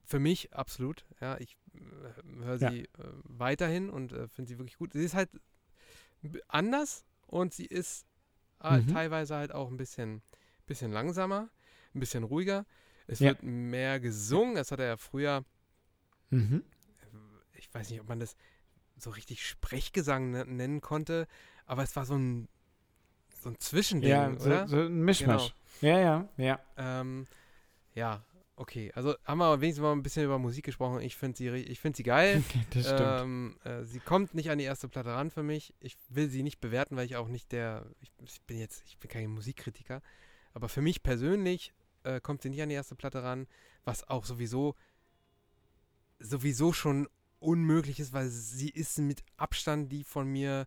für mich absolut. Ja, ich äh, höre sie äh, weiterhin und äh, finde sie wirklich gut. Sie ist halt anders und sie ist äh, Mhm. teilweise halt auch ein bisschen, bisschen langsamer, ein bisschen ruhiger. Es Ja. wird mehr gesungen. Das hat er ja früher Mhm. ich weiß nicht, ob man das so richtig Sprechgesang ne- nennen konnte, aber es war so ein, so ein Zwischending, Ja, oder? Genau. so, so ein Mischmasch. Ja, ja, ja. Ähm, ja, okay. Also haben wir wenigstens mal ein bisschen über Musik gesprochen. Ich finde sie, ich find sie geil. (laughs) Das stimmt. ähm, äh, sie kommt nicht an die erste Platte ran für mich. Ich will sie nicht bewerten, weil ich auch nicht der, ich, ich bin jetzt, ich bin kein Musikkritiker, aber für mich persönlich äh, kommt sie nicht an die erste Platte ran, was auch sowieso sowieso schon unmöglich ist, weil sie ist mit Abstand die von mir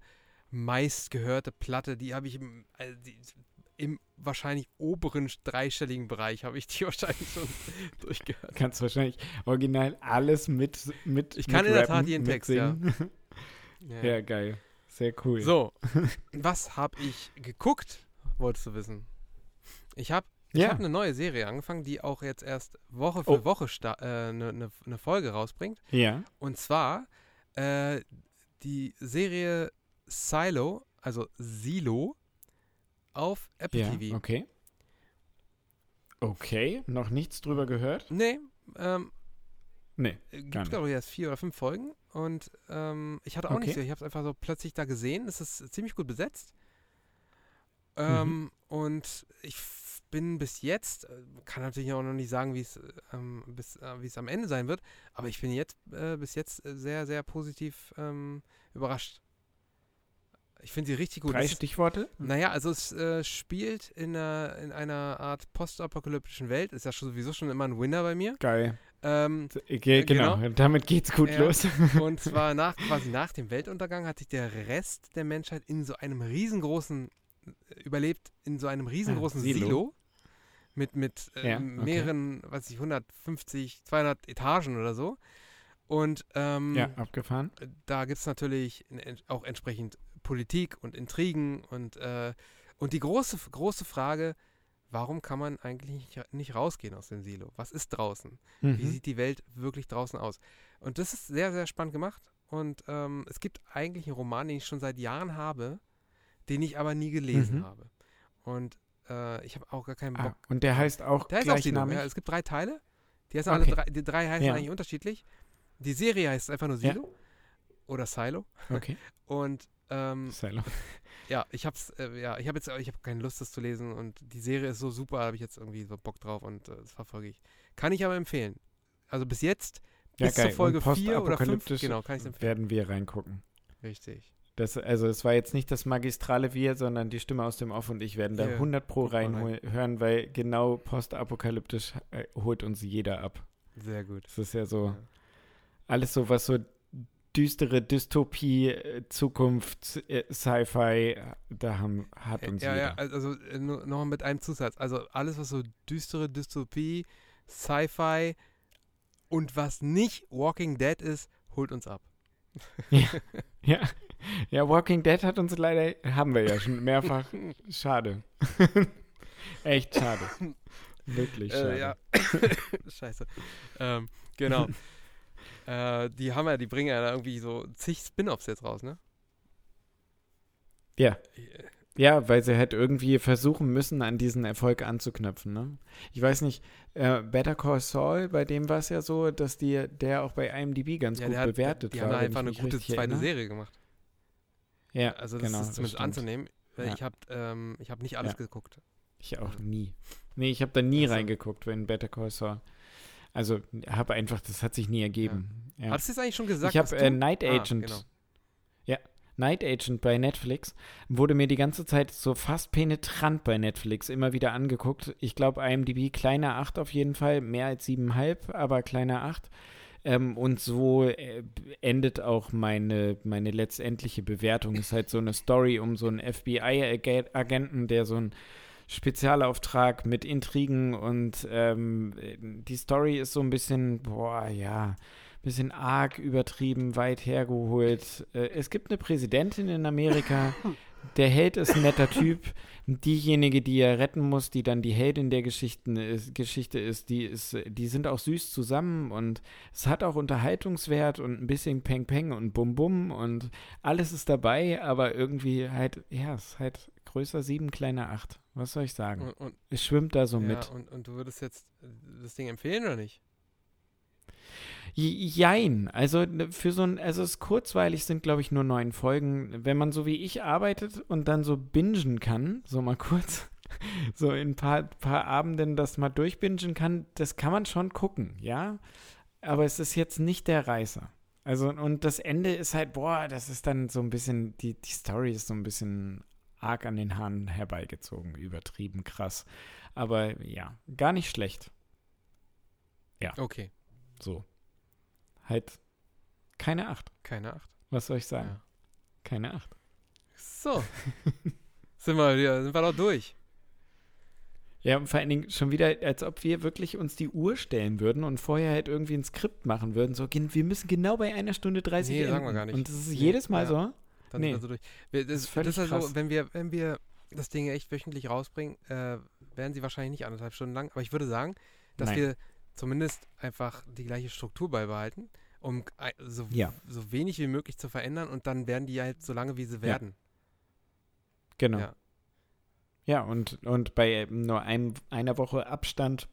meistgehörte Platte. Die habe ich im, äh, die, im wahrscheinlich oberen dreistelligen Bereich habe ich die (laughs) wahrscheinlich schon durchgehört. Kannst wahrscheinlich original alles mit mit Ich kann mit in der Tat jeden Text, ja. mitsingen. (laughs) ja. geil. Sehr cool. So, was habe ich geguckt, wolltest du wissen? Ich habe ich ja. hab eine neue Serie angefangen, die auch jetzt erst Woche für Oh. Woche sta- äh, eine ne, ne Folge rausbringt. ja. Und zwar äh, die Serie Silo, also Silo, auf Apple Ja, TV. okay. Okay, noch nichts drüber gehört? Nee, ähm, Nee. gibt Gar nicht. glaube ich erst vier oder fünf Folgen. Und ähm, ich hatte auch Okay. so, ich habe es einfach so plötzlich da gesehen. Es ist ziemlich gut besetzt. Mhm. Ähm, Und ich bin bis jetzt, äh, kann natürlich auch noch nicht sagen, wie es ähm, bis, äh, wie es am Ende sein wird, aber ich bin jetzt äh, bis jetzt äh, sehr, sehr positiv ähm, überrascht. Ich finde sie richtig gut. Drei Es Stichworte? naja, also es äh, spielt in einer, in einer Art postapokalyptischen Welt. Ist ja schon sowieso schon immer ein Winner bei mir. Geil. Ähm, Ge genau. damit geht's gut Ja. los. (laughs) und zwar nach, quasi nach dem Weltuntergang hat sich der Rest der Menschheit in so einem riesengroßen, äh, überlebt, in so einem riesengroßen Ah, Silo. Silo. Mit, mit äh, Ja, okay. mehreren, weiß ich, 150, 200 Etagen oder so. Und ähm, ja, abgefahren. da gibt es natürlich auch entsprechend Politik und Intrigen und, äh, und die große, große Frage, warum kann man eigentlich nicht, rausgehen aus dem Silo? Was ist draußen? Wie Mhm. sieht die Welt wirklich draußen aus? Und das ist sehr, sehr spannend gemacht. Und ähm, es gibt eigentlich einen Roman, den ich schon seit Jahren habe, den ich aber nie gelesen Mhm. habe. Und äh, ich habe auch gar keinen Ah, Bock. und der heißt auch Der heißt auch gleichnamig? Ja, es gibt drei Teile. Die, heißen Okay. alle drei, die drei heißen Ja. eigentlich unterschiedlich. Die Serie heißt einfach nur Ja. Silo oder Silo. Okay. (laughs) Und ähm, Silo. (laughs) ja, ich hab's, äh, ja, ich habe jetzt, ich habe keine Lust, das zu lesen und die Serie ist so super, habe ich jetzt irgendwie so Bock drauf und äh, das verfolge ich. Kann ich aber empfehlen. Also bis jetzt, bis ja, zur Folge Und 4 oder 5, postapokalyptisch genau, kann ich empfehlen. werden wir reingucken. Richtig. Das, also es war jetzt nicht das magistrale Wir, sondern die Stimme aus dem Off und ich werden da Ja, 100 pro reinhören, weil genau postapokalyptisch äh, holt uns jeder ab. Sehr gut. Das ist ja so Ja. alles so, was so düstere Dystopie, äh, Zukunft, äh, Sci-Fi, da haben, hat uns ja, jeder. ja, also äh, nur, noch mit einem Zusatz. Also alles, was so düstere Dystopie, Sci-Fi und was nicht Walking Dead ist, holt uns ab. Ja. (laughs) ja, (laughs) Walking Dead hat uns leider, haben wir ja schon mehrfach. (laughs) Schade. (laughs) Echt schade. Wirklich schade. Äh, ja. Scheiße. Ähm, genau. äh, die haben ja, die bringen ja da irgendwie so zig Spin-offs jetzt raus, ne? Ja. Ja, weil sie halt irgendwie versuchen müssen, an diesen Erfolg anzuknüpfen. Ne? Ich weiß nicht, äh, Better Call Saul, bei dem war es ja so, dass die, der auch bei IMDb ganz Ja, gut hat, bewertet die war. haben da wenn einfach eine gute zweite erinnere. Serie gemacht. Ja, Also das genau, ist zumindest stimmt. anzunehmen. weil Ja. Ich habe ähm, ich hab nicht alles Ja. geguckt. Ich auch nie. Nee, ich habe da nie Ach so. reingeguckt, wenn Better Call Saul. Also habe einfach, das hat sich nie ergeben. Ja. Hattest du jetzt eigentlich schon gesagt? ich habe äh, Night Ah, Agent. genau. Ja, Night Agent bei Netflix wurde mir die ganze Zeit so fast penetrant bei Netflix immer wieder angeguckt. Ich glaube, IMDb kleiner 8 auf jeden Fall, mehr als 7,5, aber kleiner 8. Ähm, und so äh, endet auch meine, meine letztendliche Bewertung. Ist halt so eine Story um so einen FBI-Agenten, der so einen Spezialauftrag mit Intrigen und ähm, die Story ist so ein bisschen, boah, ja, bisschen arg übertrieben, weit hergeholt. Äh, es gibt eine Präsidentin in Amerika. Der Held ist ein netter Typ. Diejenige, die er retten muss, die dann die Heldin der Geschichten ist, Geschichte ist, die ist, die sind auch süß zusammen und es hat auch Unterhaltungswert und ein bisschen Peng Peng und Bum Bum und alles ist dabei, aber irgendwie halt, ja, es ist halt größer sieben, kleiner acht. Was soll ich sagen? Und, und, Es schwimmt da so ja, mit. und, und du würdest jetzt das Ding empfehlen oder nicht? Jein, also ne, für so ein, also es ist kurzweilig sind, glaube ich, nur neun Folgen. Wenn man so wie ich arbeitet und dann so bingen kann, so mal kurz, (laughs) so in ein paar, paar Abenden das mal durchbingen kann, das kann man schon gucken, ja. Aber es ist jetzt nicht der Reißer. Also, und das Ende ist halt, boah, das ist dann so ein bisschen, die, die Story ist so ein bisschen arg an den Haaren herbeigezogen, übertrieben krass. Aber ja, gar nicht schlecht. Okay, So. Halt keine Acht. keine Acht. Was soll ich sagen? Ja. Keine Acht. So. (laughs) sind, wir, wieder- sind wir doch durch. Ja, und vor allen Dingen schon wieder, als ob wir wirklich uns die Uhr stellen würden und vorher halt irgendwie ein Skript machen würden. So, wir müssen genau bei einer Stunde 30 Nee, enden. sagen wir gar nicht. Und das ist Nee, jedes Mal ja. so. Dann Nee. sind wir so durch. Wir, das, Das ist völlig das ist also, wenn wir, wenn wir das Ding echt wöchentlich rausbringen, äh, werden sie wahrscheinlich nicht anderthalb Stunden lang. Aber ich würde sagen, dass Nein. wir zumindest einfach die gleiche Struktur beibehalten, um so, Ja. so wenig wie möglich zu verändern und dann werden die halt so lange, wie sie werden. Genau. Ja. Ja, und, und bei nur einem, einer Woche Abstand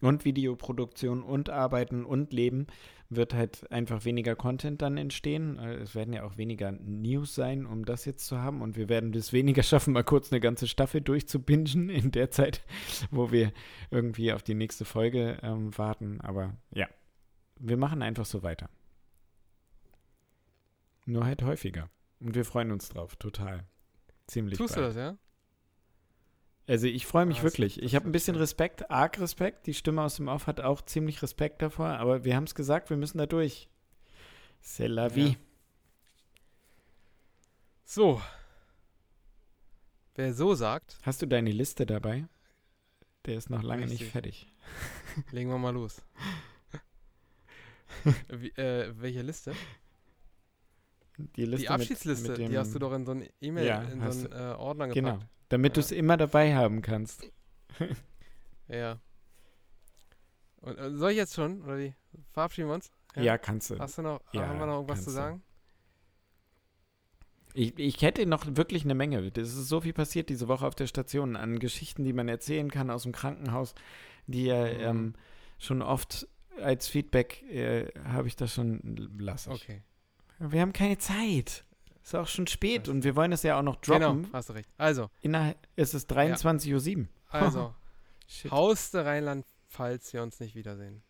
und Videoproduktion und Arbeiten und Leben wird halt einfach weniger Content dann entstehen. Äh, Es werden ja auch weniger News sein, um das jetzt zu haben. Und wir werden es weniger schaffen, mal kurz eine ganze Staffel durchzubingen (laughs) in der Zeit, wo wir irgendwie auf die nächste Folge ähm, warten. Aber ja, wir machen einfach so weiter. Nur halt häufiger. Und wir freuen uns drauf, total. Ziemlich Tust du bald. das, ja? Also ich freue mich Ah, das- wirklich. Ich habe ein bisschen. Respekt, arg Respekt. Die Stimme aus dem Off hat auch ziemlich Respekt davor, aber wir haben es gesagt, wir müssen da durch. C'est la vie. Ja. So. Wer so sagt, Hast du deine Liste dabei? Der ist noch lange nicht Richtig. fertig. (laughs) legen wir mal los. (laughs) Wie, äh, welche Liste? Die Liste die mit- Abschiedsliste, mit dem, die hast du doch in so einen E-Mail, Ja, in so einen äh, Ordner Genau, damit du es immer dabei haben kannst. (laughs) Ja. Und, äh, soll ich jetzt schon, oder wie? Verabschieden wir uns? Ja, kannst du. Hast du noch, Ja, haben wir noch irgendwas zu sagen? Ich, ich hätte noch wirklich eine Menge. Es ist so viel passiert diese Woche auf der Station an Geschichten, die man erzählen kann aus dem Krankenhaus, die ja Mhm. ähm, schon oft als Feedback äh, habe ich das schon lassen. Okay. Wir haben keine Zeit. Ist auch schon spät und wir wollen es ja auch noch droppen. Genau, hast du recht. Also, Innerhalb, es ist 23.07 Uhr. also. (laughs) Haus der Rheinland-Pfalz, wir uns nicht wiedersehen.